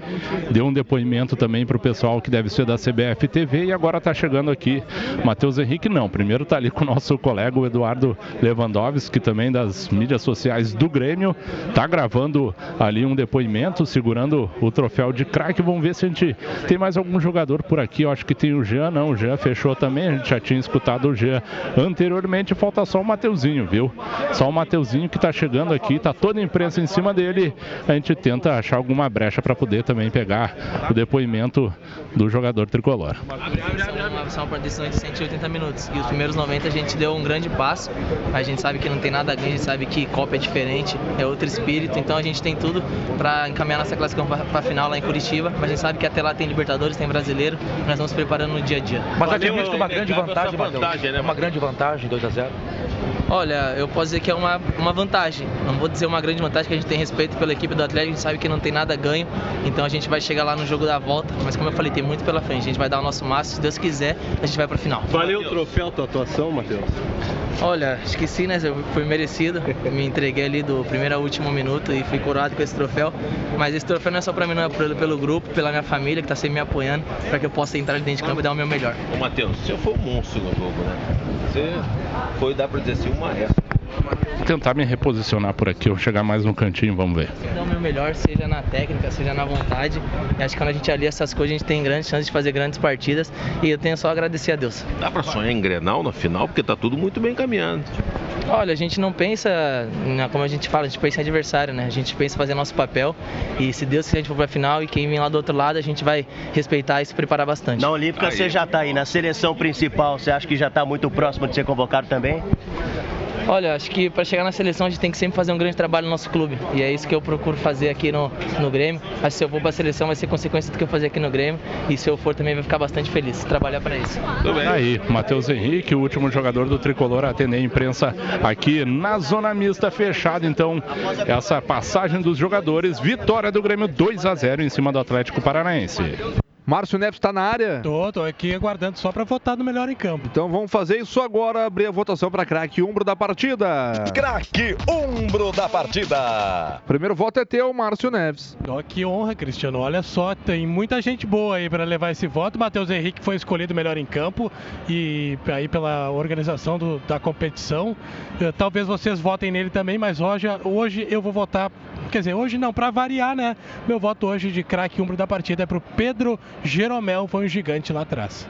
S2: Deu um depoimento também pro pessoal que deve ser da CBF TV e agora tá chegando aqui Matheus Henrique, não. Primeiro tá ali com o nosso colega, o Eduardo Lewandowski, também das mídias sociais do Grêmio. Tá gravando ali um depoimento, segurando o troféu de craque. Vamos ver se a gente tem mais algum jogador por aqui. Eu acho que tem o Jean, não. O Jean fechou também. A gente já tinha escutado o Jean anteriormente. Falta só o Mateuzinho, viu? Só o Mateuzinho que tá chegando aqui. Tá toda a imprensa em cima dele, a gente tenta achar alguma brecha para poder também pegar o depoimento do jogador tricolor.
S23: São uma decisão de 180 minutos. E os primeiros 90 a gente deu um grande passo. A gente sabe que não tem nada a a gente sabe que Copa é diferente, é outro espírito. Então a gente tem tudo para encaminhar nossa classificação para a final lá em Curitiba. Mas a gente sabe que até lá tem Libertadores, tem Brasileiro. Nós vamos preparando no dia a dia.
S19: Mas admite que uma grande vantagem, Matheus. É uma grande vantagem, 2 a 0
S23: Olha, eu posso dizer que é uma, uma vantagem. Não vou dizer uma grande vantagem, que a gente tem respeito pela equipe do Atlético, a gente sabe que não tem nada a ganho. Então a gente vai chegar lá no jogo da volta. Mas como eu falei, tem muito pela frente. A gente vai dar o nosso máximo. Se Deus quiser, a gente vai pra final.
S24: Valeu o troféu tua atuação, Matheus?
S23: Olha, acho que sim, né? Foi merecido. Me entreguei ali do primeiro ao último minuto e fui coroado com esse troféu. Mas esse troféu não é só pra mim, não é pelo, pelo grupo, pela minha família que tá sempre me apoiando, para que eu possa entrar dentro de campo e dar o meu melhor.
S24: Ô, Matheus, você foi um monstro no jogo, né? Você foi, dá pra dizer assim, uma maestro.
S2: Vou tentar me reposicionar por aqui, eu chegar mais no cantinho, vamos ver.
S23: Dar o meu melhor, seja na técnica, seja na vontade. E acho que quando a gente alia essas coisas, a gente tem grandes chances de fazer grandes partidas. E eu tenho só a agradecer a Deus.
S24: Dá pra sonhar em Grenal na final, porque tá tudo muito bem caminhando.
S23: Olha, a gente não pensa, como a gente fala, a gente pensa em adversário, né? A gente pensa em fazer nosso papel. E se Deus quiser, a gente for pra final e quem vem lá do outro lado, a gente vai respeitar e se preparar bastante.
S25: Na Olímpica aí. você já tá aí, na seleção principal, você acha que já tá muito próximo de ser convocado também?
S23: Olha, acho que para chegar na seleção a gente tem que sempre fazer um grande trabalho no nosso clube. E é isso que eu procuro fazer aqui no, no Grêmio. Acho que se eu for para a seleção vai ser consequência do que eu fazer aqui no Grêmio. E se eu for também vai ficar bastante feliz. Trabalhar para isso.
S2: Tudo bem. Aí, Matheus Henrique, o último jogador do Tricolor a atender a imprensa aqui na zona mista fechada. Então, essa passagem dos jogadores. Vitória do Grêmio 2 a 0 em cima do Atlético Paranaense.
S17: Márcio Neves está na área?
S4: Tô, tô aqui aguardando só para votar no melhor em campo.
S17: Então vamos fazer isso agora, abrir a votação para craque Umbro da partida.
S26: Craque Umbro da partida.
S17: Primeiro voto é teu, Márcio Neves.
S4: Oh, que honra, Cristiano. Olha só, tem muita gente boa aí para levar esse voto. Matheus Henrique foi escolhido melhor em campo e aí pela organização do, da competição. Eh, talvez vocês votem nele também, mas hoje, hoje eu vou votar Quer dizer, hoje não, para variar, né? Meu voto hoje de craque umbro da partida é pro Pedro Jeromel, foi um gigante lá atrás.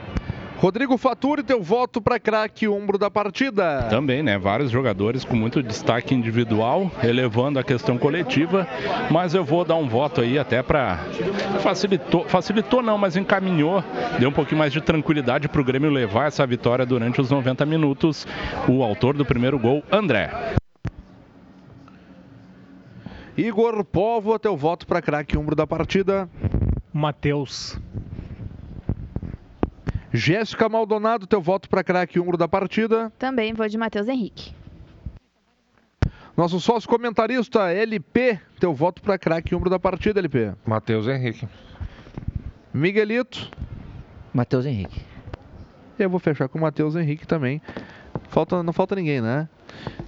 S17: Rodrigo Faturi, teu voto para craque ombro da partida.
S2: Também, né? Vários jogadores com muito destaque individual, elevando a questão coletiva, mas eu vou dar um voto aí até para facilitou, facilitou não, mas encaminhou, deu um pouquinho mais de tranquilidade para o Grêmio levar essa vitória durante os 90 minutos. O autor do primeiro gol, André.
S17: Igor Povo, teu voto para craque umbro da partida.
S1: Matheus.
S17: Jéssica Maldonado, teu voto para craque umbro da partida.
S3: Também vou de Matheus Henrique.
S17: Nosso sócio comentarista LP, teu voto para craque umbro da partida, LP.
S6: Matheus Henrique.
S17: Miguelito.
S5: Matheus Henrique.
S17: Eu vou fechar com o Matheus Henrique também. Falta, não falta ninguém, né?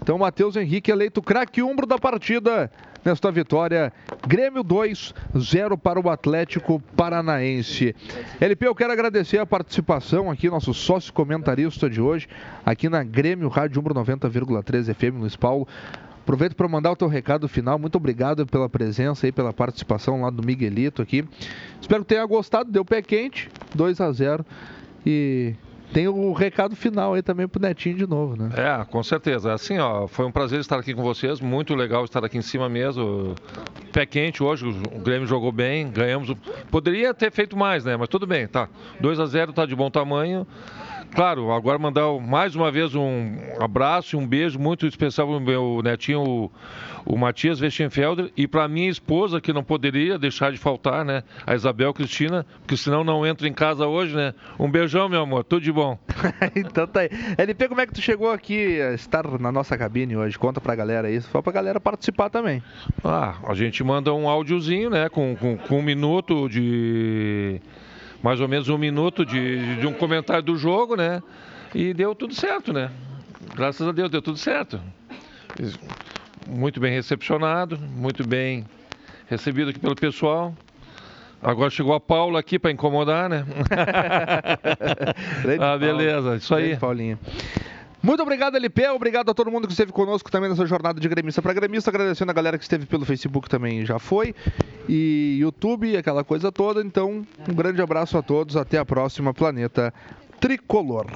S17: Então, Matheus Henrique eleito craque umbro da partida nesta vitória. Grêmio 2, 0 para o Atlético Paranaense. LP, eu quero agradecer a participação aqui, nosso sócio comentarista de hoje, aqui na Grêmio Rádio Umbro 90,3 FM, Luiz Paulo. Aproveito para mandar o teu recado final. Muito obrigado pela presença e pela participação lá do Miguelito aqui. Espero que tenha gostado. Deu pé quente, 2 a 0 e tem o recado final aí também pro Netinho de novo, né?
S6: É, com certeza. Assim, ó, foi um prazer estar aqui com vocês, muito legal estar aqui em cima mesmo. Pé quente hoje, o Grêmio jogou bem, ganhamos. Poderia ter feito mais, né? Mas tudo bem, tá. 2 a 0 tá de bom tamanho. Claro, agora mandar mais uma vez um abraço e um beijo muito especial para o meu netinho, o, o Matias Westenfelder, e para minha esposa, que não poderia deixar de faltar, né? A Isabel Cristina, porque senão não entro em casa hoje, né? Um beijão, meu amor, tudo de bom.
S17: então tá aí. LP, como é que tu chegou aqui a estar na nossa cabine hoje? Conta pra galera isso, só pra galera participar também.
S6: Ah, a gente manda um áudiozinho, né? Com, com, com um minuto de mais ou menos um minuto de, de um comentário do jogo, né? E deu tudo certo, né? Graças a Deus deu tudo certo. Muito bem recepcionado, muito bem recebido aqui pelo pessoal. Agora chegou a Paula aqui para incomodar, né? ah, beleza, isso aí.
S17: Paulinha. Muito obrigado, LP. Obrigado a todo mundo que esteve conosco também nessa jornada de gremista para gremista. Agradecendo a galera que esteve pelo Facebook também já foi. E YouTube, aquela coisa toda. Então, um grande abraço a todos. Até a próxima, Planeta Tricolor.